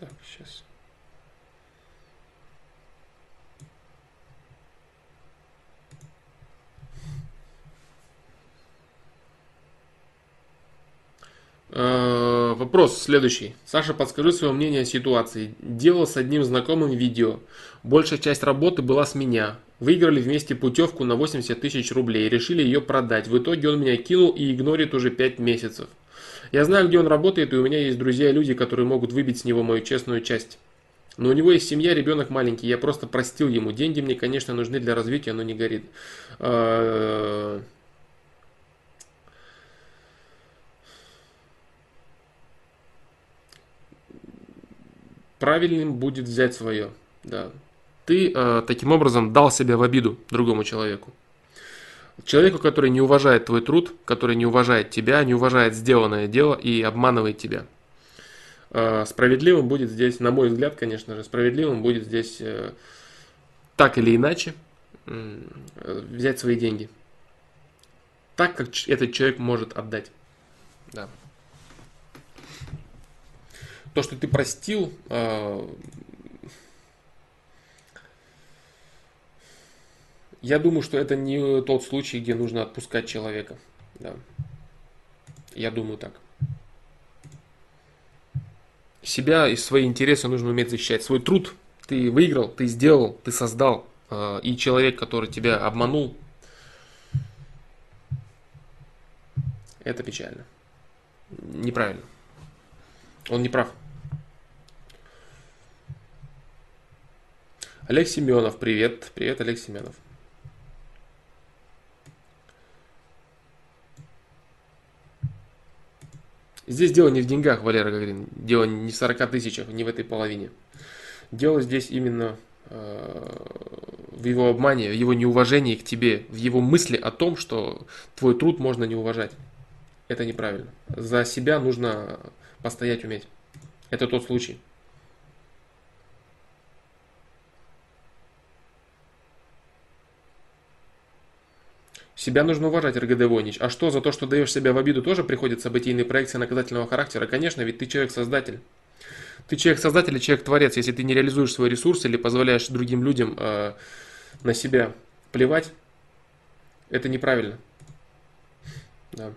Так, сейчас. Э, вопрос следующий. Саша, подскажи свое мнение о ситуации. Делал с одним знакомым видео. Большая часть работы была с меня. Выиграли вместе путевку на 80 тысяч рублей, решили ее продать. В итоге он меня кинул и игнорит уже 5 месяцев. Я знаю, где он работает, и у меня есть друзья и люди, которые могут выбить с него мою честную часть. Но у него есть семья, ребенок маленький, я просто простил ему. Деньги мне, конечно, нужны для развития, но не горит. Правильным будет взять свое. Да ты э, таким образом дал себя в обиду другому человеку. Человеку, который не уважает твой труд, который не уважает тебя, не уважает сделанное дело и обманывает тебя. Э, справедливым будет здесь, на мой взгляд, конечно же, справедливым будет здесь э, так или иначе э, взять свои деньги. Так, как этот человек может отдать. Да. То, что ты простил, э, Я думаю, что это не тот случай, где нужно отпускать человека. Да. Я думаю так. Себя и свои интересы нужно уметь защищать. Свой труд ты выиграл, ты сделал, ты создал. А, и человек, который тебя обманул, это печально. Неправильно. Он не прав. Олег Семенов, привет. Привет, Олег Семенов. Здесь дело не в деньгах, Валера Гагрин. Дело не в 40 тысячах, не в этой половине. Дело здесь именно э, в его обмане, в его неуважении к тебе, в его мысли о том, что твой труд можно не уважать. Это неправильно. За себя нужно постоять уметь. Это тот случай. Себя нужно уважать, РГД Войнич. А что, за то, что даешь себя в обиду, тоже приходят событийные проекции наказательного характера? Конечно, ведь ты человек-создатель. Ты человек-создатель и человек-творец. Если ты не реализуешь свой ресурс или позволяешь другим людям э, на себя плевать, это неправильно. Да.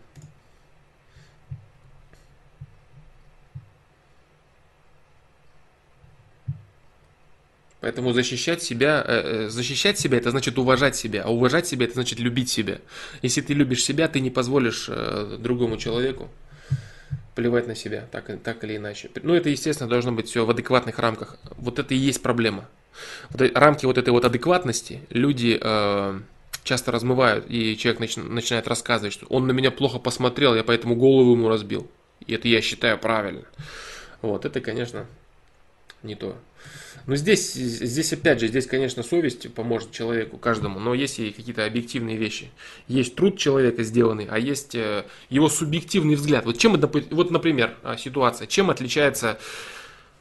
Поэтому защищать себя, э, э, защищать себя это значит уважать себя, а уважать себя это значит любить себя. Если ты любишь себя, ты не позволишь э, другому человеку плевать на себя, так, так или иначе. Ну, это, естественно, должно быть все в адекватных рамках. Вот это и есть проблема. Вот рамки вот этой вот адекватности люди э, часто размывают, и человек нач, начинает рассказывать, что он на меня плохо посмотрел, я поэтому голову ему разбил. И это я считаю правильно. Вот, это, конечно, не то. Но здесь, здесь опять же, здесь, конечно, совесть поможет человеку, каждому, но есть и какие-то объективные вещи. Есть труд человека сделанный, а есть э, его субъективный взгляд. Вот чем, вот, например, а, ситуация, чем отличается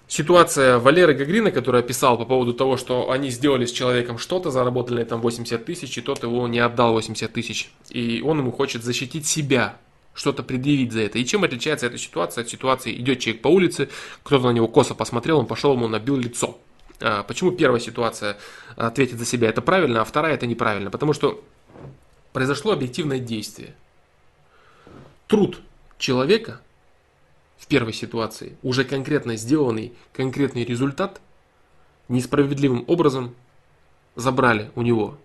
ситуация Валеры Гагрина, который описал по поводу того, что они сделали с человеком что-то, заработали там 80 тысяч, и тот его не отдал 80 тысяч. И он ему хочет защитить себя. Что-то предъявить за это. И чем отличается эта ситуация от ситуации, идет человек по улице, кто-то на него косо посмотрел, он пошел ему набил лицо. А, почему первая ситуация ответит за себя, это правильно, а вторая это неправильно? Потому что произошло объективное действие. Труд человека в первой ситуации, уже конкретно сделанный конкретный результат, несправедливым образом забрали у него.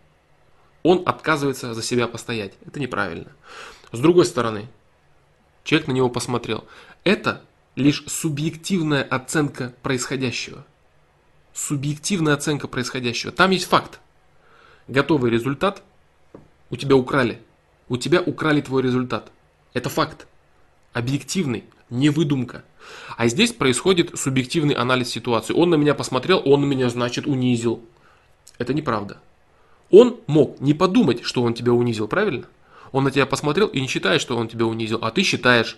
Он отказывается за себя постоять. Это неправильно. С другой стороны, человек на него посмотрел. Это лишь субъективная оценка происходящего. Субъективная оценка происходящего. Там есть факт. Готовый результат у тебя украли. У тебя украли твой результат. Это факт. Объективный, не выдумка. А здесь происходит субъективный анализ ситуации. Он на меня посмотрел, он меня, значит, унизил. Это неправда. Он мог не подумать, что он тебя унизил, правильно? Он на тебя посмотрел и не считает, что он тебя унизил, а ты считаешь.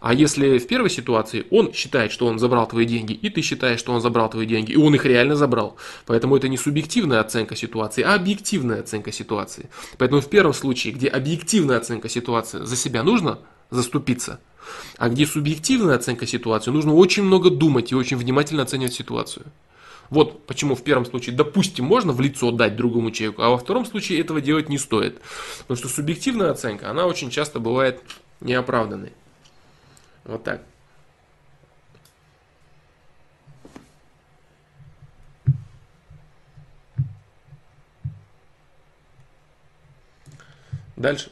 А если в первой ситуации он считает, что он забрал твои деньги, и ты считаешь, что он забрал твои деньги, и он их реально забрал. Поэтому это не субъективная оценка ситуации, а объективная оценка ситуации. Поэтому в первом случае, где объективная оценка ситуации, за себя нужно заступиться. А где субъективная оценка ситуации, нужно очень много думать и очень внимательно оценивать ситуацию. Вот почему в первом случае, допустим, можно в лицо дать другому человеку, а во втором случае этого делать не стоит. Потому что субъективная оценка, она очень часто бывает неоправданной. Вот так. Дальше.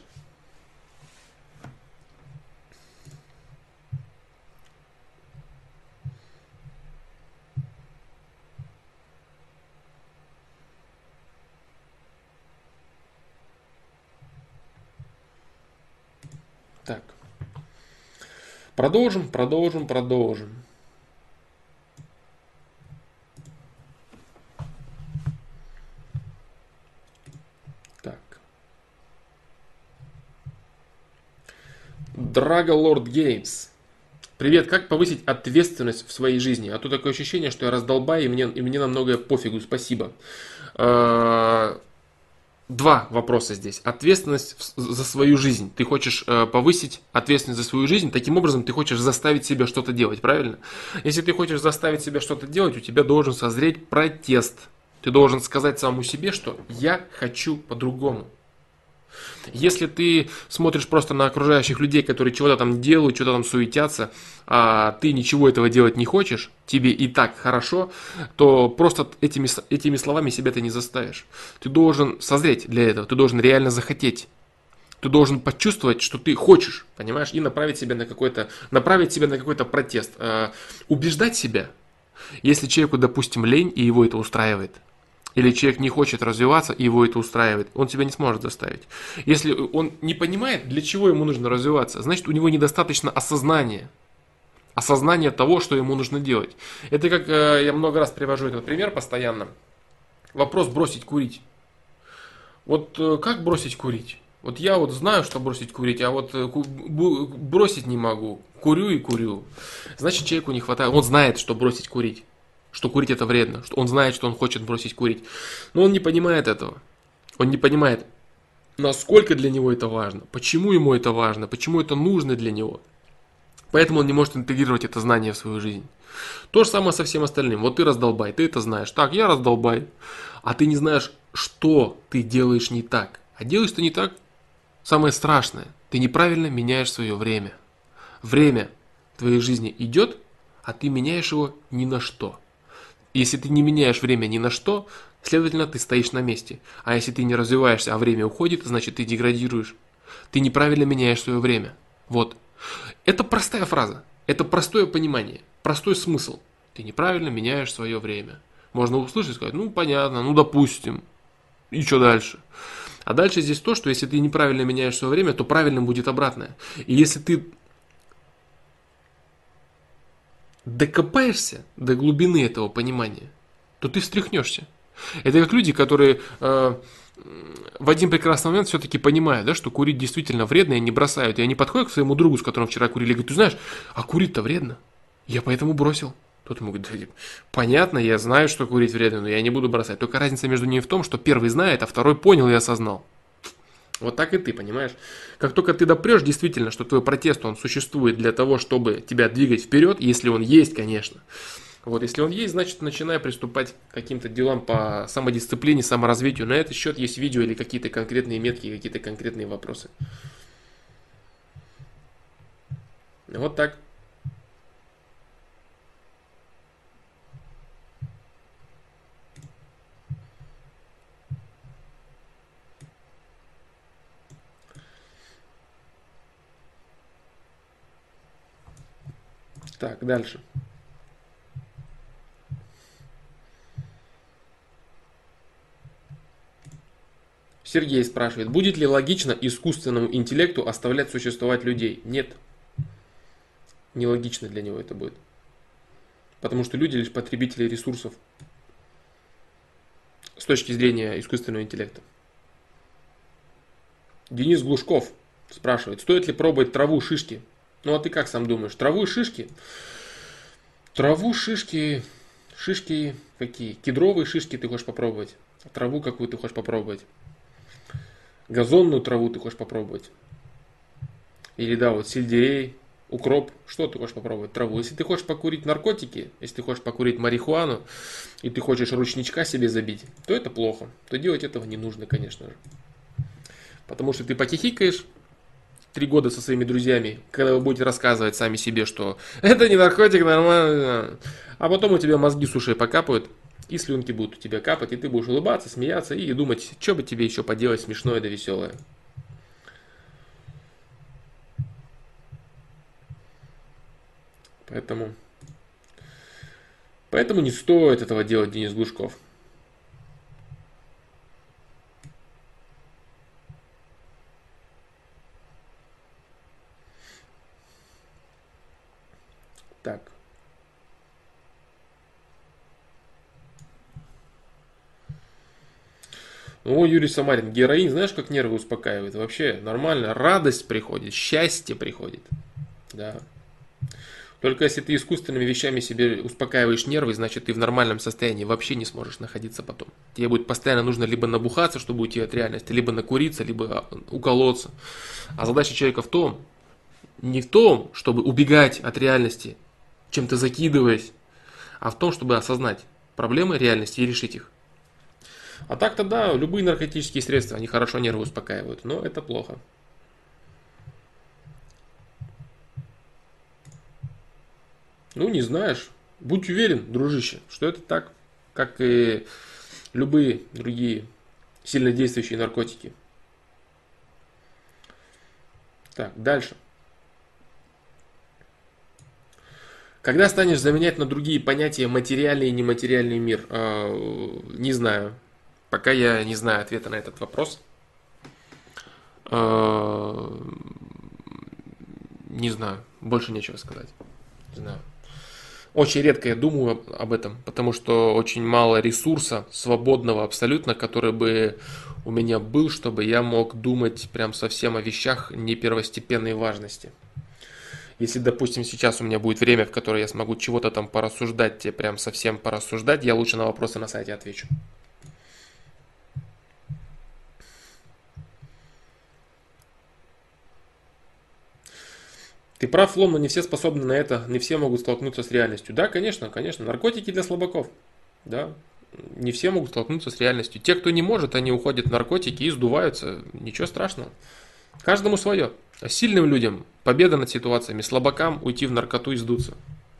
Так. Продолжим, продолжим, продолжим. Так. Драго Лорд Геймс. Привет, как повысить ответственность в своей жизни? А то такое ощущение, что я раздолбаю, и мне, и мне на многое пофигу, спасибо. А, два вопроса здесь. Ответственность за свою жизнь. Ты хочешь э, повысить ответственность за свою жизнь, таким образом ты хочешь заставить себя что-то делать, правильно? Если ты хочешь заставить себя что-то делать, у тебя должен созреть протест. Ты должен сказать самому себе, что я хочу по-другому. Если ты смотришь просто на окружающих людей, которые чего-то там делают, что-то там суетятся, а ты ничего этого делать не хочешь, тебе и так хорошо, то просто этими, этими словами себя ты не заставишь. Ты должен созреть для этого, ты должен реально захотеть. Ты должен почувствовать, что ты хочешь, понимаешь, и направить себя на какой-то, направить себя на какой-то протест. Э, убеждать себя. Если человеку, допустим, лень, и его это устраивает – или человек не хочет развиваться, и его это устраивает, он тебя не сможет заставить. Если он не понимает, для чего ему нужно развиваться, значит у него недостаточно осознания. Осознание того, что ему нужно делать. Это как э, я много раз привожу этот пример постоянно. Вопрос бросить курить. Вот э, как бросить курить? Вот я вот знаю, что бросить курить, а вот э, бросить не могу. Курю и курю. Значит, человеку не хватает. Он знает, что бросить курить что курить это вредно, что он знает, что он хочет бросить курить. Но он не понимает этого. Он не понимает, насколько для него это важно, почему ему это важно, почему это нужно для него. Поэтому он не может интегрировать это знание в свою жизнь. То же самое со всем остальным. Вот ты раздолбай, ты это знаешь. Так, я раздолбай. А ты не знаешь, что ты делаешь не так. А делаешь ты не так самое страшное. Ты неправильно меняешь свое время. Время твоей жизни идет, а ты меняешь его ни на что. Если ты не меняешь время ни на что, следовательно, ты стоишь на месте. А если ты не развиваешься, а время уходит, значит, ты деградируешь. Ты неправильно меняешь свое время. Вот. Это простая фраза. Это простое понимание, простой смысл. Ты неправильно меняешь свое время. Можно услышать и сказать, ну понятно, ну допустим. И что дальше? А дальше здесь то, что если ты неправильно меняешь свое время, то правильным будет обратное. И если ты докопаешься до глубины этого понимания, то ты встряхнешься. Это как люди, которые э, в один прекрасный момент все-таки понимают, да, что курить действительно вредно, и они бросают. И они подходят к своему другу, с которым вчера курили, и говорят, ты знаешь, а курить-то вредно. Я поэтому бросил. Тот ему говорит, типа, понятно, я знаю, что курить вредно, но я не буду бросать. Только разница между ними в том, что первый знает, а второй понял и осознал. Вот так и ты, понимаешь? Как только ты допрешь действительно, что твой протест, он существует для того, чтобы тебя двигать вперед, если он есть, конечно. Вот, если он есть, значит, начинай приступать к каким-то делам по самодисциплине, саморазвитию. На этот счет есть видео или какие-то конкретные метки, какие-то конкретные вопросы. Вот так. Так, дальше. Сергей спрашивает, будет ли логично искусственному интеллекту оставлять существовать людей? Нет. Нелогично для него это будет. Потому что люди лишь потребители ресурсов с точки зрения искусственного интеллекта. Денис Глушков спрашивает, стоит ли пробовать траву шишки? Ну а ты как сам думаешь? Траву и шишки? Траву, шишки, шишки какие? Кедровые шишки ты хочешь попробовать? Траву какую ты хочешь попробовать? газонную траву ты хочешь попробовать. Или да, вот сельдерей, укроп, что ты хочешь попробовать? Траву. Если ты хочешь покурить наркотики, если ты хочешь покурить марихуану, и ты хочешь ручничка себе забить, то это плохо. То делать этого не нужно, конечно же. Потому что ты потихикаешь три года со своими друзьями, когда вы будете рассказывать сами себе, что это не наркотик, нормально. А потом у тебя мозги с ушей покапают, и слюнки будут у тебя капать, и ты будешь улыбаться, смеяться и думать, что бы тебе еще поделать смешное да веселое. Поэтому, поэтому не стоит этого делать, Денис Глушков. Так. О, Юрий Самарин, героин, знаешь, как нервы успокаивает? Вообще нормально, радость приходит, счастье приходит. Да. Только если ты искусственными вещами себе успокаиваешь нервы, значит ты в нормальном состоянии вообще не сможешь находиться потом. Тебе будет постоянно нужно либо набухаться, чтобы уйти от реальности, либо накуриться, либо уколоться. А задача человека в том, не в том, чтобы убегать от реальности, чем-то закидываясь, а в том, чтобы осознать проблемы реальности и решить их. А так-то да, любые наркотические средства, они хорошо нервы успокаивают, но это плохо. Ну, не знаешь. Будь уверен, дружище, что это так, как и любые другие сильнодействующие наркотики. Так, дальше. Когда станешь заменять на другие понятия материальный и нематериальный мир? Э, не знаю. Пока я не знаю ответа на этот вопрос. Э, не знаю, больше нечего сказать. Не знаю. Очень редко я думаю об этом, потому что очень мало ресурса свободного абсолютно, который бы у меня был, чтобы я мог думать прям совсем о вещах не первостепенной важности. Если, допустим, сейчас у меня будет время, в которое я смогу чего-то там порассуждать, прям совсем порассуждать, я лучше на вопросы на сайте отвечу. Ты прав, Лом, но не все способны на это, не все могут столкнуться с реальностью. Да, конечно, конечно, наркотики для слабаков. Да, не все могут столкнуться с реальностью. Те, кто не может, они уходят в наркотики и сдуваются. Ничего страшного. Каждому свое. А сильным людям победа над ситуациями, слабакам уйти в наркоту и сдуться.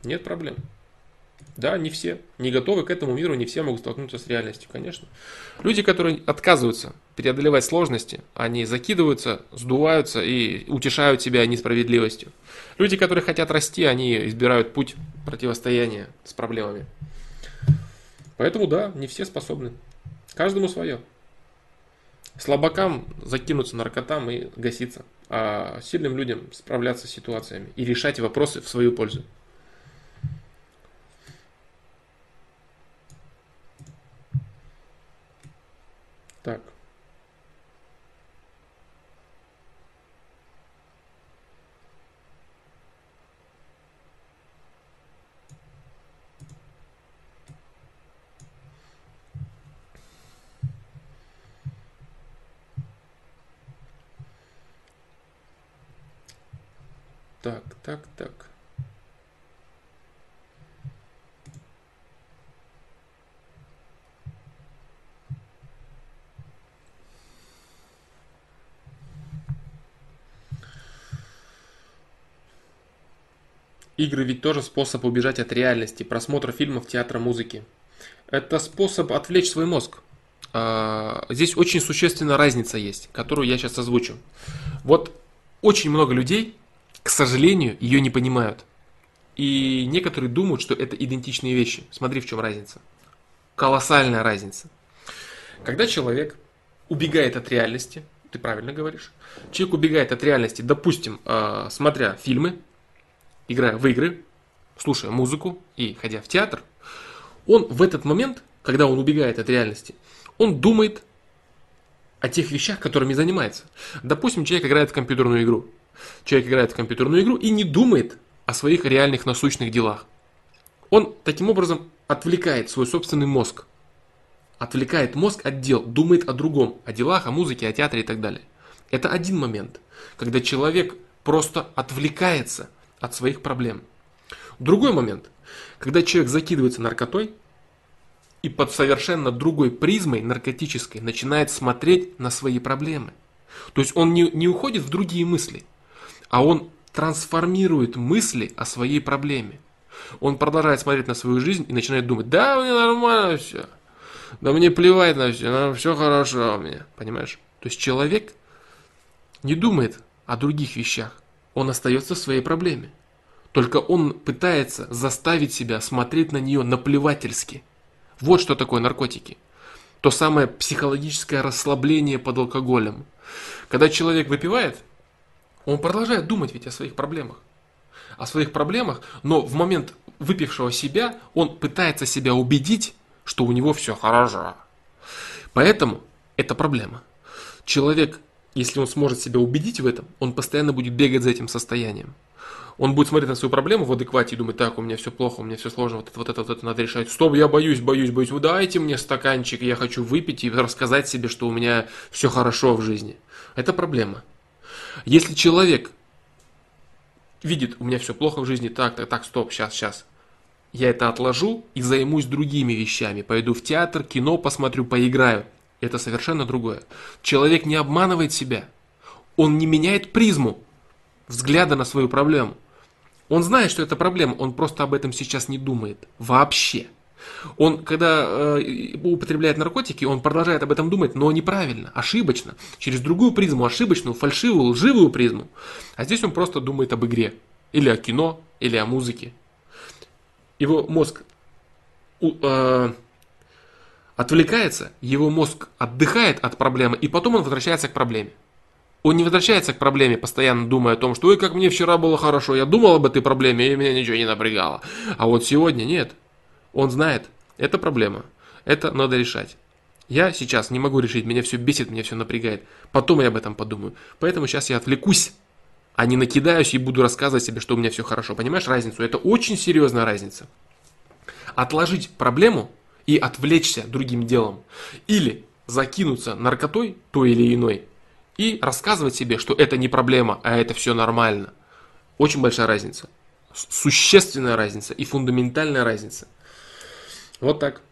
Нет проблем. Да, не все. Не готовы к этому миру, не все могут столкнуться с реальностью, конечно. Люди, которые отказываются преодолевать сложности, они закидываются, сдуваются и утешают себя несправедливостью. Люди, которые хотят расти, они избирают путь противостояния с проблемами. Поэтому да, не все способны. Каждому свое. Слабакам закинуться наркотам и гаситься, а сильным людям справляться с ситуациями и решать вопросы в свою пользу. Так. Так, так, так, Игры ведь тоже способ убежать от реальности, просмотра фильмов, театра, музыки. Это способ отвлечь свой мозг. А, здесь очень существенная разница есть, которую я сейчас озвучу. Вот очень много людей, к сожалению, ее не понимают. И некоторые думают, что это идентичные вещи. Смотри, в чем разница. Колоссальная разница. Когда человек убегает от реальности, ты правильно говоришь, человек убегает от реальности, допустим, а, смотря фильмы, играя в игры, слушая музыку и ходя в театр, он в этот момент, когда он убегает от реальности, он думает о тех вещах, которыми занимается. Допустим, человек играет в компьютерную игру. Человек играет в компьютерную игру и не думает о своих реальных насущных делах. Он таким образом отвлекает свой собственный мозг. Отвлекает мозг от дел, думает о другом, о делах, о музыке, о театре и так далее. Это один момент, когда человек просто отвлекается – от своих проблем. Другой момент, когда человек закидывается наркотой и под совершенно другой призмой наркотической начинает смотреть на свои проблемы. То есть он не, не уходит в другие мысли, а он трансформирует мысли о своей проблеме. Он продолжает смотреть на свою жизнь и начинает думать, да, мне нормально все, да мне плевать на все, на все хорошо у меня, понимаешь? То есть человек не думает о других вещах, он остается в своей проблеме. Только он пытается заставить себя смотреть на нее наплевательски. Вот что такое наркотики. То самое психологическое расслабление под алкоголем. Когда человек выпивает, он продолжает думать ведь о своих проблемах. О своих проблемах, но в момент выпившего себя он пытается себя убедить, что у него все хорошо. Поэтому это проблема. Человек если он сможет себя убедить в этом, он постоянно будет бегать за этим состоянием. Он будет смотреть на свою проблему в адеквате и думать, так, у меня все плохо, у меня все сложно, вот это, вот это, вот это надо решать. Стоп, я боюсь, боюсь, боюсь. Вы дайте мне стаканчик, я хочу выпить и рассказать себе, что у меня все хорошо в жизни. Это проблема. Если человек видит, у меня все плохо в жизни, так, так, так, стоп, сейчас, сейчас. Я это отложу и займусь другими вещами. Пойду в театр, кино посмотрю, поиграю. Это совершенно другое. Человек не обманывает себя. Он не меняет призму взгляда на свою проблему. Он знает, что это проблема, он просто об этом сейчас не думает. Вообще. Он, когда э, употребляет наркотики, он продолжает об этом думать, но неправильно, ошибочно, через другую призму, ошибочную, фальшивую, лживую призму. А здесь он просто думает об игре, или о кино, или о музыке. Его мозг э, отвлекается, его мозг отдыхает от проблемы, и потом он возвращается к проблеме. Он не возвращается к проблеме, постоянно думая о том, что «Ой, как мне вчера было хорошо, я думал об этой проблеме, и меня ничего не напрягало». А вот сегодня нет. Он знает, это проблема, это надо решать. Я сейчас не могу решить, меня все бесит, меня все напрягает. Потом я об этом подумаю. Поэтому сейчас я отвлекусь, а не накидаюсь и буду рассказывать себе, что у меня все хорошо. Понимаешь разницу? Это очень серьезная разница. Отложить проблему и отвлечься другим делом. Или закинуться наркотой той или иной и рассказывать себе, что это не проблема, а это все нормально. Очень большая разница. Существенная разница и фундаментальная разница. Вот так.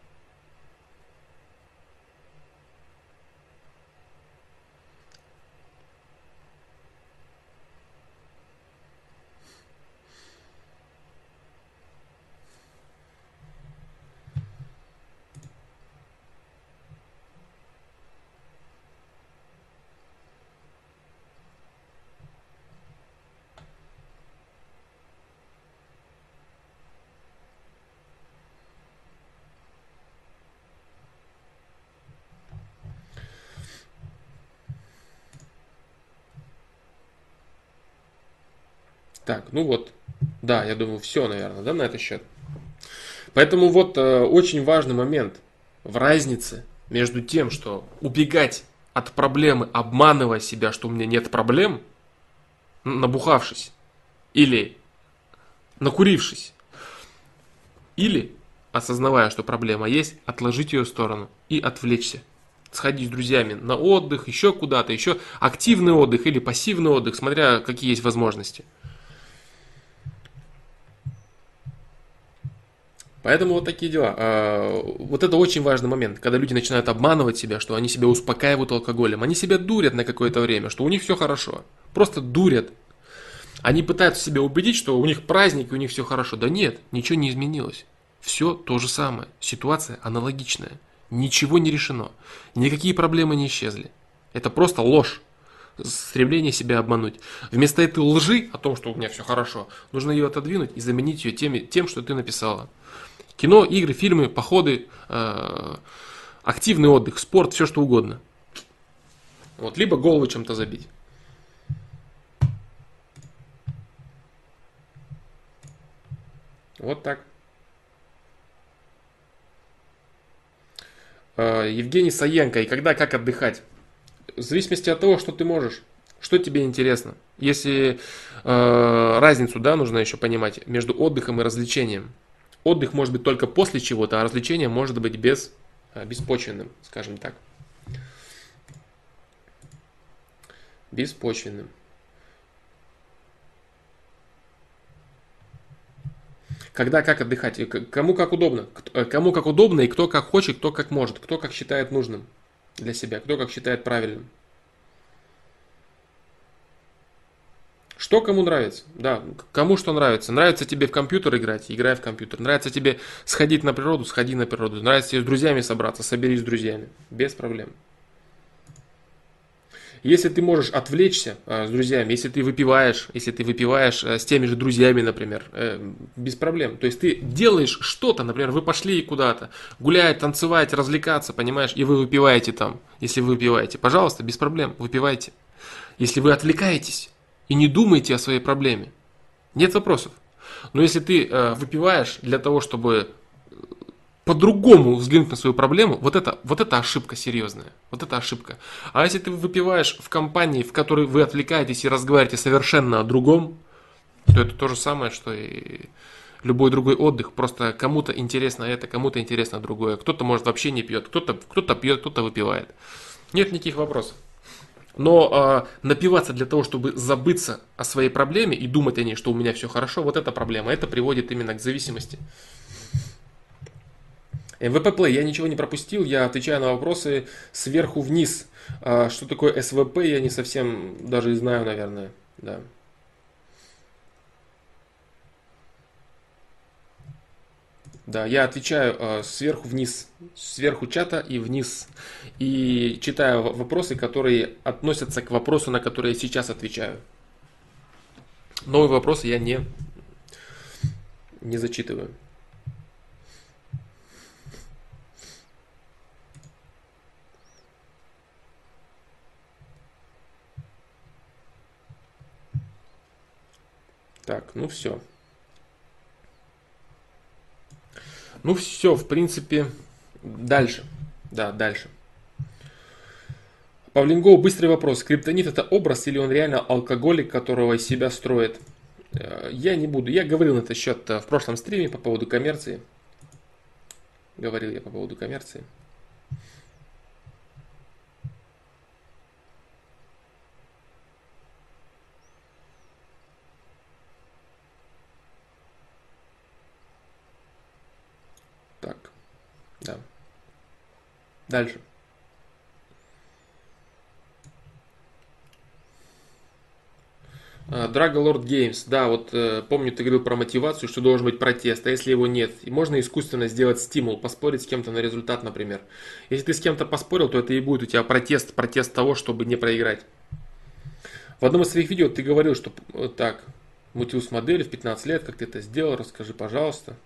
Так, ну вот, да, я думаю, все, наверное, да, на этот счет. Поэтому вот э, очень важный момент в разнице между тем, что убегать от проблемы, обманывая себя, что у меня нет проблем, набухавшись, или накурившись, или осознавая, что проблема есть, отложить ее в сторону и отвлечься. Сходить с друзьями на отдых, еще куда-то, еще активный отдых или пассивный отдых, смотря какие есть возможности – Поэтому вот такие дела. А, вот это очень важный момент, когда люди начинают обманывать себя, что они себя успокаивают алкоголем. Они себя дурят на какое-то время, что у них все хорошо. Просто дурят. Они пытаются себя убедить, что у них праздник, и у них все хорошо. Да нет, ничего не изменилось. Все то же самое. Ситуация аналогичная. Ничего не решено. Никакие проблемы не исчезли. Это просто ложь. Стремление себя обмануть. Вместо этой лжи о том, что у меня все хорошо, нужно ее отодвинуть и заменить ее тем, тем что ты написала. Кино, игры, фильмы, походы, э, активный отдых, спорт, все что угодно. Вот, либо голову чем-то забить. Вот так. Э, Евгений Саенко. И когда, как отдыхать? В зависимости от того, что ты можешь. Что тебе интересно? Если э, разницу, да, нужно еще понимать между отдыхом и развлечением. Отдых может быть только после чего-то, а развлечение может быть без, э, беспочвенным, скажем так. Беспочвенным. Когда как отдыхать, кому как удобно, э, кому как удобно и кто как хочет, кто как может, кто как считает нужным для себя, кто как считает правильным. Что кому нравится? Да, кому что нравится. Нравится тебе в компьютер играть, играй в компьютер. Нравится тебе сходить на природу, сходи на природу. Нравится тебе с друзьями собраться, соберись с друзьями. Без проблем. Если ты можешь отвлечься э, с друзьями, если ты выпиваешь, если ты выпиваешь э, с теми же друзьями, например, э, без проблем. То есть ты делаешь что-то, например, вы пошли куда-то, гулять, танцевать, развлекаться, понимаешь, и вы выпиваете там, если вы выпиваете. Пожалуйста, без проблем, выпивайте. Если вы отвлекаетесь и не думаете о своей проблеме, нет вопросов. Но если ты э, выпиваешь для того, чтобы по-другому взглянуть на свою проблему, вот это, вот это ошибка серьезная. Вот это ошибка. А если ты выпиваешь в компании, в которой вы отвлекаетесь и разговариваете совершенно о другом, то это то же самое, что и любой другой отдых. Просто кому-то интересно это, кому-то интересно другое. Кто-то, может, вообще не пьет, кто-то кто пьет, кто-то выпивает. Нет никаких вопросов. Но э, напиваться для того, чтобы забыться о своей проблеме и думать о ней, что у меня все хорошо, вот эта проблема. Это приводит именно к зависимости. MVP Play, я ничего не пропустил, я отвечаю на вопросы сверху вниз. А что такое СВП, я не совсем даже и знаю, наверное. Да. Да, я отвечаю э, сверху вниз, сверху чата и вниз. И читаю вопросы, которые относятся к вопросу, на который я сейчас отвечаю. Новые вопросы я не, не зачитываю. Так, ну все. Ну все, в принципе, дальше. Да, дальше. Павлингоу, быстрый вопрос. Криптонит это образ или он реально алкоголик, которого из себя строит? Э, я не буду. Я говорил на этот счет э, в прошлом стриме по поводу коммерции. Говорил я по поводу коммерции. Да. Дальше. Dragon Lord Games, да, вот э, помню, ты говорил про мотивацию, что должен быть протест, а если его нет, можно искусственно сделать стимул, поспорить с кем-то на результат, например. Если ты с кем-то поспорил, то это и будет у тебя протест, протест того, чтобы не проиграть. В одном из своих видео ты говорил, что вот так, мутил модель в 15 лет, как ты это сделал, расскажи, пожалуйста.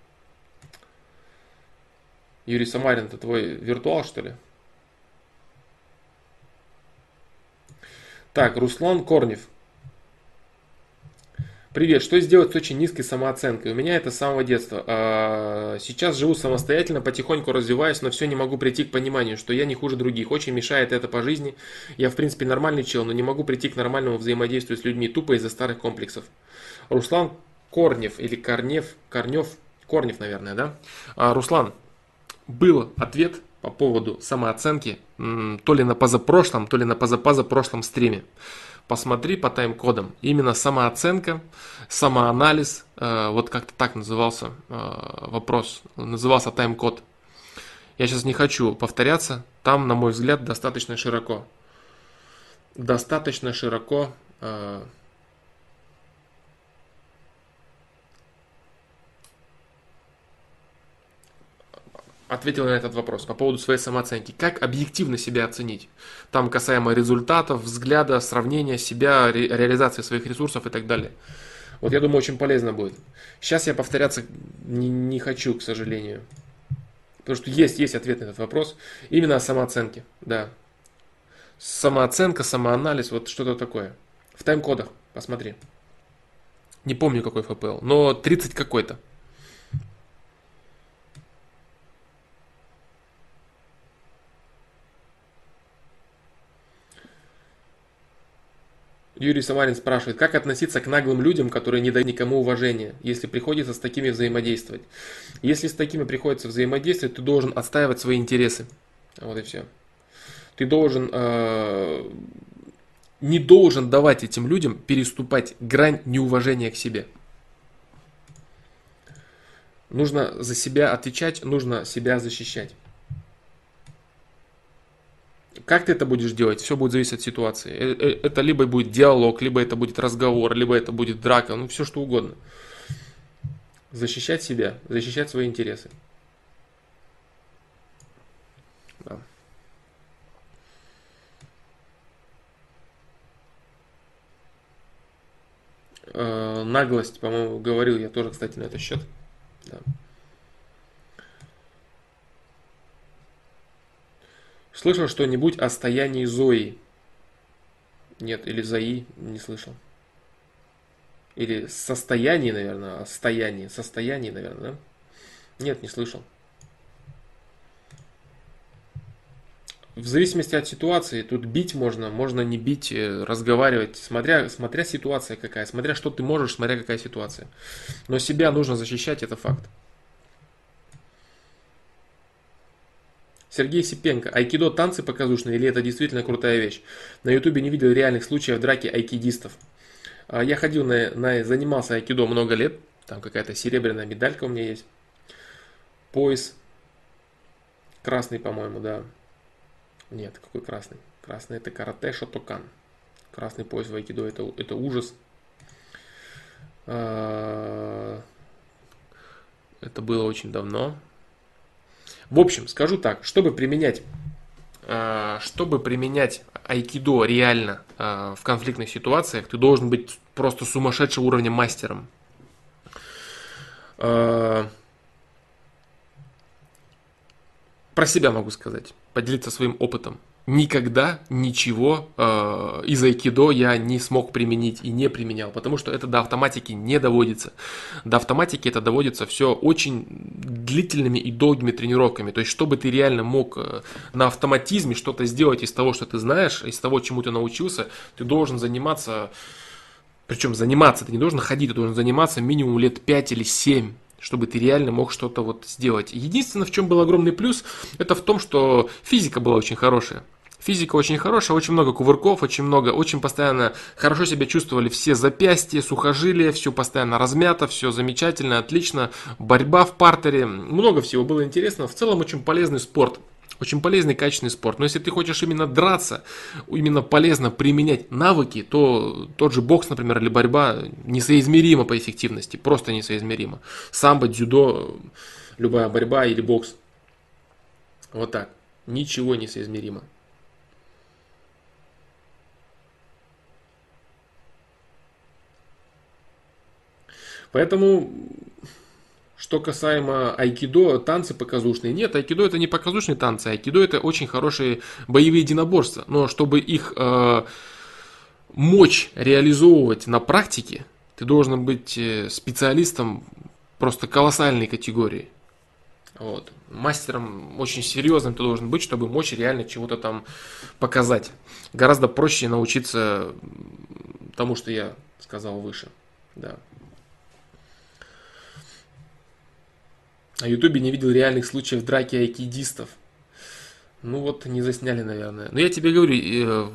Юрий Самарин, это твой виртуал, что ли? Так, Руслан Корнев. Привет, что сделать с очень низкой самооценкой? У меня это с самого детства. А, сейчас живу самостоятельно, потихоньку развиваюсь, но все не могу прийти к пониманию, что я не хуже других. Очень мешает это по жизни. Я, в принципе, нормальный чел, но не могу прийти к нормальному взаимодействию с людьми тупо из-за старых комплексов. Руслан Корнев или Корнев, Корнев, Корнев, наверное, да? А, Руслан, был ответ по поводу самооценки то ли на позапрошлом, то ли на позапозапрошлом стриме. посмотри по тайм-кодам. Именно самооценка, самоанализ, э, вот как-то так назывался э, вопрос, назывался тайм-код. Я сейчас не хочу повторяться, там, на мой взгляд, достаточно широко. Достаточно широко ответил на этот вопрос по поводу своей самооценки. Как объективно себя оценить? Там касаемо результатов, взгляда, сравнения себя, ре, реализации своих ресурсов и так далее. Вот я думаю, очень полезно будет. Сейчас я повторяться не, не хочу, к сожалению. Потому что есть, есть ответ на этот вопрос. Именно о самооценке, да. Самооценка, самоанализ, вот что-то такое. В тайм-кодах, посмотри. Не помню какой ФПЛ, но 30 какой-то. Юрий Самарин спрашивает, как относиться к наглым людям, которые не дают никому уважения, если приходится с такими взаимодействовать. Если с такими приходится взаимодействовать, ты должен отстаивать свои интересы. Вот и все. Ты должен, э, не должен давать этим людям переступать грань неуважения к себе. Нужно за себя отвечать, нужно себя защищать. Как ты это будешь делать, все будет зависеть от ситуации. Э, э, это либо будет диалог, либо это будет разговор, либо это будет драка, ну все что угодно. Защищать себя, защищать свои интересы. Да. Э, наглость, по-моему, говорил я тоже, кстати, на этот счет. Да. Слышал что-нибудь о стоянии Зои? Нет, или Зои, не слышал. Или состоянии, наверное, о стоянии. Состоянии, наверное, да? Нет, не слышал. В зависимости от ситуации, тут бить можно, можно не бить, э, разговаривать, смотря, смотря ситуация какая, смотря что ты можешь, смотря какая ситуация. Но себя нужно защищать, это факт. Сергей Сипенко. Айкидо танцы показушные или это действительно крутая вещь? На ютубе не видел реальных случаев драки айкидистов. А, я ходил на, на занимался айкидо много лет. Там какая-то серебряная медалька у меня есть. Пояс. Красный, по-моему, да. Нет, какой красный? Красный это карате шотокан. Красный пояс в айкидо это, это ужас. А, это было очень давно. В общем, скажу так, чтобы применять, э, чтобы применять айкидо реально э, в конфликтных ситуациях, ты должен быть просто сумасшедшего уровня мастером. Э, про себя могу сказать, поделиться своим опытом никогда ничего э, из айкидо я не смог применить и не применял, потому что это до автоматики не доводится. До автоматики это доводится все очень длительными и долгими тренировками. То есть, чтобы ты реально мог э, на автоматизме что-то сделать из того, что ты знаешь, из того, чему ты научился, ты должен заниматься, причем заниматься, ты не должен ходить, ты должен заниматься минимум лет 5 или 7 чтобы ты реально мог что-то вот сделать. Единственное, в чем был огромный плюс, это в том, что физика была очень хорошая. Физика очень хорошая, очень много кувырков, очень много, очень постоянно хорошо себя чувствовали все запястья, сухожилия, все постоянно размято, все замечательно, отлично. Борьба в партере, много всего было интересно. В целом очень полезный спорт. Очень полезный, качественный спорт. Но если ты хочешь именно драться, именно полезно применять навыки, то тот же бокс, например, или борьба несоизмеримо по эффективности. Просто несоизмеримо. Самбо, дзюдо, любая борьба или бокс. Вот так. Ничего несоизмеримо. Поэтому, что касаемо айкидо, танцы показушные. Нет, айкидо это не показушные танцы, айкидо это очень хорошие боевые единоборства. Но чтобы их э, мочь реализовывать на практике, ты должен быть э, специалистом просто колоссальной категории. Вот. Мастером очень серьезным ты должен быть, чтобы мочь реально чего-то там показать. Гораздо проще научиться тому, что я сказал выше. Да. На Ютубе не видел реальных случаев драки айкидистов. Ну вот, не засняли, наверное. Но я тебе говорю, э,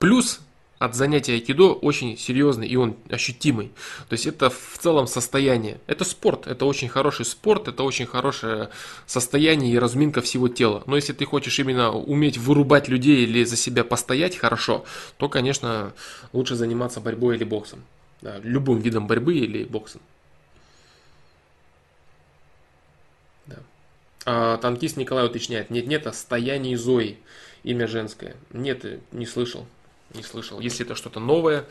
плюс от занятия айкидо очень серьезный и он ощутимый. То есть это в целом состояние. Это спорт, это очень хороший спорт, это очень хорошее состояние и разминка всего тела. Но если ты хочешь именно уметь вырубать людей или за себя постоять хорошо, то, конечно, лучше заниматься борьбой или боксом. Да, любым видом борьбы или боксом. Да. А, танкист Николай уточняет, нет-нет, а стояние Зои, имя женское. Нет, не слышал не слышал. Если это что-то новое,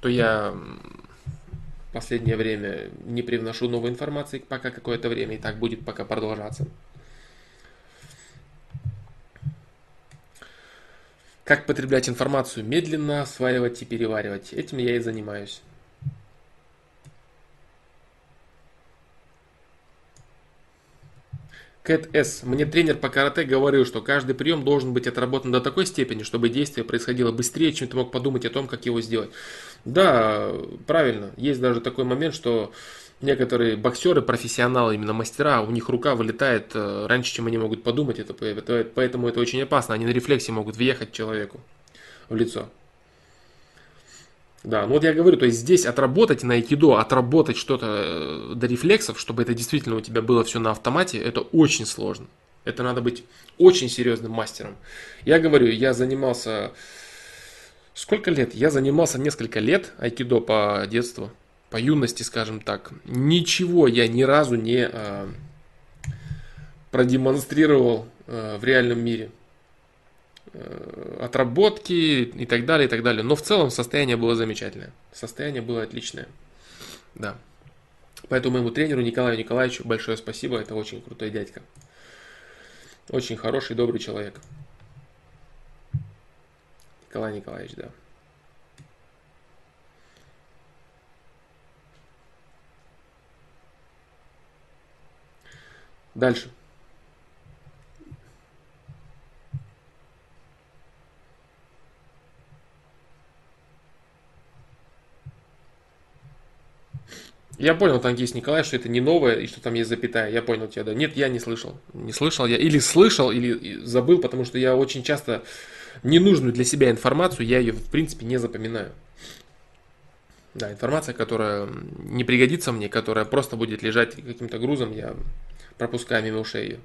то я в последнее время не привношу новой информации пока какое-то время, и так будет пока продолжаться. Как потреблять информацию медленно, осваивать и переваривать. Этим я и занимаюсь. Кэт С. Мне тренер по карате говорил, что каждый прием должен быть отработан до такой степени, чтобы действие происходило быстрее, чем ты мог подумать о том, как его сделать. Да, правильно. Есть даже такой момент, что некоторые боксеры, профессионалы, именно мастера, у них рука вылетает э, раньше, чем они могут подумать. Это, поэтому это очень опасно. Они на рефлексе могут въехать человеку в лицо. Да, ну вот я говорю, то есть здесь отработать на айкидо, отработать что-то э, до рефлексов, чтобы это действительно у тебя было все на автомате, это очень сложно. Это надо быть очень серьезным мастером. Я говорю, я занимался... Сколько лет? Я занимался несколько лет айкидо по детству, по юности, скажем так. Ничего я ни разу не э, продемонстрировал э, в реальном мире. Э, отработки и так далее, и так далее. Но в целом состояние было замечательное. Состояние было отличное. Да. Поэтому моему тренеру Николаю Николаевичу большое спасибо. Это очень крутой дядька. Очень хороший, добрый человек. Николай Николаевич, да. Дальше. Я понял, танкист Николай, что это не новое и что там есть запятая. Я понял тебя, да. Нет, я не слышал. Не слышал я. Или слышал, или забыл, потому что я очень часто ненужную для себя информацию, я ее в принципе не запоминаю. Да, информация, которая не пригодится мне, которая просто будет лежать каким-то грузом, я пропускаю мимо ушей ее.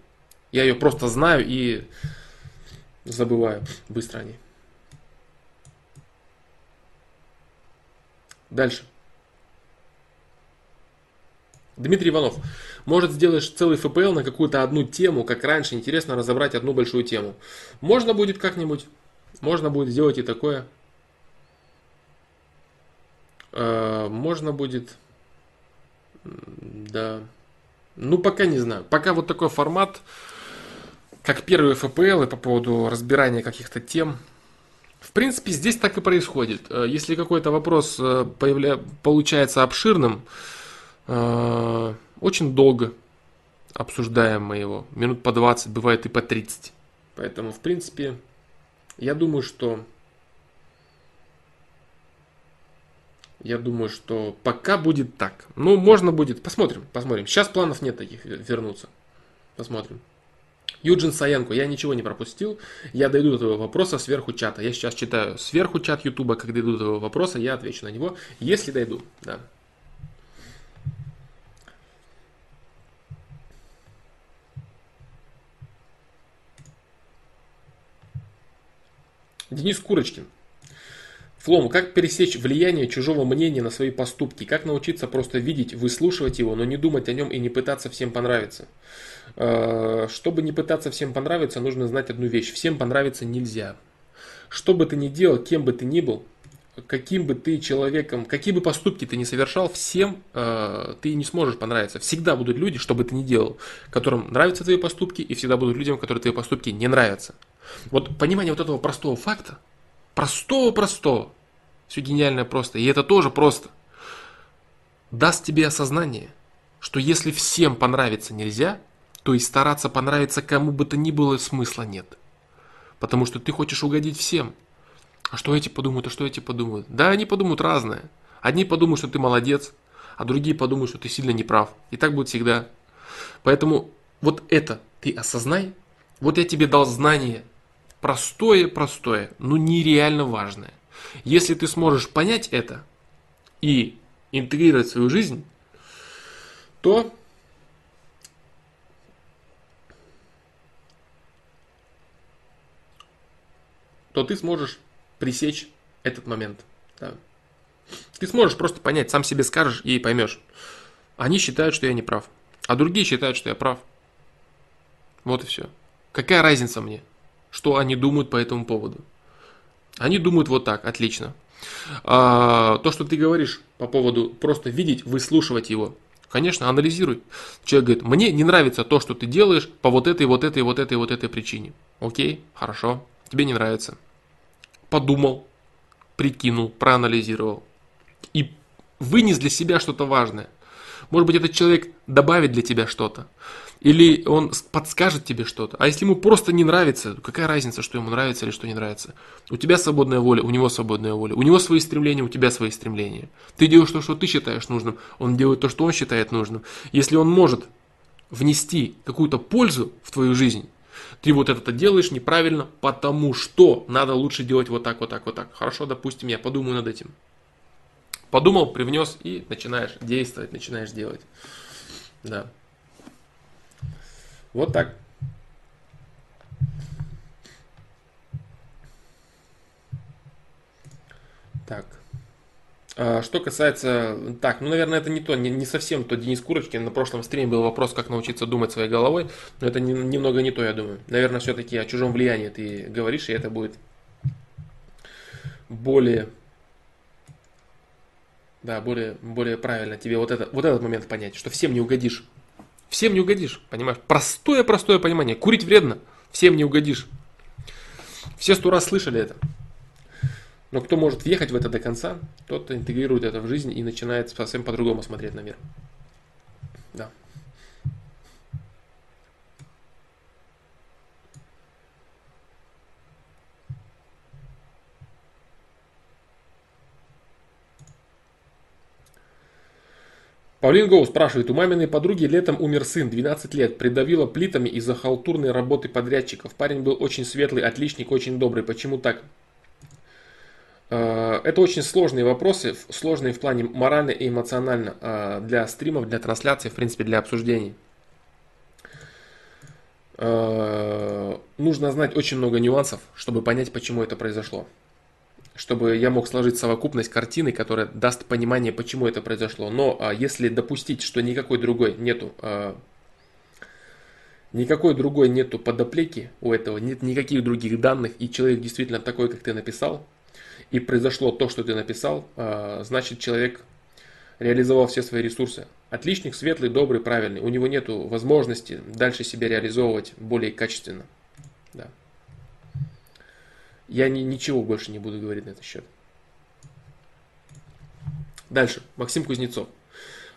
Я ее просто знаю и забываю быстро о ней. Дальше. Дмитрий Иванов. Может сделаешь целый ФПЛ на какую-то одну тему, как раньше, интересно разобрать одну большую тему. Можно будет как-нибудь, можно будет сделать и такое. Э, можно будет, да, ну пока не знаю. Пока вот такой формат, как первый ФПЛ и по поводу разбирания каких-то тем. В принципе, здесь так и происходит. Э, если какой-то вопрос э, появля... получается обширным, очень долго обсуждаем мы его. Минут по 20, бывает и по 30. Поэтому, в принципе, я думаю, что... Я думаю, что пока будет так. Ну, можно будет. Посмотрим, посмотрим. Сейчас планов нет таких вернуться. Посмотрим. Юджин Саенко, я ничего не пропустил. Я дойду до этого вопроса сверху чата. Я сейчас читаю сверху чат Ютуба. Когда дойду до этого вопроса, я отвечу на него, если дойду. Да. Денис Курочкин. Флом, как пересечь влияние чужого мнения на свои поступки? Как научиться просто видеть, выслушивать его, но не думать о нем и не пытаться всем понравиться? Э, чтобы не пытаться всем понравиться, нужно знать одну вещь. Всем понравиться нельзя. Что бы ты ни делал, кем бы ты ни был, каким бы ты человеком, какие бы поступки ты ни совершал, всем э, ты не сможешь понравиться. Всегда будут люди, что бы ты ни делал, которым нравятся твои поступки, и всегда будут людям, которые твои поступки не нравятся. Вот понимание вот этого простого факта, простого-простого, все гениальное просто, и это тоже просто, даст тебе осознание, что если всем понравиться нельзя, то и стараться понравиться кому бы то ни было смысла нет. Потому что ты хочешь угодить всем. А что эти подумают, а что эти подумают? Да, они подумают разное. Одни подумают, что ты молодец, а другие подумают, что ты сильно неправ. И так будет всегда. Поэтому вот это ты осознай. Вот я тебе дал знание, Простое-простое, но нереально важное. Если ты сможешь понять это и интегрировать в свою жизнь, то то ты сможешь пресечь этот момент. Да. Ты сможешь просто понять, сам себе скажешь и поймешь. Они считают, что я не прав, а другие считают, что я прав. Вот и все. Какая разница мне, что они думают по этому поводу? Они думают вот так, отлично. А, то, что ты говоришь по поводу просто видеть, выслушивать его, конечно, анализируй. Человек говорит, мне не нравится то, что ты делаешь по вот этой, вот этой, вот этой, вот этой причине. Окей, хорошо, тебе не нравится. Подумал, прикинул, проанализировал и вынес для себя что-то важное. Может быть, этот человек добавит для тебя что-то. Или он подскажет тебе что-то. А если ему просто не нравится, какая разница, что ему нравится или что не нравится? У тебя свободная воля, у него свободная воля. У него свои стремления, у тебя свои стремления. Ты делаешь то, что ты считаешь нужным, он делает то, что он считает нужным. Если он может внести какую-то пользу в твою жизнь, ты вот это делаешь неправильно, потому что надо лучше делать вот так, вот так, вот так. Хорошо, допустим, я подумаю над этим. Подумал, привнес и начинаешь действовать, начинаешь делать. Да. Вот так. Так. А, что касается... Так, ну, наверное, это не то, не, не совсем то Денис Курочкин. На прошлом стриме был вопрос, как научиться думать своей головой. Но это не, немного не то, я думаю. Наверное, все-таки о чужом влиянии ты говоришь, и это будет более... Да, более, более правильно тебе вот, это, вот этот момент понять, что всем не угодишь. Всем не угодишь, понимаешь? Простое-простое понимание. Курить вредно, всем не угодишь. Все сто раз слышали это. Но кто может въехать в это до конца, тот интегрирует это в жизнь и начинает совсем по-другому смотреть на мир. Да. Павлин Гоу спрашивает, у маминой подруги летом умер сын, 12 лет, придавило плитами из-за халтурной работы подрядчиков. Парень был очень светлый, отличник, очень добрый. Почему так? Э, это очень сложные вопросы, сложные в плане морально и эмоционально э, для стримов, для трансляции, в принципе, для обсуждений. Э, нужно знать очень много нюансов, чтобы понять, почему это произошло чтобы я мог сложить совокупность картины, которая даст понимание, почему это произошло. Но а, если допустить, что никакой другой нету, а, никакой другой нету подоплеки у этого, нет никаких других данных, и человек действительно такой, как ты написал, и произошло то, что ты написал, а, значит человек реализовал все свои ресурсы. Отличник, светлый, добрый, правильный. У него нет возможности дальше себя реализовывать более качественно. Я ни, ничего больше не буду говорить на этот счет. Дальше. Максим Кузнецов.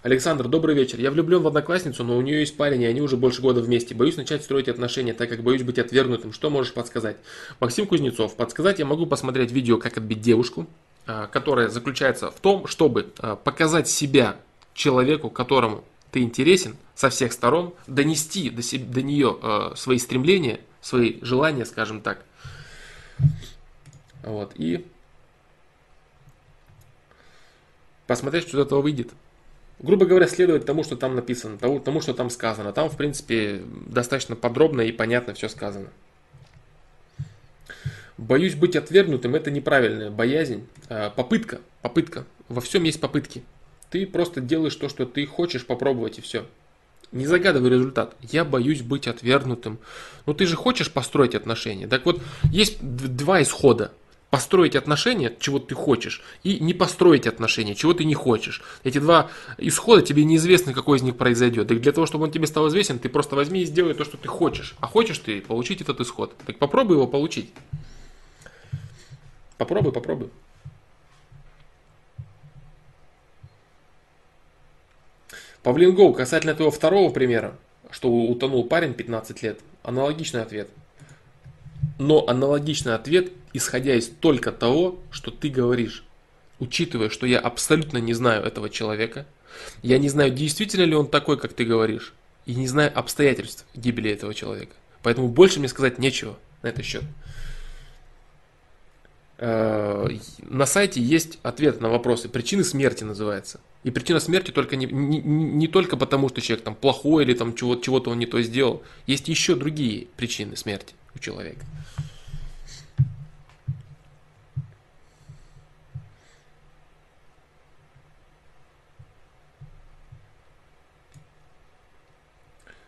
Александр, добрый вечер. Я влюблен в одноклассницу, но у нее есть парень, и они уже больше года вместе. Боюсь начать строить отношения, так как боюсь быть отвергнутым. Что можешь подсказать? Максим Кузнецов. Подсказать я могу посмотреть видео «Как отбить девушку», а, которое заключается в том, чтобы а, показать себя человеку, которому ты интересен со всех сторон, донести до, себе, до нее а, свои стремления, свои желания, скажем так – вот, и посмотреть, что из этого выйдет. Грубо говоря, следовать тому, что там написано, тому, тому, что там сказано. Там, в принципе, достаточно подробно и понятно все сказано. Боюсь быть отвергнутым, это неправильная боязнь. А, попытка, попытка. Во всем есть попытки. Ты просто делаешь то, что ты хочешь попробовать и все. Не загадывай результат. Я боюсь быть отвергнутым. Ну ты же хочешь построить отношения. Так вот, есть два исхода. Построить отношения, чего ты хочешь, и не построить отношения, чего ты не хочешь. Эти два исхода тебе неизвестно, какой из них произойдет. Так для того, чтобы он тебе стал известен, ты просто возьми и сделай то, что ты хочешь. А хочешь ты получить этот исход. Так попробуй его получить. Попробуй, попробуй. Павлин Гоу, касательно твоего второго примера, что утонул парень 15 лет, аналогичный ответ. Но аналогичный ответ, исходя из только того, что ты говоришь. Учитывая, что я абсолютно не знаю этого человека, я не знаю, действительно ли он такой, как ты говоришь, и не знаю обстоятельств гибели этого человека. Поэтому больше мне сказать нечего на этот счет. Э, на сайте есть ответ на вопросы. Причины смерти называется. И причина смерти только не, не, не только потому, что человек там плохой или там чего, чего-то он не то сделал. Есть еще другие причины смерти у человека.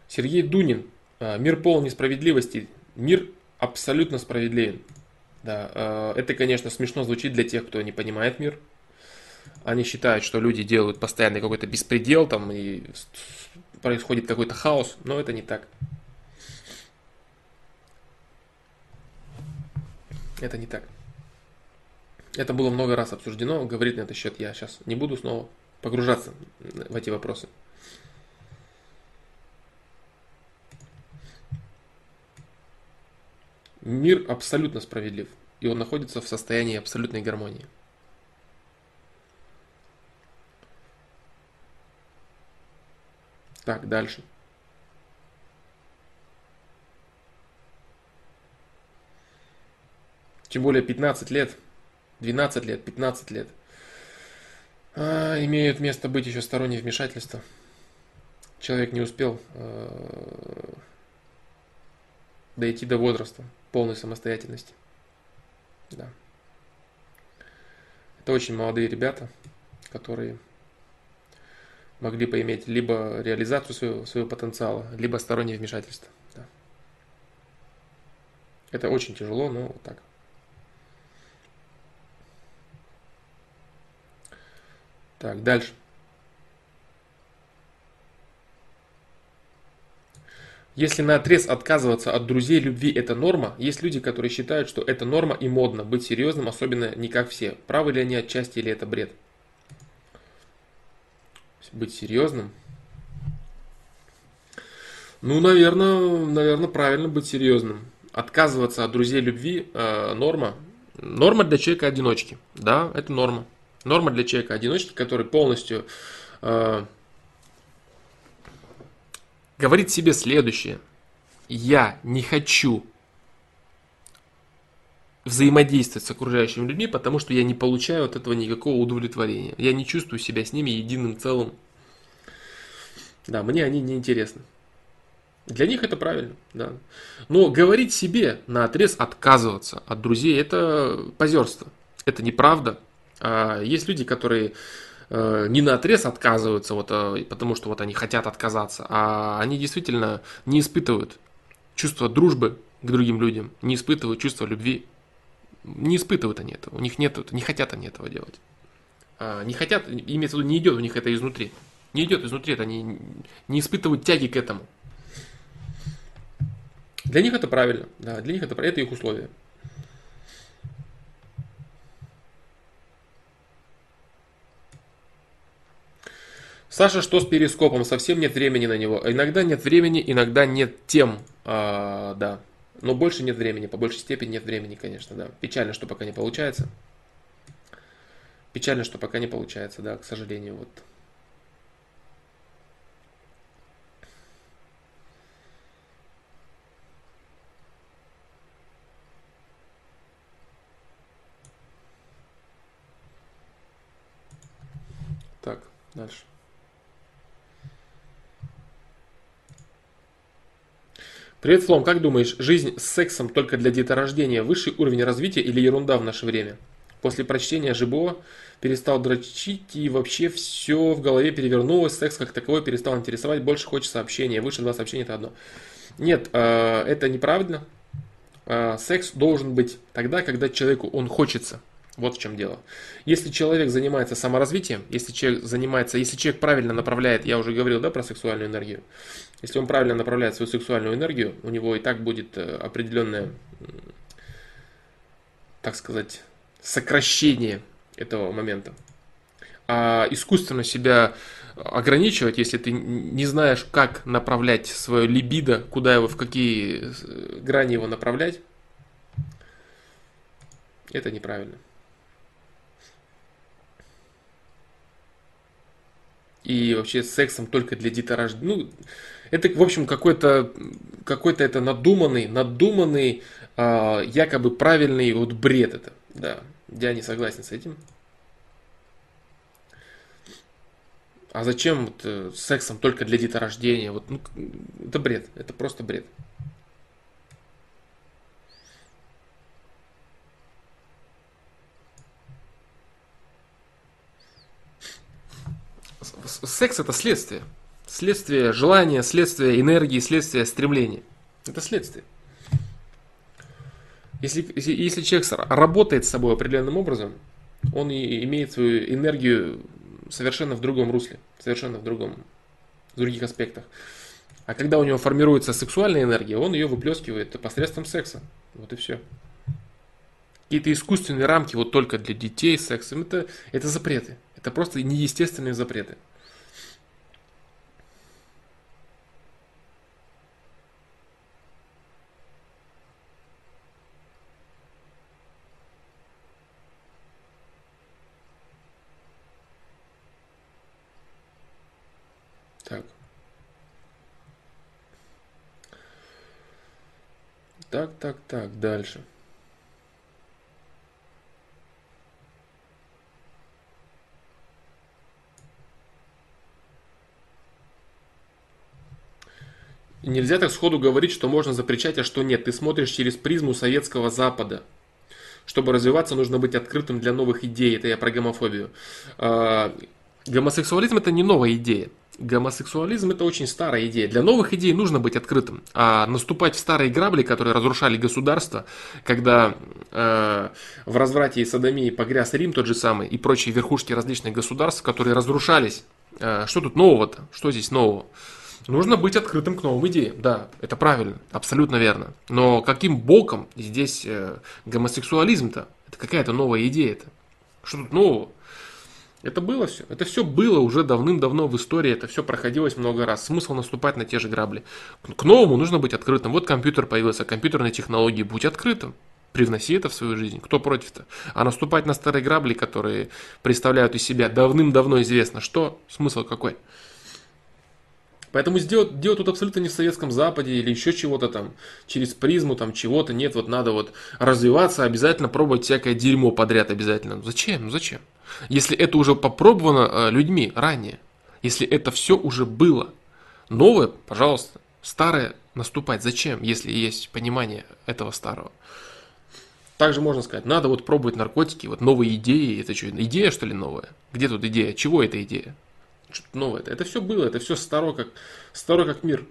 Сергей Дунин. «Э, мир полон несправедливости. Мир абсолютно справедливен. Да, э, это, конечно, смешно звучит для тех, кто не понимает мир. Они считают, что люди делают постоянный какой-то беспредел, там, и происходит какой-то хаос, но это не так. Это не так. Это было много раз обсуждено, говорит на этот счет я сейчас не буду снова погружаться в эти вопросы. Мир абсолютно справедлив, и он находится в состоянии абсолютной гармонии. Так, дальше. Тем более 15 лет, 12 лет, 15 лет. А, имеют место быть еще сторонние вмешательства. Человек не успел э, дойти до возраста полной самостоятельности. Да. Это очень молодые ребята, которые могли поиметь либо реализацию своего, своего потенциала, либо стороннее вмешательство. Да. Это очень тяжело, но вот так. Так, дальше. Если на отрез отказываться от друзей любви это норма, есть люди, которые считают, что это норма и модно быть серьезным, особенно не как все. Правы ли они отчасти или это бред? Быть серьезным? Ну, наверное, наверное, правильно быть серьезным. Отказываться от друзей любви э, норма. Норма для человека-одиночки. Да, это норма. Норма для человека-одиночки, который полностью э, говорит себе следующее. Я не хочу взаимодействовать с окружающими людьми, потому что я не получаю от этого никакого удовлетворения. Я не чувствую себя с ними единым целым. Да, мне они не интересны. Для них это правильно, да. Но говорить себе на отрез отказываться от друзей это позерство. Это неправда. А есть люди, которые Э, не на отрез отказываются, вот, э, потому что вот они хотят отказаться, а они действительно не испытывают чувство дружбы к другим людям, не испытывают чувство любви. Не испытывают они этого, у них нет, не хотят они этого делать. А, не хотят, имеется в виду, не идет у них это изнутри. Не идет изнутри, это они не испытывают тяги к этому. Для них это правильно, да, для них это, это их условия. Саша, что с перископом? Совсем нет времени на него. Иногда нет времени, иногда нет тем. А, да. Но больше нет времени, по большей степени нет времени, конечно, да. Печально, что пока не получается. Печально, что пока не получается, да, к сожалению, вот. Так, дальше. Привет, Флом, как думаешь, жизнь с сексом только для деторождения высший уровень развития или ерунда в наше время? После прочтения ЖБО перестал дрочить и вообще все в голове перевернулось, секс как таковой перестал интересовать, больше хочется общения, выше два сообщения это одно. Нет, э, это неправильно. Э, секс должен быть тогда, когда человеку он хочется. Вот в чем дело. Если человек занимается саморазвитием, если человек занимается, если человек правильно направляет, я уже говорил, да, про сексуальную энергию, если он правильно направляет свою сексуальную энергию, у него и так будет э, определенное, так сказать, сокращение этого момента. А искусственно себя ограничивать, если ты не знаешь, как направлять свое либидо, куда его, в какие э, грани его направлять, это неправильно. И вообще сексом только для деторождения. Ну, это, в общем, какой-то какой-то это надуманный, надуманный, э, якобы правильный вот бред это. Да, я не согласен с этим. А зачем вот, э, сексом только для деторождения? Вот, ну, это бред, это просто бред. Секс это следствие. Следствие желания, следствие энергии, следствие стремления. Это следствие. Если, если, если человек работает с собой определенным образом, он и имеет свою энергию совершенно в другом русле, совершенно в другом, в других аспектах. А когда у него формируется сексуальная энергия, он ее выплескивает посредством секса. Вот и все. Какие-то искусственные рамки вот только для детей сексом, это, это запреты. Это просто неестественные запреты. Так. Так, так, так, дальше. нельзя так сходу говорить, что можно запрещать, а что нет. Ты смотришь через призму советского Запада. Чтобы развиваться, нужно быть открытым для новых идей. Это я про гомофобию. А, гомосексуализм это не новая идея. Гомосексуализм это очень старая идея. Для новых идей нужно быть открытым. А наступать в старые грабли, которые разрушали государство, когда э, в разврате и садомии погряз Рим тот же самый и прочие верхушки различных государств, которые разрушались. Э, что тут нового-то? Что здесь нового? Нужно быть открытым к новым идеям. Да, это правильно, абсолютно верно. Но каким боком здесь э, гомосексуализм-то? Это какая-то новая идея-то. Что тут нового? Это было все. Это все было уже давным-давно в истории. Это все проходилось много раз. Смысл наступать на те же грабли. К новому нужно быть открытым. Вот компьютер появился, компьютерные технологии. Будь открытым. Привноси это в свою жизнь. Кто против-то? А наступать на старые грабли, которые представляют из себя давным-давно известно, что смысл какой? Поэтому сделать, делать тут абсолютно не в Советском Западе или еще чего-то там, через призму там чего-то, нет, вот надо вот развиваться, обязательно пробовать всякое дерьмо подряд обязательно. Зачем? Ну зачем? Если это уже попробовано э, людьми ранее, если это все уже было, новое, пожалуйста, старое наступать. Зачем, если есть понимание этого старого? Также можно сказать, надо вот пробовать наркотики, вот новые идеи, это что, идея что ли новая? Где тут идея? Чего эта идея? Что-то новое. Это все было, это все старо как, старо как мир.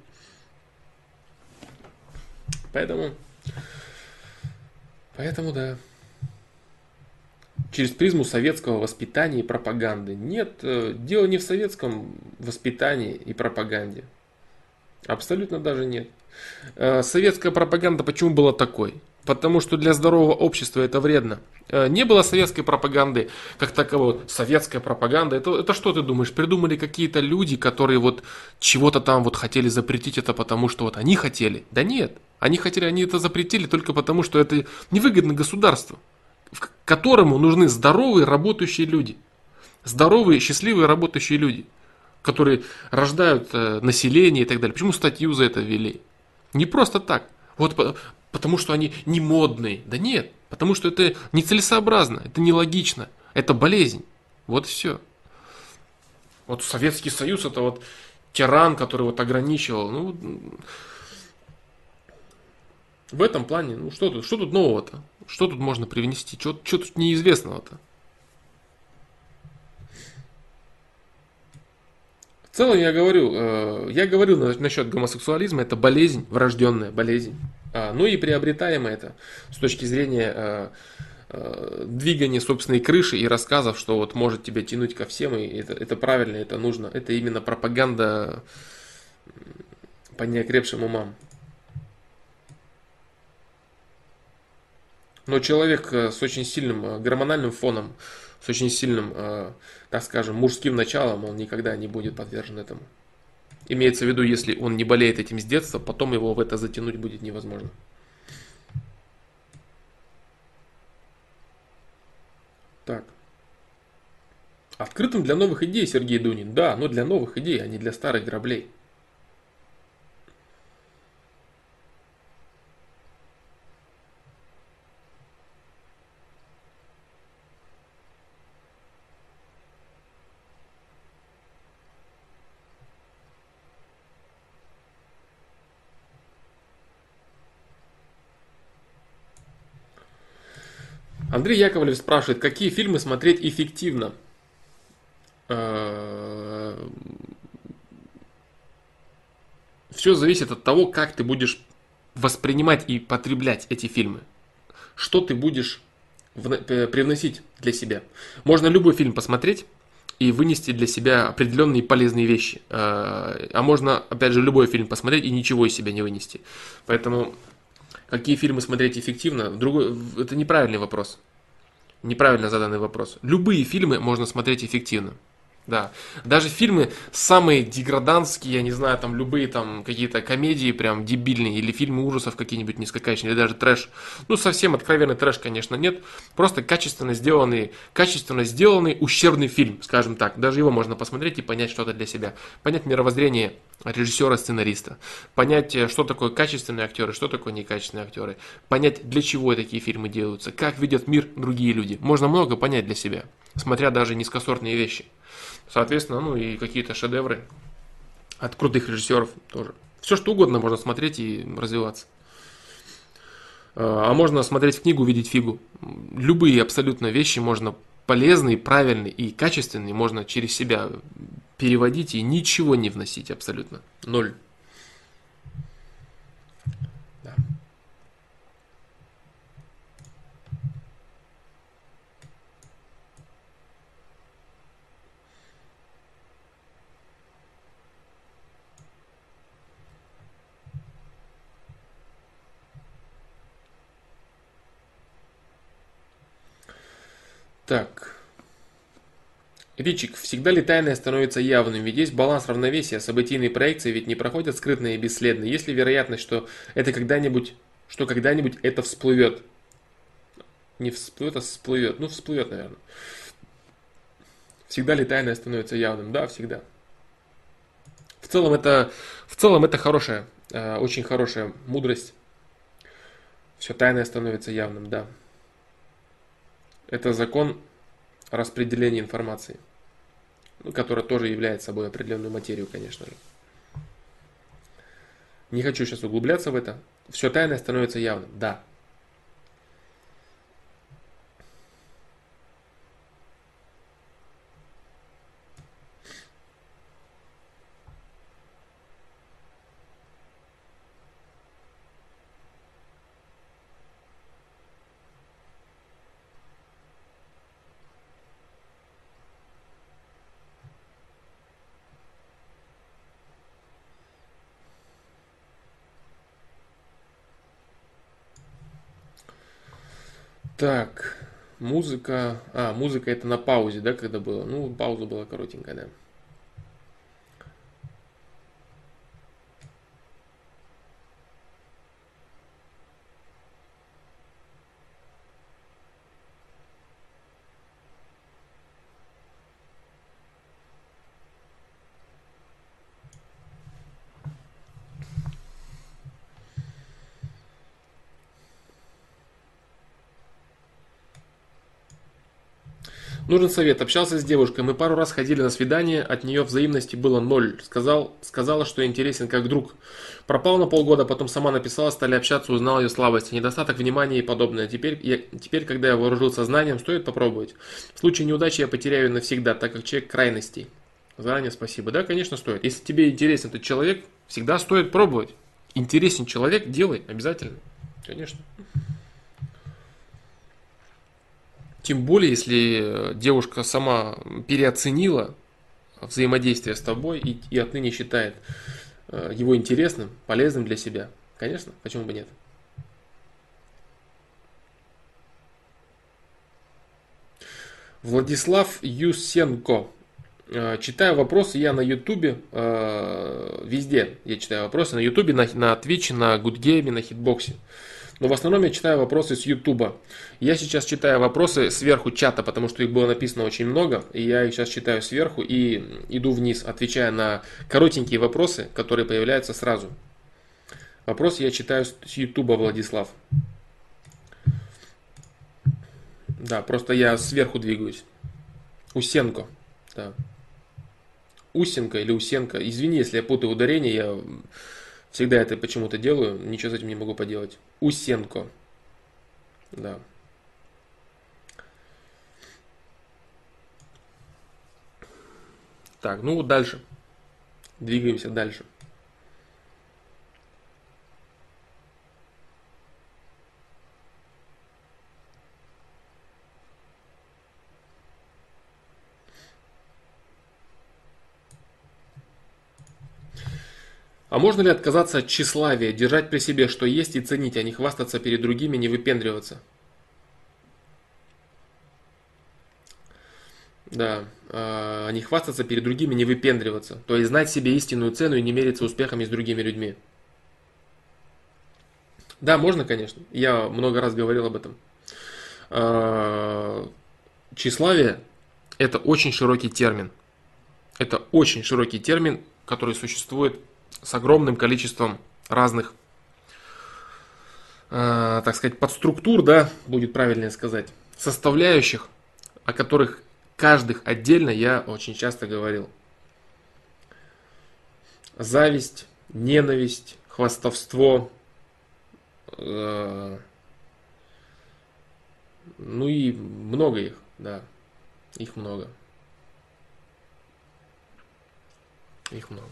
Поэтому, поэтому да. Через призму советского воспитания и пропаганды. Нет, э, дело не в советском воспитании и пропаганде. Абсолютно даже нет. Э, советская пропаганда почему была такой? Потому что для здорового общества это вредно. Э, не было советской пропаганды, как таковой. Советская пропаганда, это, это что ты думаешь? Придумали какие-то люди, которые вот чего-то там вот хотели запретить это, потому что вот они хотели. Да нет, они хотели, они это запретили только потому, что это невыгодно государству, которому нужны здоровые работающие люди. Здоровые, счастливые работающие люди, которые рождают э, население и так далее. Почему статью за это ввели? Не просто так. Вот потому что они не модные. Да нет, потому что это нецелесообразно, это нелогично, это болезнь. Вот все. Вот Советский Союз это вот тиран, который вот ограничивал. Ну, в этом плане, ну что тут, что тут нового-то? Что тут можно привнести? Что, что тут неизвестного-то? В целом я говорю, э, я говорил насчет гомосексуализма, это болезнь, врожденная болезнь. А, ну и приобретаем это с точки зрения а, а, двигания собственной крыши и рассказов, что вот может тебя тянуть ко всем, и это, это правильно, это нужно. Это именно пропаганда по неокрепшим умам. Но человек с очень сильным гормональным фоном, с очень сильным, так скажем, мужским началом, он никогда не будет подвержен этому. Имеется в виду, если он не болеет этим с детства, потом его в это затянуть будет невозможно. Так. Открытым для новых идей Сергей Дунин. Да, но для новых идей, а не для старых граблей. Андрей Яковлев спрашивает, какие фильмы смотреть эффективно? Э, Все зависит от того, как ты будешь воспринимать и потреблять эти фильмы. Что ты будешь привносить для себя. Можно любой фильм посмотреть и вынести для себя определенные полезные вещи. Э, а можно, опять же, любой фильм посмотреть и ничего из себя не вынести. Поэтому какие фильмы смотреть эффективно, другой, это неправильный вопрос. Неправильно заданный вопрос. Любые фильмы можно смотреть эффективно. Да. Даже фильмы самые деграданские, я не знаю, там любые там какие-то комедии прям дебильные, или фильмы ужасов какие-нибудь низкокачественные, или даже трэш. Ну, совсем откровенный трэш, конечно, нет. Просто качественно сделанный, качественно сделанный ущербный фильм, скажем так. Даже его можно посмотреть и понять что-то для себя. Понять мировоззрение режиссера, сценариста. Понять, э, что такое качественные актеры, что такое некачественные актеры. Понять, для чего такие фильмы делаются, как видят мир другие люди. Можно много понять для себя, смотря даже низкосортные вещи. Соответственно, ну и какие-то шедевры от крутых режиссеров тоже. Все что угодно можно смотреть и развиваться. А, а можно смотреть книгу, видеть фигу. Любые абсолютно вещи можно полезные, правильные и качественные можно через себя переводить и ничего не вносить абсолютно. Ноль. Так. Ричик, всегда ли тайное становится явным? Ведь есть баланс равновесия, событийные проекции ведь не проходят скрытно и бесследно. Есть ли вероятность, что это когда-нибудь, что когда-нибудь это всплывет? Не всплывет, а всплывет. Ну, всплывет, наверное. Всегда ли тайное становится явным? Да, всегда. В целом это, в целом это хорошая, э, очень хорошая мудрость. Все тайное становится явным, да. Это закон распределения информации, ну, который тоже является собой определенную материю, конечно же. Не хочу сейчас углубляться в это. Все тайное становится явным, да. Так, музыка. А, музыка это на паузе, да, когда было? Ну, пауза была коротенькая, да. Нужен совет. Общался с девушкой. Мы пару раз ходили на свидание. От нее взаимности было ноль. Сказал, сказала, что интересен как друг. Пропал на полгода, потом сама написала, стали общаться, узнал ее слабости, недостаток внимания и подобное. Теперь, я, теперь, когда я вооружился знанием, стоит попробовать. В случае неудачи я потеряю навсегда, так как человек крайностей. Заранее спасибо. Да, конечно, стоит. Если тебе интересен этот человек, всегда стоит пробовать. Интересен человек, делай обязательно. Конечно. Тем более, если девушка сама переоценила взаимодействие с тобой и, и отныне считает э, его интересным, полезным для себя. Конечно, почему бы нет? Владислав Юсенко. Э, читаю вопросы я на Ютубе, э, везде я читаю вопросы, на Ютубе, на, на Твиче, на Гудгейме, на Хитбоксе. Но в основном я читаю вопросы с Ютуба. Я сейчас читаю вопросы сверху чата, потому что их было написано очень много. И я их сейчас читаю сверху и иду вниз, отвечая на коротенькие вопросы, которые появляются сразу. Вопрос я читаю с Ютуба, Владислав. Да, просто я сверху двигаюсь. Усенко. Да. Усенко или Усенко. Извини, если я путаю ударение, я Всегда это почему-то делаю, ничего с этим не могу поделать. Усенко. Да. Так, ну дальше. Двигаемся дальше. А можно ли отказаться от тщеславия, держать при себе, что есть, и ценить, а не хвастаться перед другими, не выпендриваться? Да, а не хвастаться перед другими, не выпендриваться. То есть знать себе истинную цену и не мериться успехами с другими людьми. Да, можно, конечно. Я много раз говорил об этом. А, тщеславие – это очень широкий термин. Это очень широкий термин, который существует с огромным количеством разных, э, так сказать, подструктур, да, будет правильнее сказать, составляющих, о которых каждых отдельно я очень часто говорил. Зависть, ненависть, хвастовство, э, ну и много их, да, их много. Их много.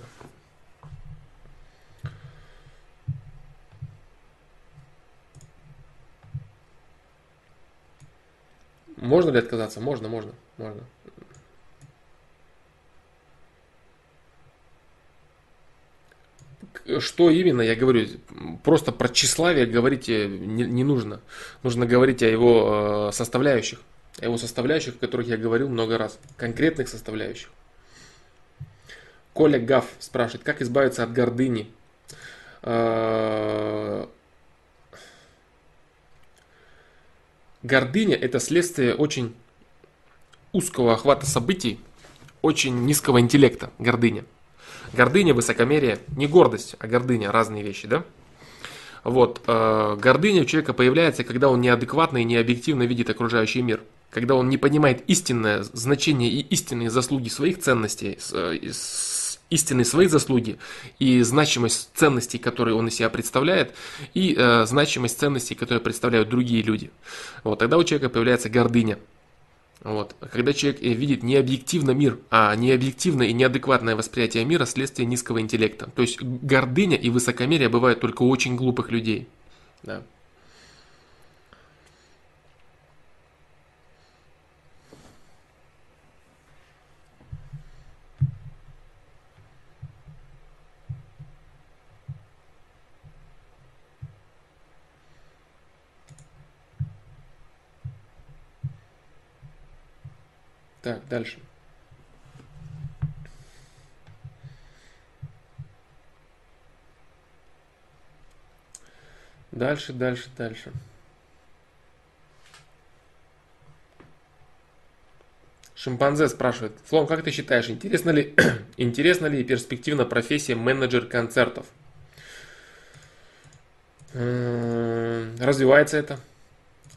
Можно ли отказаться? Можно, можно, можно. Что именно, я говорю, просто про тщеславие говорить не, не нужно. Нужно говорить о его э, составляющих. О его составляющих, о которых я говорил много раз. Конкретных составляющих. Коля Гав спрашивает, как избавиться от гордыни? Э, Гордыня – это следствие очень узкого охвата событий, очень низкого интеллекта, гордыня. Гордыня, высокомерие, не гордость, а гордыня, разные вещи, да? Вот, э, гордыня у человека появляется, когда он неадекватно и необъективно видит окружающий мир. Когда он не понимает истинное значение и истинные заслуги своих ценностей, э, истинные свои заслуги и значимость ценностей, которые он из себя представляет, и э, значимость ценностей, которые представляют другие люди. Вот, тогда у человека появляется гордыня. Вот. Когда человек э, видит не объективно мир, а необъективное и неадекватное восприятие мира следствие низкого интеллекта. То есть гордыня и высокомерие бывают только у очень глупых людей. Да. Так, дальше. Дальше, дальше, дальше. Шимпанзе спрашивает, Флом, как ты считаешь, интересно ли, (clears throat) интересна ли и перспективна профессия менеджер концертов? Развивается это.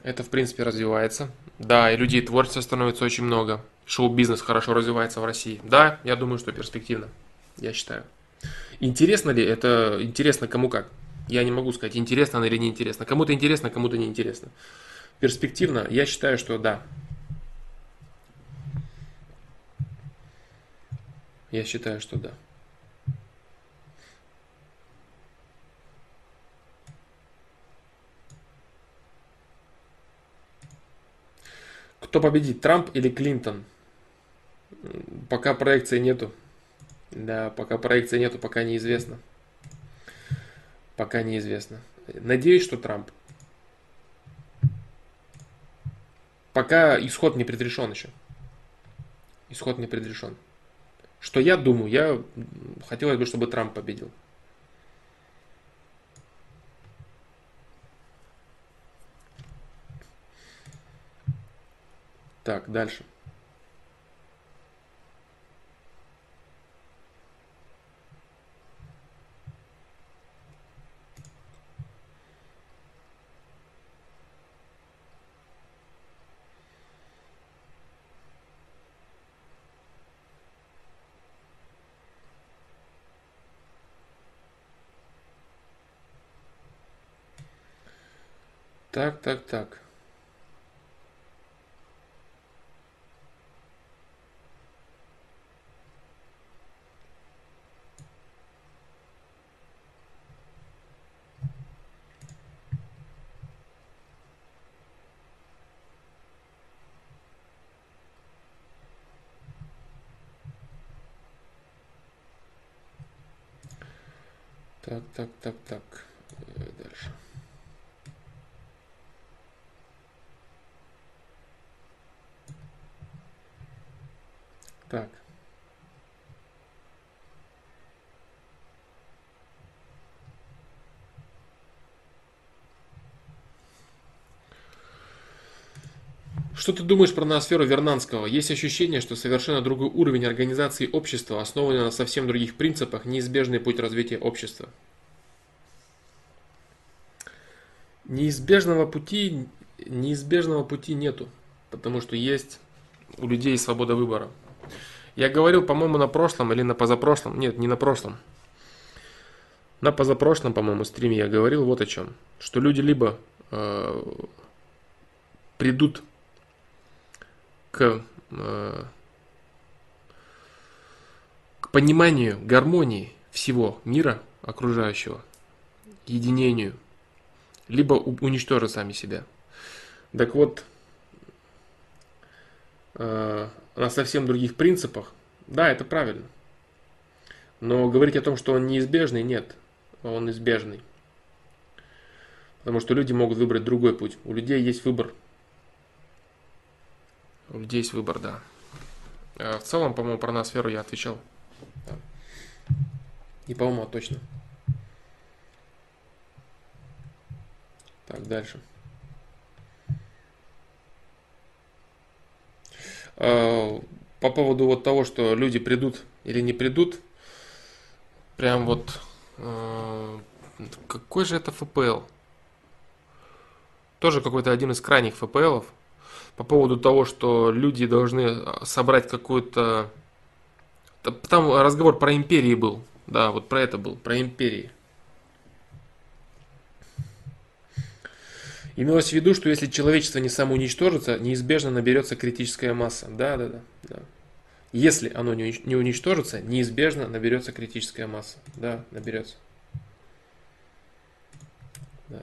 Это, в принципе, развивается. Да, и людей творчества становится очень много шоу-бизнес хорошо развивается в России. Да, я думаю, что перспективно. Я считаю. Интересно ли? Это интересно кому как. Я не могу сказать, интересно или не. Кому-то интересно, кому-то не интересно. Перспективно, я считаю, что да. Я считаю, что да. Кто победит, Трамп или Клинтон? Пока проекции нету. Да, пока проекции нету, пока неизвестно. Пока неизвестно. Надеюсь, что Трамп. Пока исход не предрешен еще. Исход не предрешен. Что я думаю? Я хотелось бы, чтобы Трамп победил. Так, дальше. Так, так, так. Так, так, так, так. Так. Что ты думаешь про ноосферу Вернанского? Есть ощущение, что совершенно другой уровень организации общества, основанный на совсем других принципах, неизбежный путь развития общества. Неизбежного пути, неизбежного пути нету, потому что есть у людей свобода выбора. Я говорил, по-моему, на прошлом или на позапрошлом, нет, не на прошлом, на позапрошлом, по-моему, стриме я говорил вот о чем, что люди либо э, придут к, э, к пониманию гармонии всего мира окружающего, единению, либо уничтожат сами себя. Так вот, на совсем других принципах, да, это правильно. Но говорить о том, что он неизбежный, нет, он избежный. Потому что люди могут выбрать другой путь. У людей есть выбор у людей есть выбор, да. А в целом, по-моему, про ноосферу я отвечал. Да. И, по-моему, точно. Так, дальше. По поводу вот того, что люди придут или не придут, прям вот а, какой же это ФПЛ? Тоже какой-то один из крайних ФПЛов по поводу того, что люди должны собрать какую-то... Там разговор про империи был. Да, вот про это был, про империи. Имелось в виду, что если человечество не самоуничтожится, неизбежно наберется критическая масса. Да, да, да. да. Если оно не уничтожится, неизбежно наберется критическая масса. Да, наберется. Да.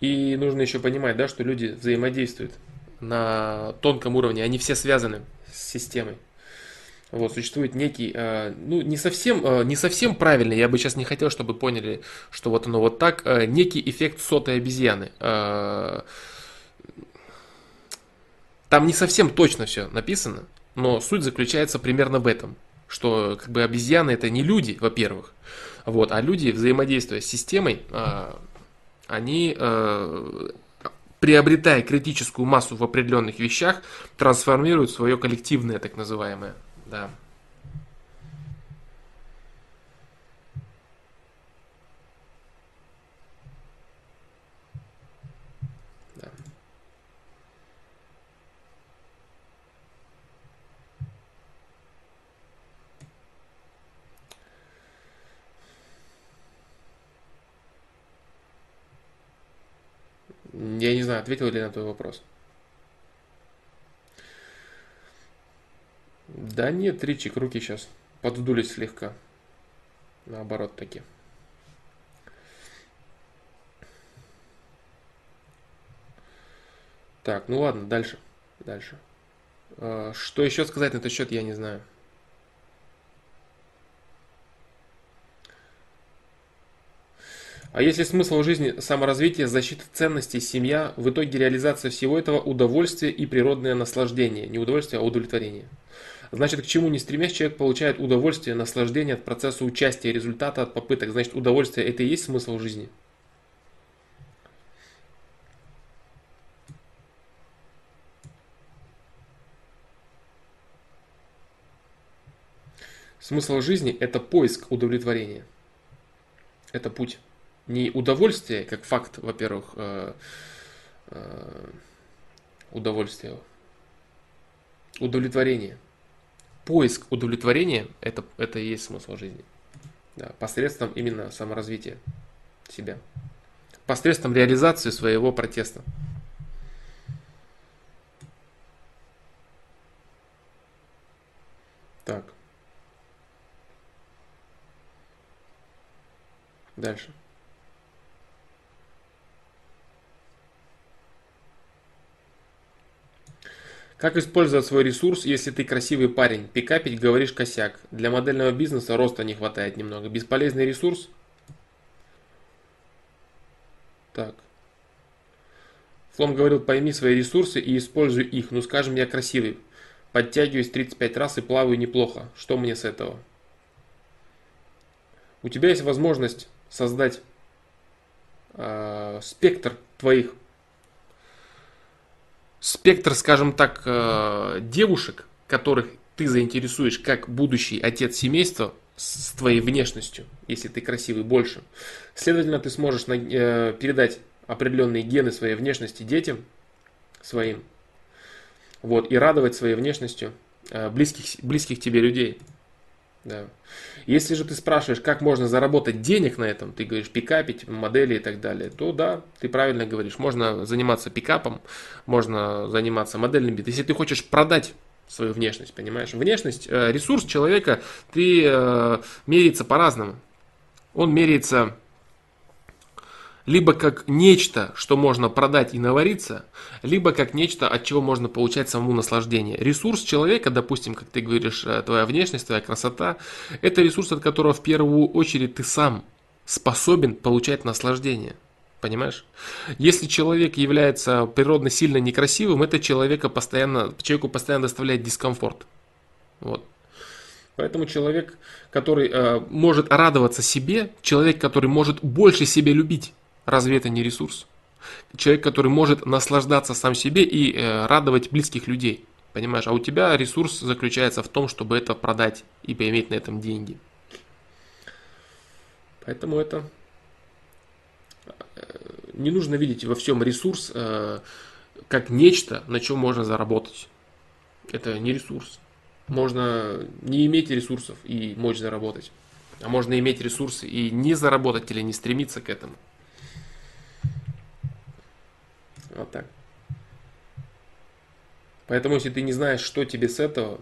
И нужно еще понимать, да, что люди взаимодействуют на тонком уровне, они все связаны с системой. Вот, существует некий, э, ну, не совсем, э, не совсем правильный, я бы сейчас не хотел, чтобы поняли, что вот оно вот так, э, некий эффект сотой обезьяны. Э, там не совсем точно все написано, но суть заключается примерно в этом, что как бы обезьяны это не люди, во-первых, вот, а люди, взаимодействуя с системой, э, они э, приобретая критическую массу в определенных вещах, трансформируют свое коллективное, так называемое. Да. да. Я не знаю, ответил ли на твой вопрос. Да нет, Ричик, руки сейчас подвдулись слегка. Наоборот таки. Так, ну ладно, дальше. Дальше. А, что еще сказать на этот счет, я не знаю. А если смысл жизни саморазвитие, защита ценностей, семья, в итоге реализация всего этого удовольствие и природное наслаждение. Не удовольствие, а удовлетворение. Значит, к чему не стремясь, человек получает удовольствие, наслаждение от процесса участия, результата от попыток. Значит, удовольствие это и есть смысл жизни. Смысл жизни – это поиск удовлетворения. Это путь не удовольствие, как факт, во-первых, э, э, удовольствие, удовлетворение. Поиск удовлетворения это, это и есть смысл жизни. Да, посредством именно саморазвития себя. Посредством реализации своего протеста. Так. Дальше. Как использовать свой ресурс, если ты красивый парень? Пикапить говоришь косяк. Для модельного бизнеса роста не хватает немного. Бесполезный ресурс? Так. Флом говорил, пойми свои ресурсы и используй их. Ну, скажем, я красивый. Подтягиваюсь 35 раз и плаваю неплохо. Что мне с этого? У тебя есть возможность создать э, спектр твоих, спектр, скажем так, э, девушек, которых ты заинтересуешь как будущий отец семейства с твоей внешностью, если ты красивый больше. Следовательно, ты сможешь э, передать определенные гены своей внешности детям своим, вот, и радовать своей внешностью э, близких, близких тебе людей. Да. Если же ты спрашиваешь, как можно заработать денег на этом, ты говоришь пикапить, модели и так далее, то да, ты правильно говоришь, можно заниматься пикапом, можно заниматься модельным бит. Если ты хочешь продать свою внешность, понимаешь? Внешность, э, ресурс человека, ты э, меряется по-разному. Он меряется либо как нечто, что можно продать и навариться, либо как нечто, от чего можно получать самому наслаждение. Ресурс человека, допустим, как ты говоришь, э, твоя внешность, твоя красота, это ресурс, от которого в первую очередь ты сам способен получать наслаждение. Понимаешь? Если человек является природно сильно некрасивым, это человека постоянно, человеку постоянно доставляет дискомфорт. Вот. Поэтому человек, который э, может радоваться себе, человек, который может больше себя любить, Разве это не ресурс? Человек, который может наслаждаться сам себе и э, радовать близких людей. Понимаешь? А у тебя ресурс заключается в том, чтобы это продать и поиметь на этом деньги. Поэтому это э, не нужно видеть во всем ресурс э, как нечто, на чем можно заработать. Это не ресурс. Можно не иметь ресурсов и мочь заработать. А можно иметь ресурсы и не заработать или не стремиться к этому. Вот так. Поэтому, если ты не знаешь, что тебе с этого,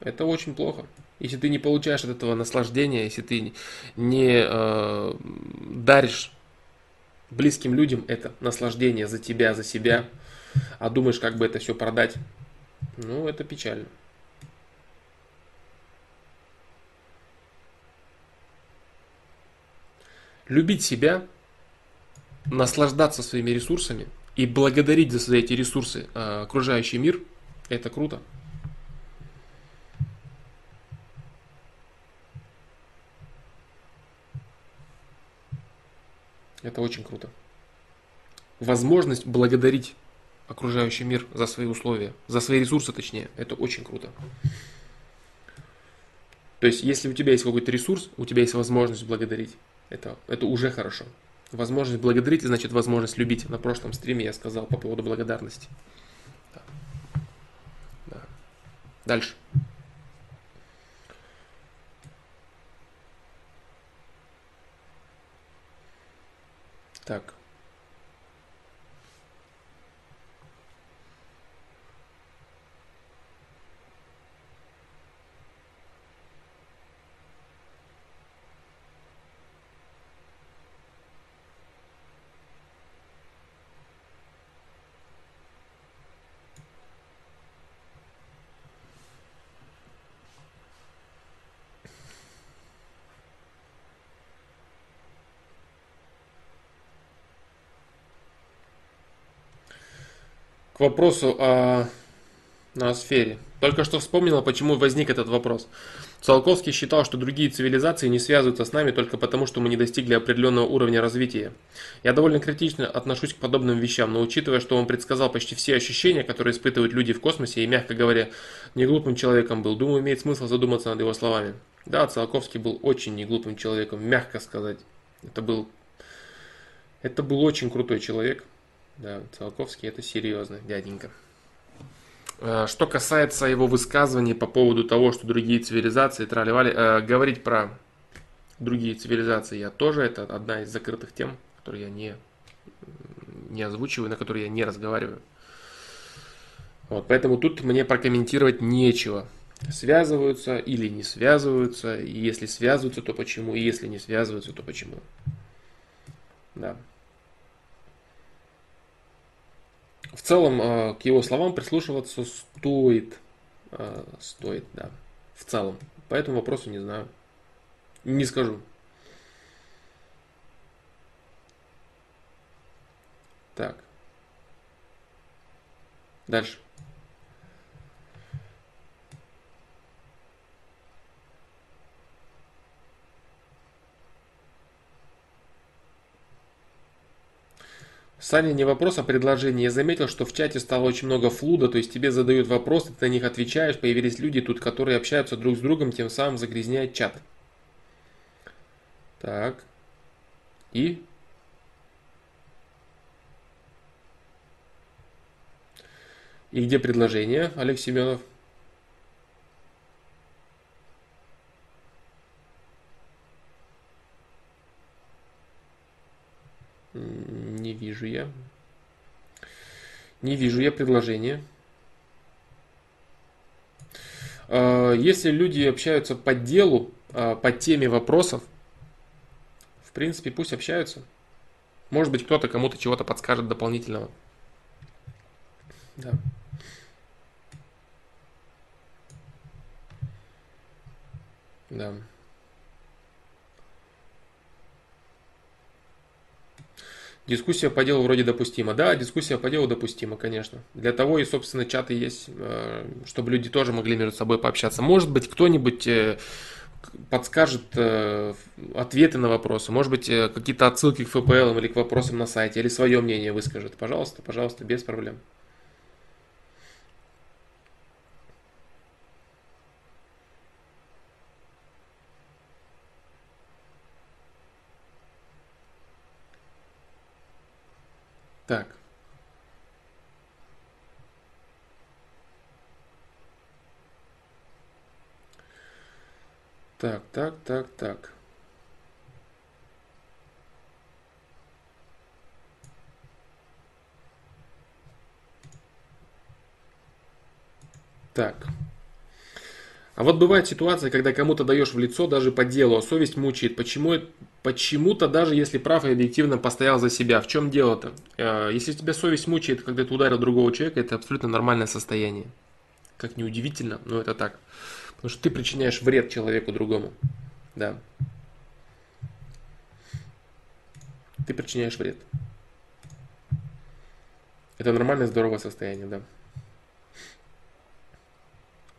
это очень плохо. Если ты не получаешь от этого наслаждения, если ты не э, даришь близким людям это наслаждение за тебя, за себя, а думаешь, как бы это все продать, ну, это печально. Любить себя, наслаждаться своими ресурсами – и благодарить за эти ресурсы э, окружающий мир, это круто. Это очень круто. Возможность благодарить окружающий мир за свои условия, за свои ресурсы точнее, это очень круто. То есть, если у тебя есть какой-то ресурс, у тебя есть возможность благодарить. Это, это уже хорошо. Возможность благодарить, значит возможность любить. На прошлом стриме я сказал по поводу благодарности. Да. Да. Дальше. Так. К вопросу о ноосфере. Только что вспомнила, почему возник этот вопрос. Циолковский считал, что другие цивилизации не связываются с нами только потому, что мы не достигли определенного уровня развития. Я довольно критично отношусь к подобным вещам, но учитывая, что он предсказал почти все ощущения, которые испытывают люди в космосе, и, мягко говоря, не глупым человеком был, думаю, имеет смысл задуматься над его словами. Да, Циолковский был очень неглупым человеком, мягко сказать. Это был, это был очень крутой человек. Да, Циолковский это серьезно, дяденька. Э, что касается его высказываний по поводу того, что другие цивилизации тролливали, э, говорить про другие цивилизации я тоже, это одна из закрытых тем, которые я не, не озвучиваю, на которые я не разговариваю. Вот, поэтому тут мне прокомментировать нечего. Связываются или не связываются, и если связываются, то почему, и если не связываются, то почему. Да. В целом э, к его словам прислушиваться стоит. Э, стоит, да. В целом. По этому вопросу не знаю. Не скажу. Так. Дальше. Саня, не вопрос, а предложение. Я заметил, что в чате стало очень много флуда, то есть тебе задают вопросы, ты на них отвечаешь, появились люди тут, которые общаются друг с другом, тем самым загрязняют чат. Так. И? И где предложение, Олег Семенов? Не вижу я. Не вижу я предложения. А, если люди общаются по делу, а, по теме вопросов, в принципе, пусть общаются. Может быть, кто-то кому-то чего-то подскажет дополнительного. Да. Да. Дискуссия по делу вроде допустима. Да, дискуссия по делу допустима, конечно. Для того и, собственно, чаты есть, э, чтобы люди тоже могли между собой пообщаться. Может быть, кто-нибудь э, подскажет э, ответы на вопросы, может быть, какие-то отсылки к ФПЛ или к вопросам на сайте, или свое мнение выскажет. Пожалуйста, пожалуйста, без проблем. Так. Так, так, так, так. Так. А вот бывает ситуация, когда кому-то даешь в лицо даже по делу, а совесть мучает. Почему, почему-то даже если прав и объективно постоял за себя. В чем дело-то? Э, если тебя совесть мучает, когда ты ударил другого человека, это абсолютно нормальное состояние. Как неудивительно, но это так. Потому что ты причиняешь вред человеку другому. Да. Ты причиняешь вред. Это нормальное, здоровое состояние, да.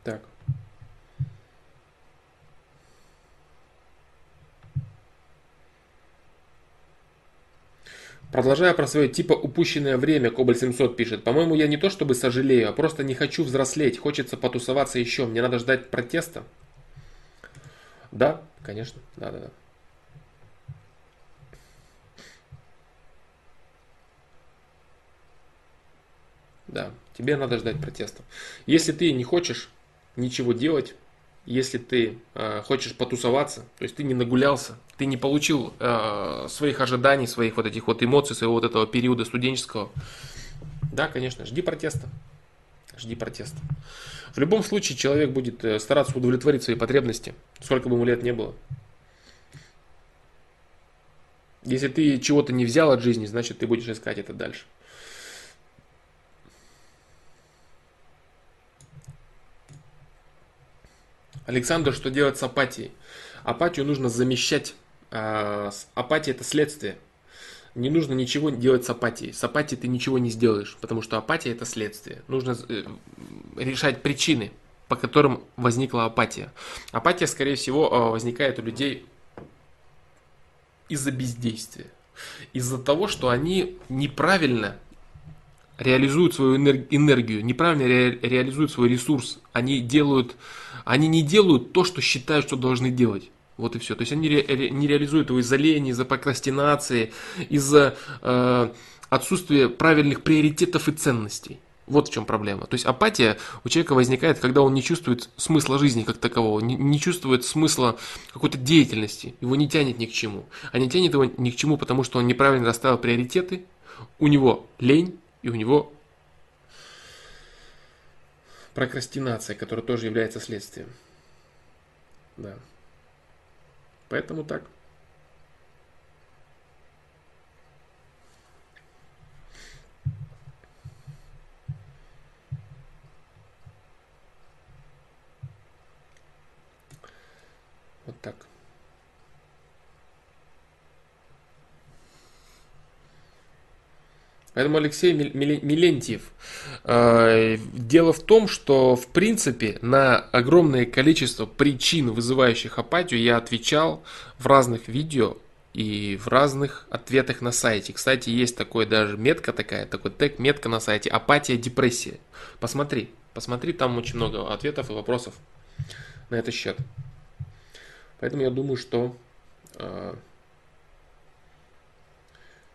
Так. Продолжая про свое типа упущенное время, Кобаль 700 пишет. По-моему, я не то чтобы сожалею, а просто не хочу взрослеть. Хочется потусоваться еще. Мне надо ждать протеста. Да, конечно. Да, да, да. Да, тебе надо ждать протеста. Если ты не хочешь ничего делать, если ты э, хочешь потусоваться, то есть ты не нагулялся, ты не получил э, своих ожиданий, своих вот этих вот эмоций, своего вот этого периода студенческого, да, конечно, жди протеста. Жди протеста. В любом случае человек будет э, стараться удовлетворить свои потребности, сколько бы ему лет не было. Если ты чего-то не взял от жизни, значит ты будешь искать это дальше. Александр, что делать с апатией? Апатию нужно замещать. А, апатия это следствие. Не нужно ничего делать с апатией. С апатией ты ничего не сделаешь, потому что апатия это следствие. Нужно э, решать причины, по которым возникла апатия. Апатия, скорее всего, а, возникает у людей из-за бездействия. Из-за того, что они неправильно реализуют свою энергию, неправильно ре- реализуют свой ресурс. Они делают они не делают то, что считают, что должны делать. Вот и все. То есть они ре- не реализуют его из-за лени, из-за прокрастинации, из-за э, отсутствия правильных приоритетов и ценностей. Вот в чем проблема. То есть апатия у человека возникает, когда он не чувствует смысла жизни как такового, не, не чувствует смысла какой-то деятельности, его не тянет ни к чему. А не тянет его ни к чему, потому что он неправильно расставил приоритеты, у него лень и у него прокрастинация, которая тоже является следствием. Да. Поэтому так. Вот так. Поэтому Алексей Милентьев. Э, дело в том, что в принципе на огромное количество причин, вызывающих апатию, я отвечал в разных видео и в разных ответах на сайте. Кстати, есть такой даже метка такая, такой тег, метка на сайте «Апатия, депрессия». Посмотри, посмотри, там очень много ответов и вопросов на этот счет. Поэтому я думаю, что... Э,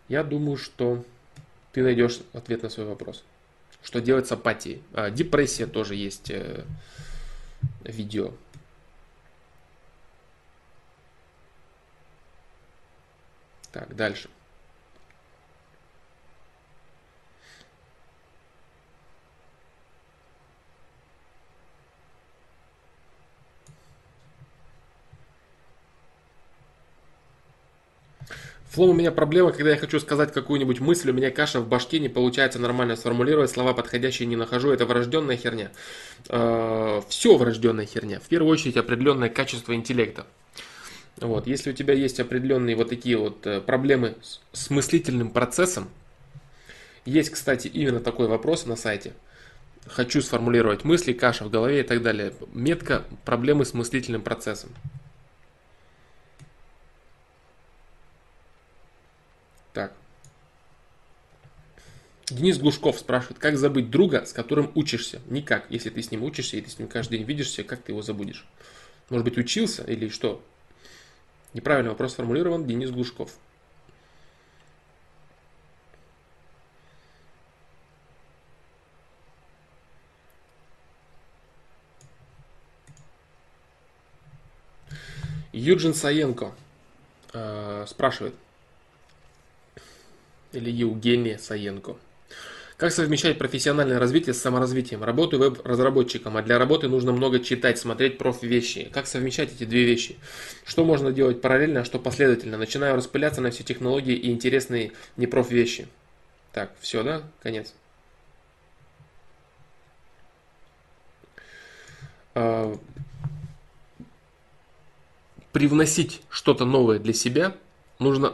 я думаю, что ты найдешь ответ на свой вопрос. Что делать с апатией? А, депрессия тоже есть э, видео. Так, дальше. Флоу у меня проблема, когда я хочу сказать какую-нибудь мысль, у меня каша в башке, не получается нормально сформулировать, слова подходящие не нахожу, это врожденная херня. Э, Все врожденная херня. В первую очередь определенное качество интеллекта. Вот. Если у тебя есть определенные вот такие вот э, проблемы с мыслительным процессом, есть, кстати, именно такой вопрос на сайте. Хочу сформулировать мысли, каша в голове и так далее. Метка проблемы с мыслительным процессом. Так. Денис Глушков спрашивает, как забыть друга, с которым учишься? Никак. Если ты с ним учишься, и ты с ним каждый день видишься, как ты его забудешь? Может быть, учился или что? Неправильный вопрос сформулирован. Денис Глушков. Юджин Саенко э, спрашивает, или Евгения Саенко. Как совмещать профессиональное развитие с саморазвитием? Работаю веб-разработчиком, а для работы нужно много читать, смотреть проф-вещи. Как совмещать эти две вещи? Что можно делать параллельно, а что последовательно? Начинаю распыляться на все технологии и интересные не проф-вещи. Так, все, да? Конец. А, привносить что-то новое для себя нужно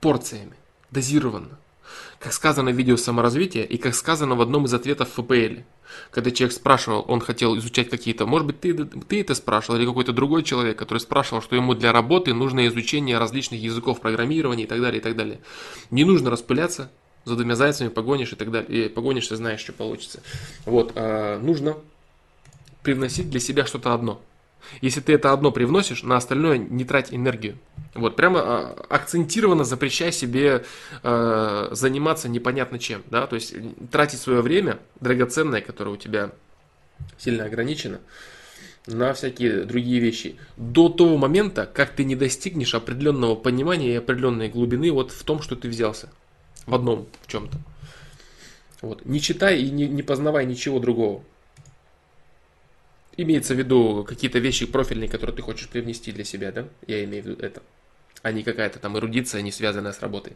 порциями, дозированно. Как сказано в видео саморазвития и как сказано в одном из ответов в ФПЛ. Когда человек спрашивал, он хотел изучать какие-то, может быть, ты, ты это спрашивал, или какой-то другой человек, который спрашивал, что ему для работы нужно изучение различных языков программирования и так далее, и так далее. Не нужно распыляться, за двумя зайцами погонишь и так далее. И погонишь, и знаешь, что получится. Вот, а, нужно привносить для себя что-то одно. Если ты это одно привносишь, на остальное не трать энергию. Вот, прямо а, акцентированно запрещай себе э, заниматься непонятно чем, да, то есть тратить свое время драгоценное, которое у тебя сильно ограничено, на всякие другие вещи. До того момента, как ты не достигнешь определенного понимания и определенной глубины вот в том, что ты взялся. В одном, в чем-то. Вот. Не читай и не, не познавай ничего другого. Имеется в виду какие-то вещи профильные, которые ты хочешь привнести для себя, да? Я имею в виду это. А не какая-то там эрудиция, не связанная с работой.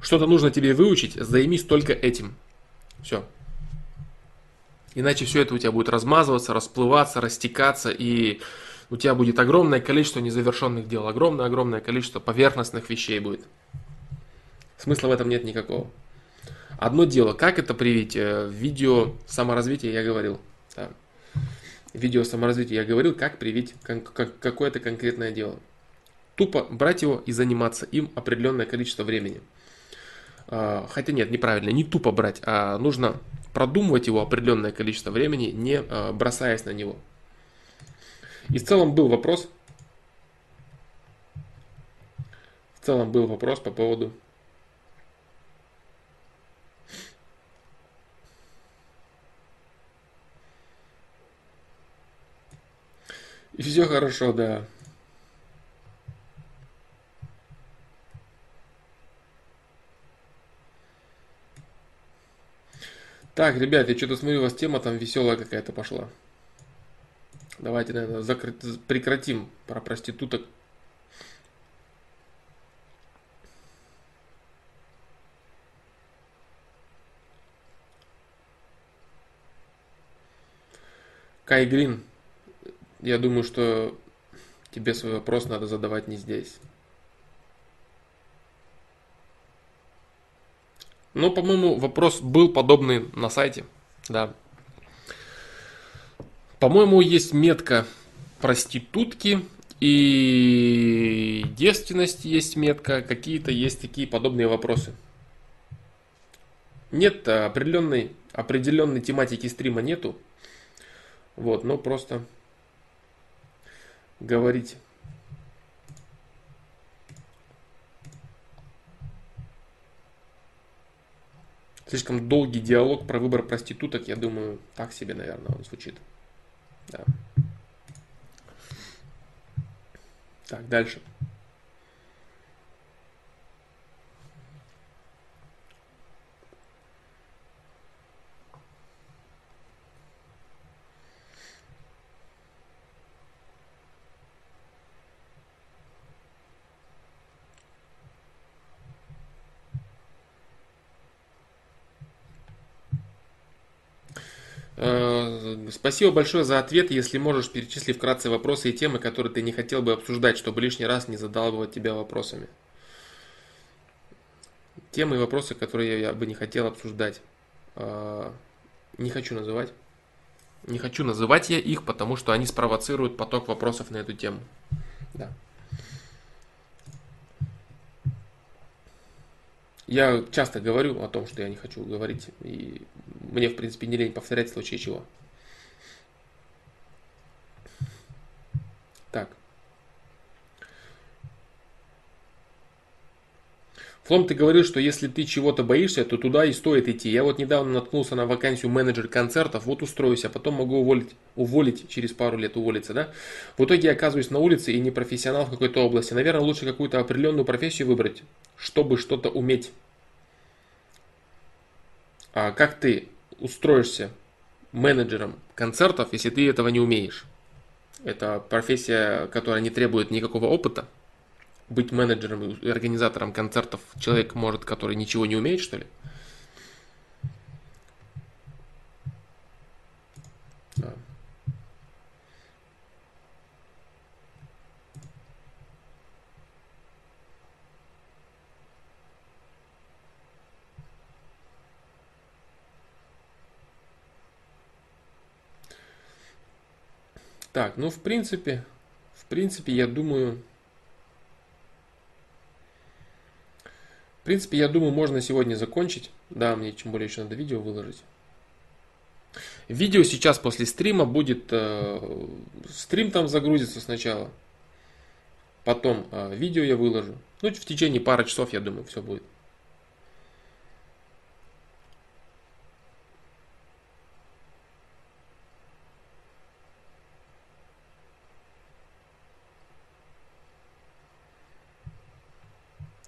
Что-то нужно тебе выучить, займись только этим. Все. Иначе все это у тебя будет размазываться, расплываться, растекаться, и у тебя будет огромное количество незавершенных дел, огромное-огромное количество поверхностных вещей будет. Смысла в этом нет никакого. Одно дело, как это привить? Э, в видео саморазвития я говорил. Видео саморазвития я говорил, как привить какое-то конкретное дело. Тупо брать его и заниматься им определенное количество времени. А, хотя нет, неправильно, не тупо брать, а нужно продумывать его определенное количество времени, не а, бросаясь на него. И в целом был вопрос, в целом был вопрос по поводу И все хорошо, да. Так, ребят, я что-то смотрю, у вас тема там веселая какая-то пошла. Давайте, наверное, закрыть, прекратим про проституток. Кай Грин. Я думаю, что тебе свой вопрос надо задавать не здесь. Ну, по-моему, вопрос был подобный на сайте. Да. По-моему, есть метка проститутки и девственность есть метка, какие-то есть такие подобные вопросы. Нет определенной, определенной тематики стрима нету. Вот, но просто говорить. Слишком долгий диалог про выбор проституток, я думаю, так себе, наверное, он звучит. Да. Так, дальше. Спасибо большое за ответ. Если можешь, перечисли вкратце вопросы и темы, которые ты не хотел бы обсуждать, чтобы лишний раз не задалбывать тебя вопросами. Темы и вопросы, которые я бы не хотел обсуждать. Э, не хочу называть. Не хочу называть я их, потому что они спровоцируют поток вопросов на эту тему. Да. Я часто говорю о том, что я не хочу говорить, и мне, в принципе, не лень повторять в случае чего. Так. Флом, ты говорил, что если ты чего-то боишься, то туда и стоит идти. Я вот недавно наткнулся на вакансию менеджер концертов, вот устроюсь, а потом могу уволить, уволить через пару лет, уволиться, да? В итоге я оказываюсь на улице и не профессионал в какой-то области. Наверное, лучше какую-то определенную профессию выбрать, чтобы что-то уметь. А как ты устроишься менеджером концертов, если ты этого не умеешь? Это профессия, которая не требует никакого опыта. Быть менеджером и организатором концертов человек может, который ничего не умеет, что ли? Да. Так, ну в принципе, в принципе, я думаю, в принципе, я думаю, можно сегодня закончить. Да, мне тем более еще надо видео выложить. Видео сейчас после стрима будет, э, стрим там загрузится сначала, потом э, видео я выложу. Ну, в течение пары часов, я думаю, все будет.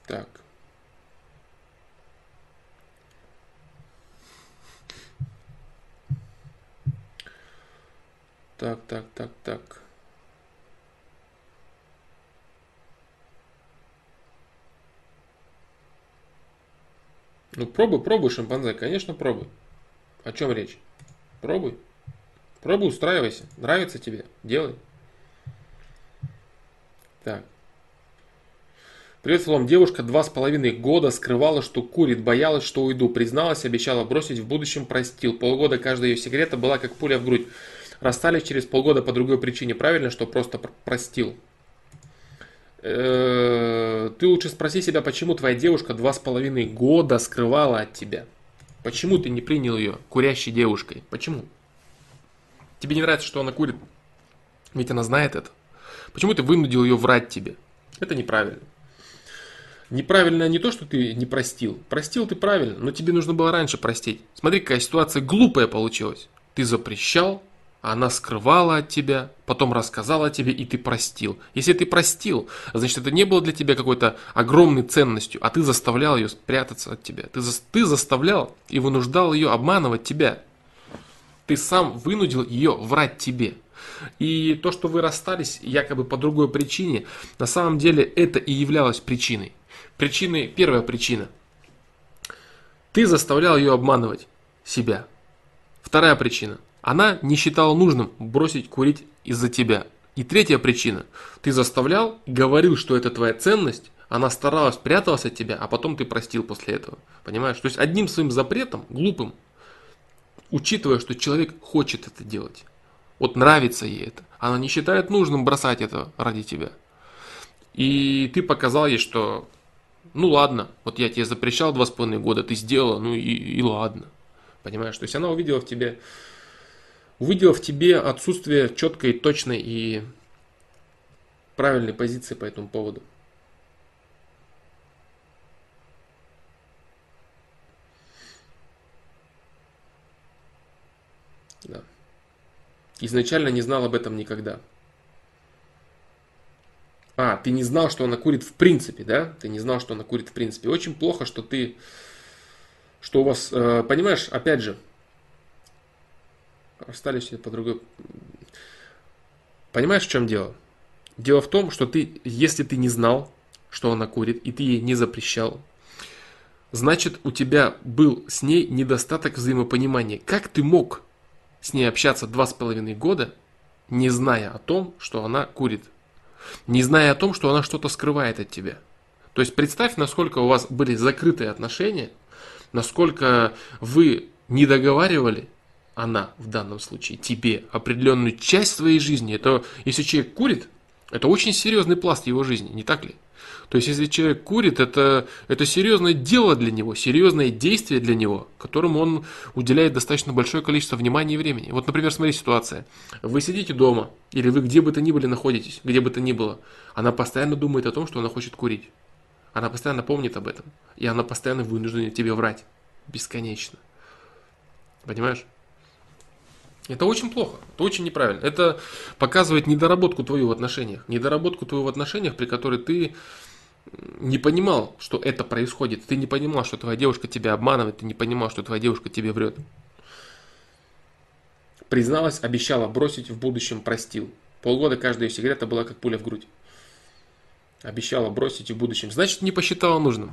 Так. Так, так, так, так. Ну, пробуй, пробуй, шимпанзе, конечно, пробуй. О чем речь? Пробуй. Пробуй, устраивайся. Нравится тебе? Делай. Так. Привет, Флом. Девушка два с половиной года скрывала, что курит, боялась, что уйду. Призналась, обещала бросить, в будущем простил. Полгода каждая ее секрета была как пуля в грудь. Расстались через полгода по другой причине. Правильно, что просто простил? Э, ты лучше спроси себя, почему твоя девушка два с половиной года скрывала от тебя. Почему ты не принял ее курящей девушкой? Почему? Тебе не нравится, что она курит? Ведь она знает это. Почему ты вынудил ее врать тебе? Это неправильно. Неправильно не то, что ты не простил. Простил ты правильно, но тебе нужно было раньше простить. Смотри, какая ситуация глупая получилась. Ты запрещал, она скрывала от тебя, потом рассказала тебе, и ты простил. Если ты простил, значит, это не было для тебя какой-то огромной ценностью, а ты заставлял ее спрятаться от тебя. Ты, за, ты заставлял и вынуждал ее обманывать тебя. Ты сам вынудил ее врать тебе. И то, что вы расстались якобы по другой причине, на самом деле это и являлось причиной. Причины, первая причина. Ты заставлял ее обманывать себя. Вторая причина. Она не считала нужным бросить курить из-за тебя. И третья причина. Ты заставлял, говорил, что это твоя ценность, Она старалась, пряталась от тебя, а потом ты простил после этого. Понимаешь? То есть одним своим запретом, глупым, учитывая, что человек хочет это делать, вот нравится ей это, она не считает нужным бросать это ради тебя. И ты показал ей, что ну ладно, вот я тебе запрещал два с половиной года, ты сделала, ну и, и ладно. Понимаешь? То есть она увидела в тебе, увидела в тебе отсутствие четкой, точной и правильной позиции по этому поводу. Да. Изначально не знал об этом никогда. А, ты не знал, что она курит в принципе, да? Ты не знал, что она курит в принципе. Очень плохо, что ты что у вас, э, понимаешь, опять же, расстались по другой. Понимаешь, в чем дело? Дело в том, что ты, если ты не знал, что она курит, и ты ей не запрещал, значит, у тебя был с ней недостаток взаимопонимания. Как ты мог с ней общаться два с половиной года, не зная о том, что она курит? Не зная о том, что она что-то скрывает от тебя? То есть представь, насколько у вас были закрытые отношения – насколько вы не договаривали, она в данном случае, тебе определенную часть своей жизни. Это если человек курит, это очень серьезный пласт его жизни, не так ли? То есть, если человек курит, это, это серьезное дело для него, серьезное действие для него, которому он уделяет достаточно большое количество внимания и времени. Вот, например, смотри ситуация. Вы сидите дома, или вы где бы то ни были находитесь, где бы то ни было. Она постоянно думает о том, что она хочет курить. Она постоянно помнит об этом. И она постоянно вынуждена тебе врать. Бесконечно. Понимаешь? Это очень плохо, это очень неправильно. Это показывает недоработку твою в отношениях. Недоработку твою в отношениях, при которой ты не понимал, что это происходит. Ты не понимал, что твоя девушка тебя обманывает. Ты не понимал, что твоя девушка тебе врет. Призналась, обещала бросить, в будущем простил. Полгода каждая ее сигарета была как пуля в грудь обещала бросить в будущем, значит не посчитала нужным.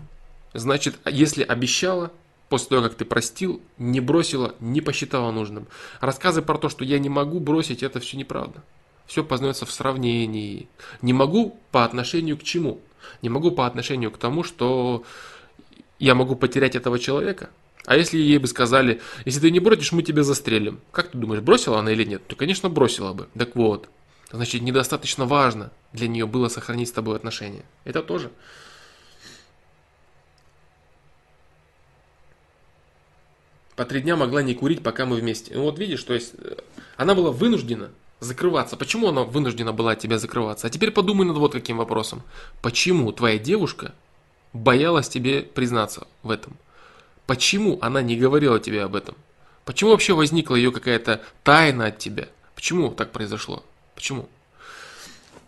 Значит, если обещала, после того, как ты простил, не бросила, не посчитала нужным. Рассказы про то, что я не могу бросить, это все неправда. Все познается в сравнении. Не могу по отношению к чему? Не могу по отношению к тому, что я могу потерять этого человека. А если ей бы сказали, если ты не бросишь, мы тебя застрелим. Как ты думаешь, бросила она или нет? То, конечно, бросила бы. Так вот, значит, недостаточно важно для нее было сохранить с тобой отношения. Это тоже. По три дня могла не курить, пока мы вместе. Ну вот видишь, то есть э, она была вынуждена закрываться. Почему она вынуждена была от тебя закрываться? А теперь подумай над вот каким вопросом. Почему твоя девушка боялась тебе признаться в этом? Почему она не говорила тебе об этом? Почему вообще возникла ее какая-то тайна от тебя? Почему так произошло? Почему?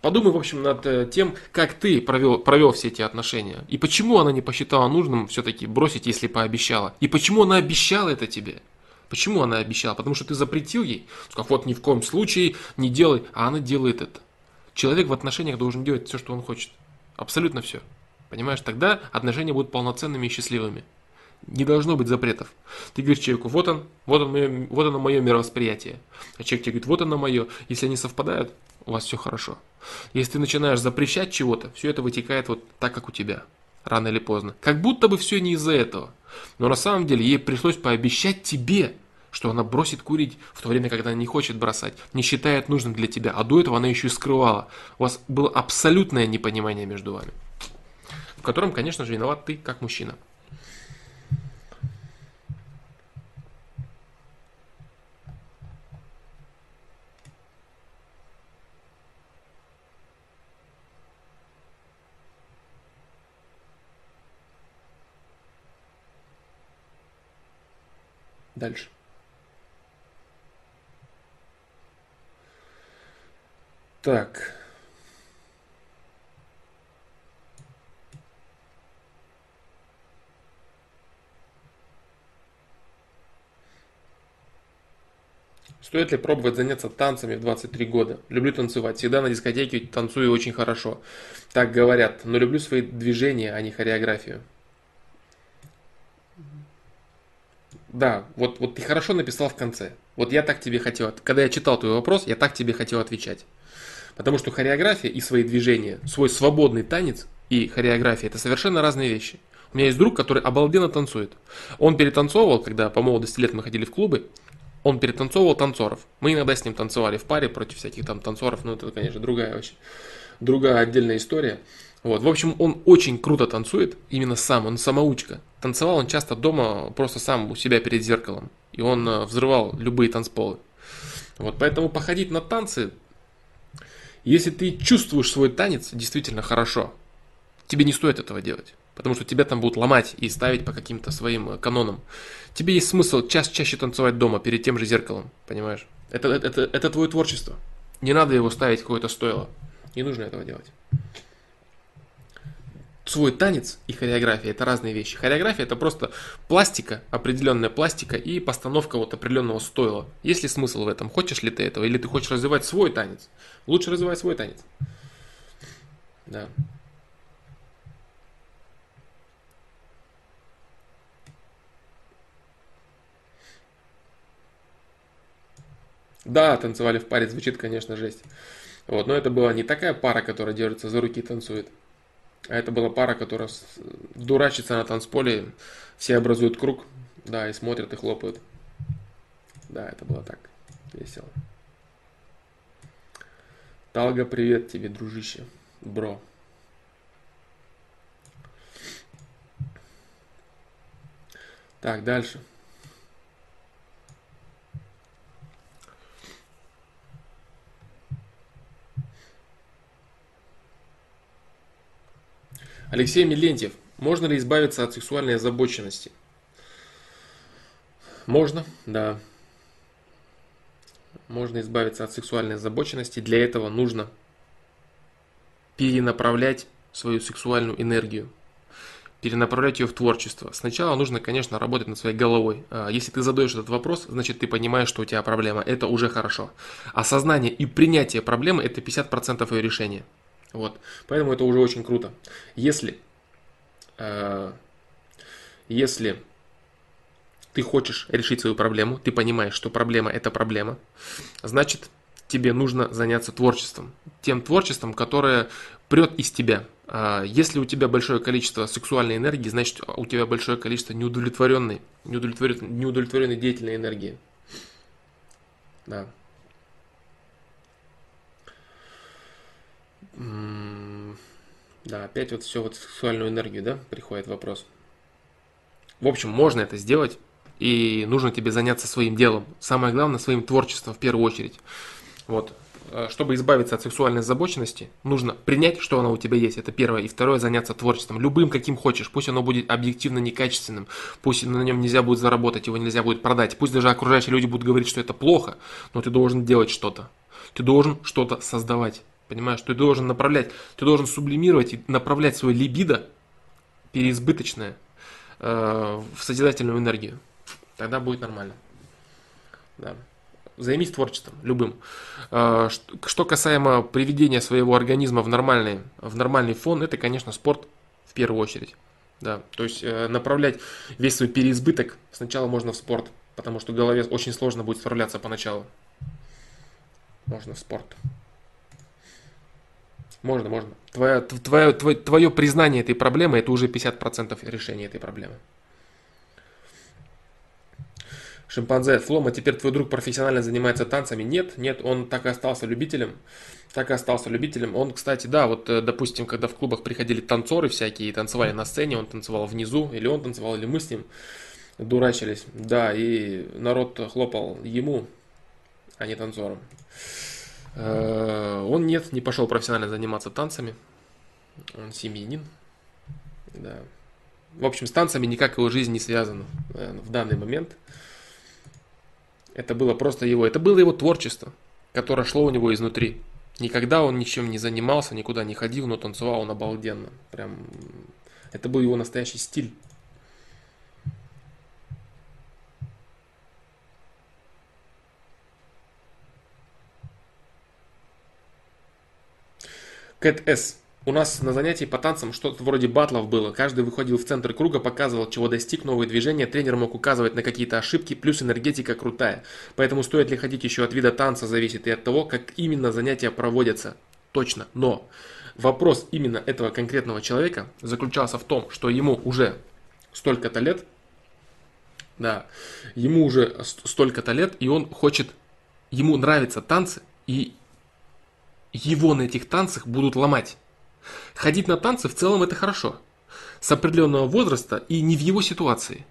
Подумай, в общем, над э, тем, как ты провел, провел все эти отношения. И почему она не посчитала нужным все-таки бросить, если пообещала. И почему она обещала это тебе. Почему она обещала? Потому что ты запретил ей. Как вот ни в коем случае не делай. А она делает это. Человек в отношениях должен делать все, что он хочет. Абсолютно все. Понимаешь, тогда отношения будут полноценными и счастливыми. Не должно быть запретов. Ты говоришь человеку, вот он, вот, он мое, вот оно мое мировосприятие. А человек тебе говорит, вот оно мое. Если они совпадают, у вас все хорошо. Если ты начинаешь запрещать чего-то, все это вытекает вот так, как у тебя. Рано или поздно. Как будто бы все не из-за этого. Но на самом деле ей пришлось пообещать тебе, что она бросит курить в то время, когда она не хочет бросать, не считает нужным для тебя. А до этого она еще и скрывала. У вас было абсолютное непонимание между вами. В котором, конечно же, виноват ты, как мужчина. Дальше. Так. Стоит ли пробовать заняться танцами в 23 года? Люблю танцевать. Всегда на дискотеке танцую очень хорошо. Так говорят. Но люблю свои движения, а не хореографию. Да, вот, вот ты хорошо написал в конце. Вот я так тебе хотел, когда я читал твой вопрос, я так тебе хотел отвечать. Потому что хореография и свои движения, свой свободный танец и хореография это совершенно разные вещи. У меня есть друг, который обалденно танцует. Он перетанцовывал, когда по молодости лет мы ходили в клубы, он перетанцовывал танцоров. Мы иногда с ним танцевали в паре против всяких там танцоров, ну это, конечно, другая вообще, другая отдельная история. Вот, в общем, он очень круто танцует, именно сам, он самоучка. Танцевал он часто дома просто сам у себя перед зеркалом. И он э, взрывал любые танцполы. Вот, поэтому походить на танцы, если ты чувствуешь свой танец действительно хорошо, тебе не стоит этого делать. Потому что тебя там будут ломать и ставить по каким-то своим э, канонам. Тебе есть смысл час чаще танцевать дома перед тем же зеркалом, понимаешь? Это, это, это, это твое творчество. Не надо его ставить в какое-то стойло. Не нужно этого делать свой танец и хореография это разные вещи. Хореография это просто пластика, определенная пластика и постановка вот определенного стойла. Есть ли смысл в этом? Хочешь ли ты этого? Или ты хочешь развивать свой танец? Лучше развивать свой танец. Да. Да, танцевали в паре, звучит, конечно, жесть. Вот, но это была не такая пара, которая держится за руки и танцует. А это была пара, которая дурачится на танцполе, все образуют круг, да, и смотрят и хлопают. Да, это было так весело. Талга, привет тебе, дружище, бро. Так, дальше. Алексей Милентьев. Можно ли избавиться от сексуальной озабоченности? Можно, да. Можно избавиться от сексуальной озабоченности. Для этого нужно перенаправлять свою сексуальную энергию, перенаправлять ее в творчество. Сначала нужно, конечно, работать над своей головой. А, если ты задаешь этот вопрос, значит ты понимаешь, что у тебя проблема. Это уже хорошо. Осознание и принятие проблемы – это 50% ее решения. Вот. Поэтому это уже очень круто. Если, э, если ты хочешь решить свою проблему, ты понимаешь, что проблема это проблема, значит тебе нужно заняться творчеством. Тем творчеством, которое прет из тебя. А если у тебя большое количество сексуальной энергии, значит у тебя большое количество неудовлетворенной, неудовлетворенной, неудовлетворенной деятельной энергии. Да. Да, опять вот все вот сексуальную энергию, да, приходит вопрос. В общем, можно это сделать, и нужно тебе заняться своим делом. Самое главное, своим творчеством в первую очередь. Вот. Э, чтобы избавиться от сексуальной озабоченности, нужно принять, что она у тебя есть. Это первое. И второе, заняться творчеством. Любым, каким хочешь. Пусть оно будет объективно некачественным. Пусть на нем нельзя будет заработать, его нельзя будет продать. Пусть даже окружающие люди будут говорить, что это плохо, но ты должен делать что-то. Ты должен что-то создавать. Понимаешь, ты должен направлять, ты должен сублимировать и направлять свое либидо переизбыточное э, в созидательную энергию. Тогда будет нормально. Да. Займись творчеством, любым. Э, что касаемо приведения своего организма в нормальный, в нормальный фон, это, конечно, спорт в первую очередь. Да, то есть э, направлять весь свой переизбыток сначала можно в спорт, потому что голове очень сложно будет справляться поначалу. Можно в спорт. Можно, можно. Твое, твое, твое, твое признание этой проблемы это уже 50% решения этой проблемы. Шимпанзе, Флома, теперь твой друг профессионально занимается танцами? Нет, нет, он так и остался любителем. Так и остался любителем. Он, кстати, да, вот, э, допустим, когда в клубах приходили танцоры всякие и танцевали на сцене, он танцевал внизу, или он танцевал, или мы с ним дурачились. Да, и народ хлопал ему, а не танцорам. Э, он нет, не пошел профессионально заниматься танцами. Он семьянин. Да. В общем, с танцами никак его жизнь не связана в данный момент. Это было просто его, это было его творчество, которое шло у него изнутри. Никогда он ничем не занимался, никуда не ходил, но танцевал он обалденно. Прям, это был его настоящий стиль. Кэт С. у нас на занятии по танцам что-то вроде батлов было. Каждый выходил в центр круга, показывал, чего достиг, новые движения. Тренер мог указывать на какие-то ошибки, плюс энергетика крутая. Поэтому стоит ли ходить еще от вида танца, зависит и от того, как именно занятия проводятся. Точно. Но вопрос именно этого конкретного человека заключался в том, что ему уже столько-то лет, да, ему уже столько-то лет, и он хочет, ему нравятся танцы, и его на этих танцах будут ломать. Ходить на танцы в целом это хорошо. С определенного возраста и не в его ситуации.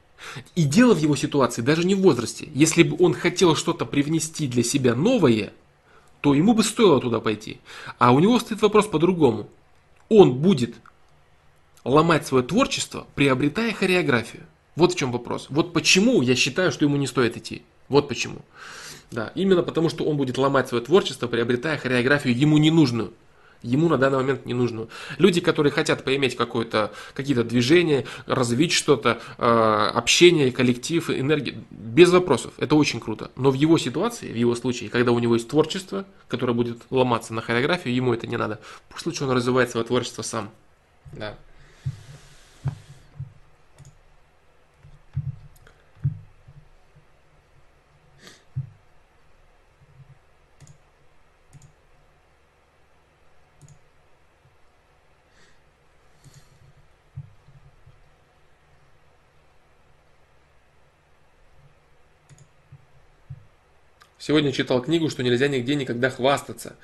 И дело в его ситуации даже не в возрасте. Если бы он хотел что-то привнести для себя новое, то ему бы стоило туда пойти. А у него стоит вопрос по-другому. Он будет ломать свое творчество, приобретая хореографию. Вот в чем вопрос. Вот почему я считаю, что ему не стоит идти. Вот почему. Да, именно потому, что он будет ломать свое творчество, приобретая хореографию ему ненужную ему на данный момент не нужно. Люди, которые хотят поиметь какое-то, какие-то движения, развить что-то, э, общение, коллектив, энергию, без вопросов. Это очень круто. Но в его ситуации, в его случае, когда у него есть творчество, которое будет ломаться на хореографию, ему это не надо. Пусть лучше он развивает свое творчество сам. Да. Сегодня читал книгу, что нельзя нигде никогда хвастаться.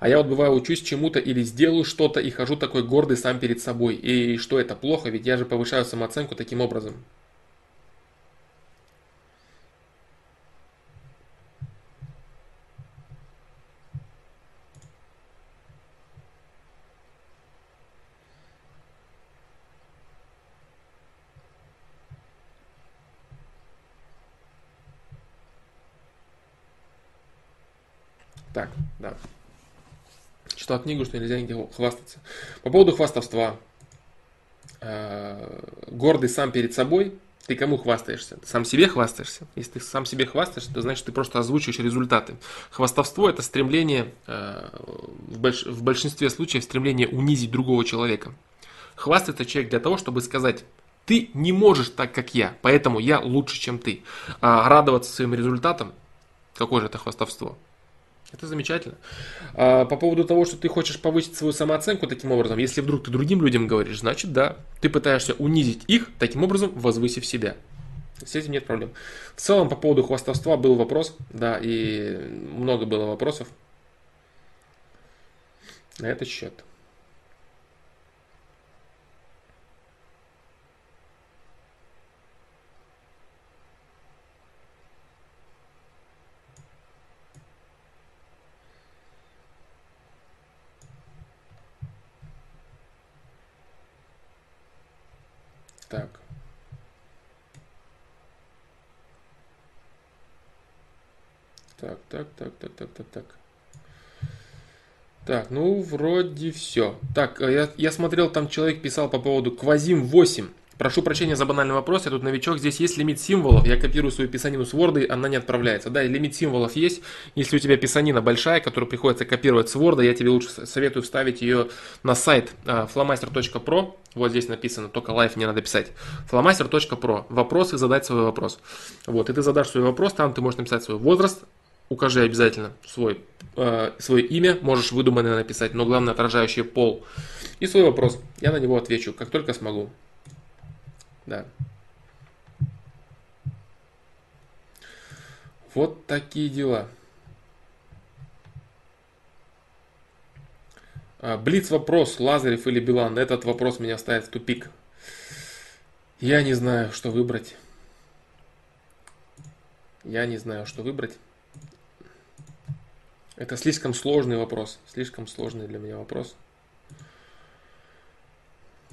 А я вот бываю учусь чему-то или сделаю что-то и хожу такой гордый сам перед собой. И что это плохо, ведь я же повышаю самооценку таким образом. Так, да. Читал книгу, что нельзя нигде хвастаться. По поводу хвастовства. Э, гордый сам перед собой. Ты кому хвастаешься? Ты сам себе хвастаешься? Если ты сам себе хвастаешься, то значит ты просто озвучиваешь результаты. Хвастовство это стремление, э, в, больш... в большинстве случаев стремление унизить другого человека. Хвастается человек для того, чтобы сказать, ты не можешь так, как я, поэтому я лучше, чем ты. А радоваться своим результатам, какое же это хвастовство? Это замечательно. А, по поводу того, что ты хочешь повысить свою самооценку таким образом, если вдруг ты другим людям говоришь, значит да, ты пытаешься унизить их, таким образом возвысив себя. С этим нет проблем. В целом, по поводу хвастовства был вопрос, да, и много было вопросов на этот счет. Так. Так, так, так, так, так, так, так. Так, ну, вроде все. Так, э, я, я смотрел, там человек писал по поводу Квазим 8. Прошу прощения за банальный вопрос, я тут новичок, здесь есть лимит символов, я копирую свою писанину с Word, она не отправляется. Да, лимит символов есть, если у тебя писанина большая, которую приходится копировать с Word, я тебе лучше советую вставить ее на сайт а, flamaster.pro, вот здесь написано, только лайф не надо писать, flamaster.pro, вопросы, задать свой вопрос. Вот, и ты задашь свой вопрос, там ты можешь написать свой возраст, укажи обязательно свой, э, свое имя, можешь выдуманное написать, но главное отражающий пол. И свой вопрос. Я на него отвечу, как только смогу. Да. Вот такие дела. А, Блиц вопрос, Лазарев или Билан. Этот вопрос меня ставит в тупик. Я не знаю, что выбрать. Я не знаю, что выбрать. Это слишком сложный вопрос. Слишком сложный для меня вопрос.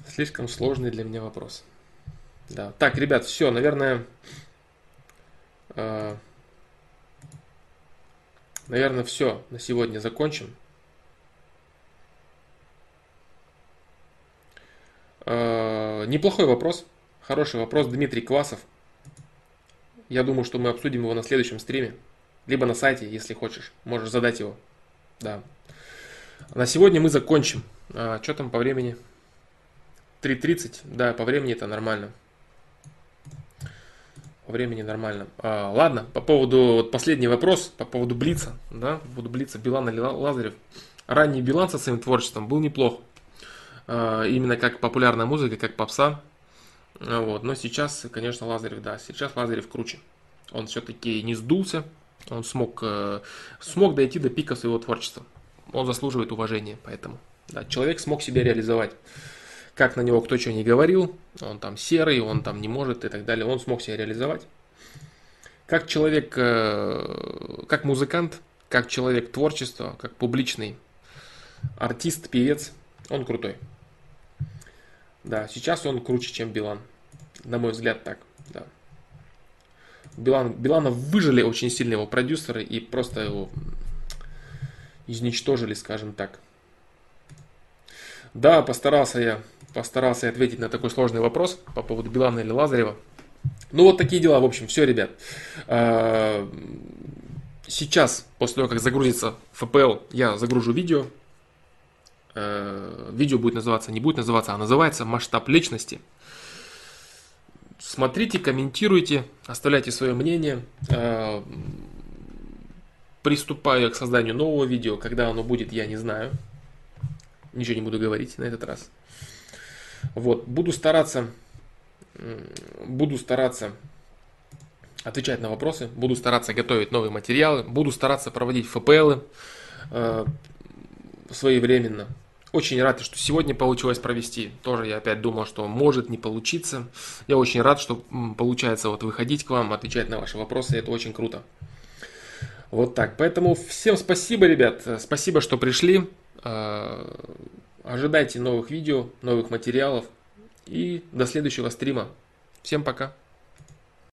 Слишком сложный для меня вопрос. Да. Так, ребят, все, наверное, э, наверное, все на сегодня закончим. Э, неплохой вопрос, хороший вопрос, Дмитрий Квасов. Я думаю, что мы обсудим его на следующем стриме, либо на сайте, если хочешь, можешь задать его. Да. На сегодня мы закончим. А, что там по времени? 3.30, да, по времени это нормально. По времени нормально. А, ладно, по поводу, вот последний вопрос, по поводу Блица, да, по поводу Блица, Билан или Лазарев. Ранний Билан со своим творчеством был неплох. А, именно как популярная музыка, как попса. А, вот. Но сейчас, конечно, Лазарев, да, сейчас Лазарев круче. Он все-таки не сдулся, он смог, э, смог дойти до пика своего творчества. Он заслуживает уважения, поэтому. Да, человек смог себя реализовать. Как на него кто что не говорил, он там серый, он там не может и так далее, он смог себя реализовать. Как человек, э, как музыкант, как человек творчества, как публичный артист, певец, он крутой. Да, сейчас он круче, чем Билан. На мой взгляд, так. Да. Билан, Билана выжили очень сильно его продюсеры и просто его изничтожили, скажем так. Да, постарался я, постарался ответить на такой сложный вопрос по поводу Билана или Лазарева. Ну вот такие дела, в общем, все, ребят. А, сейчас, после того, как загрузится FPL, я загружу видео. А, видео будет называться, не будет называться, а называется «Масштаб личности». Смотрите, комментируйте, оставляйте свое мнение. А, приступаю к созданию нового видео. Когда оно будет, я не знаю. Ничего не буду говорить на этот раз. Вот, буду стараться, буду стараться отвечать на вопросы, буду стараться готовить новые материалы, буду стараться проводить ФПЛы э, своевременно. Очень рад, что сегодня получилось провести. Тоже я опять думал, что может не получиться. Я очень рад, что получается вот выходить к вам, отвечать на ваши вопросы. Это очень круто. Вот так. Поэтому всем спасибо, ребят. Спасибо, что пришли. А, ожидайте новых видео, новых материалов. И до следующего стрима. Всем пока.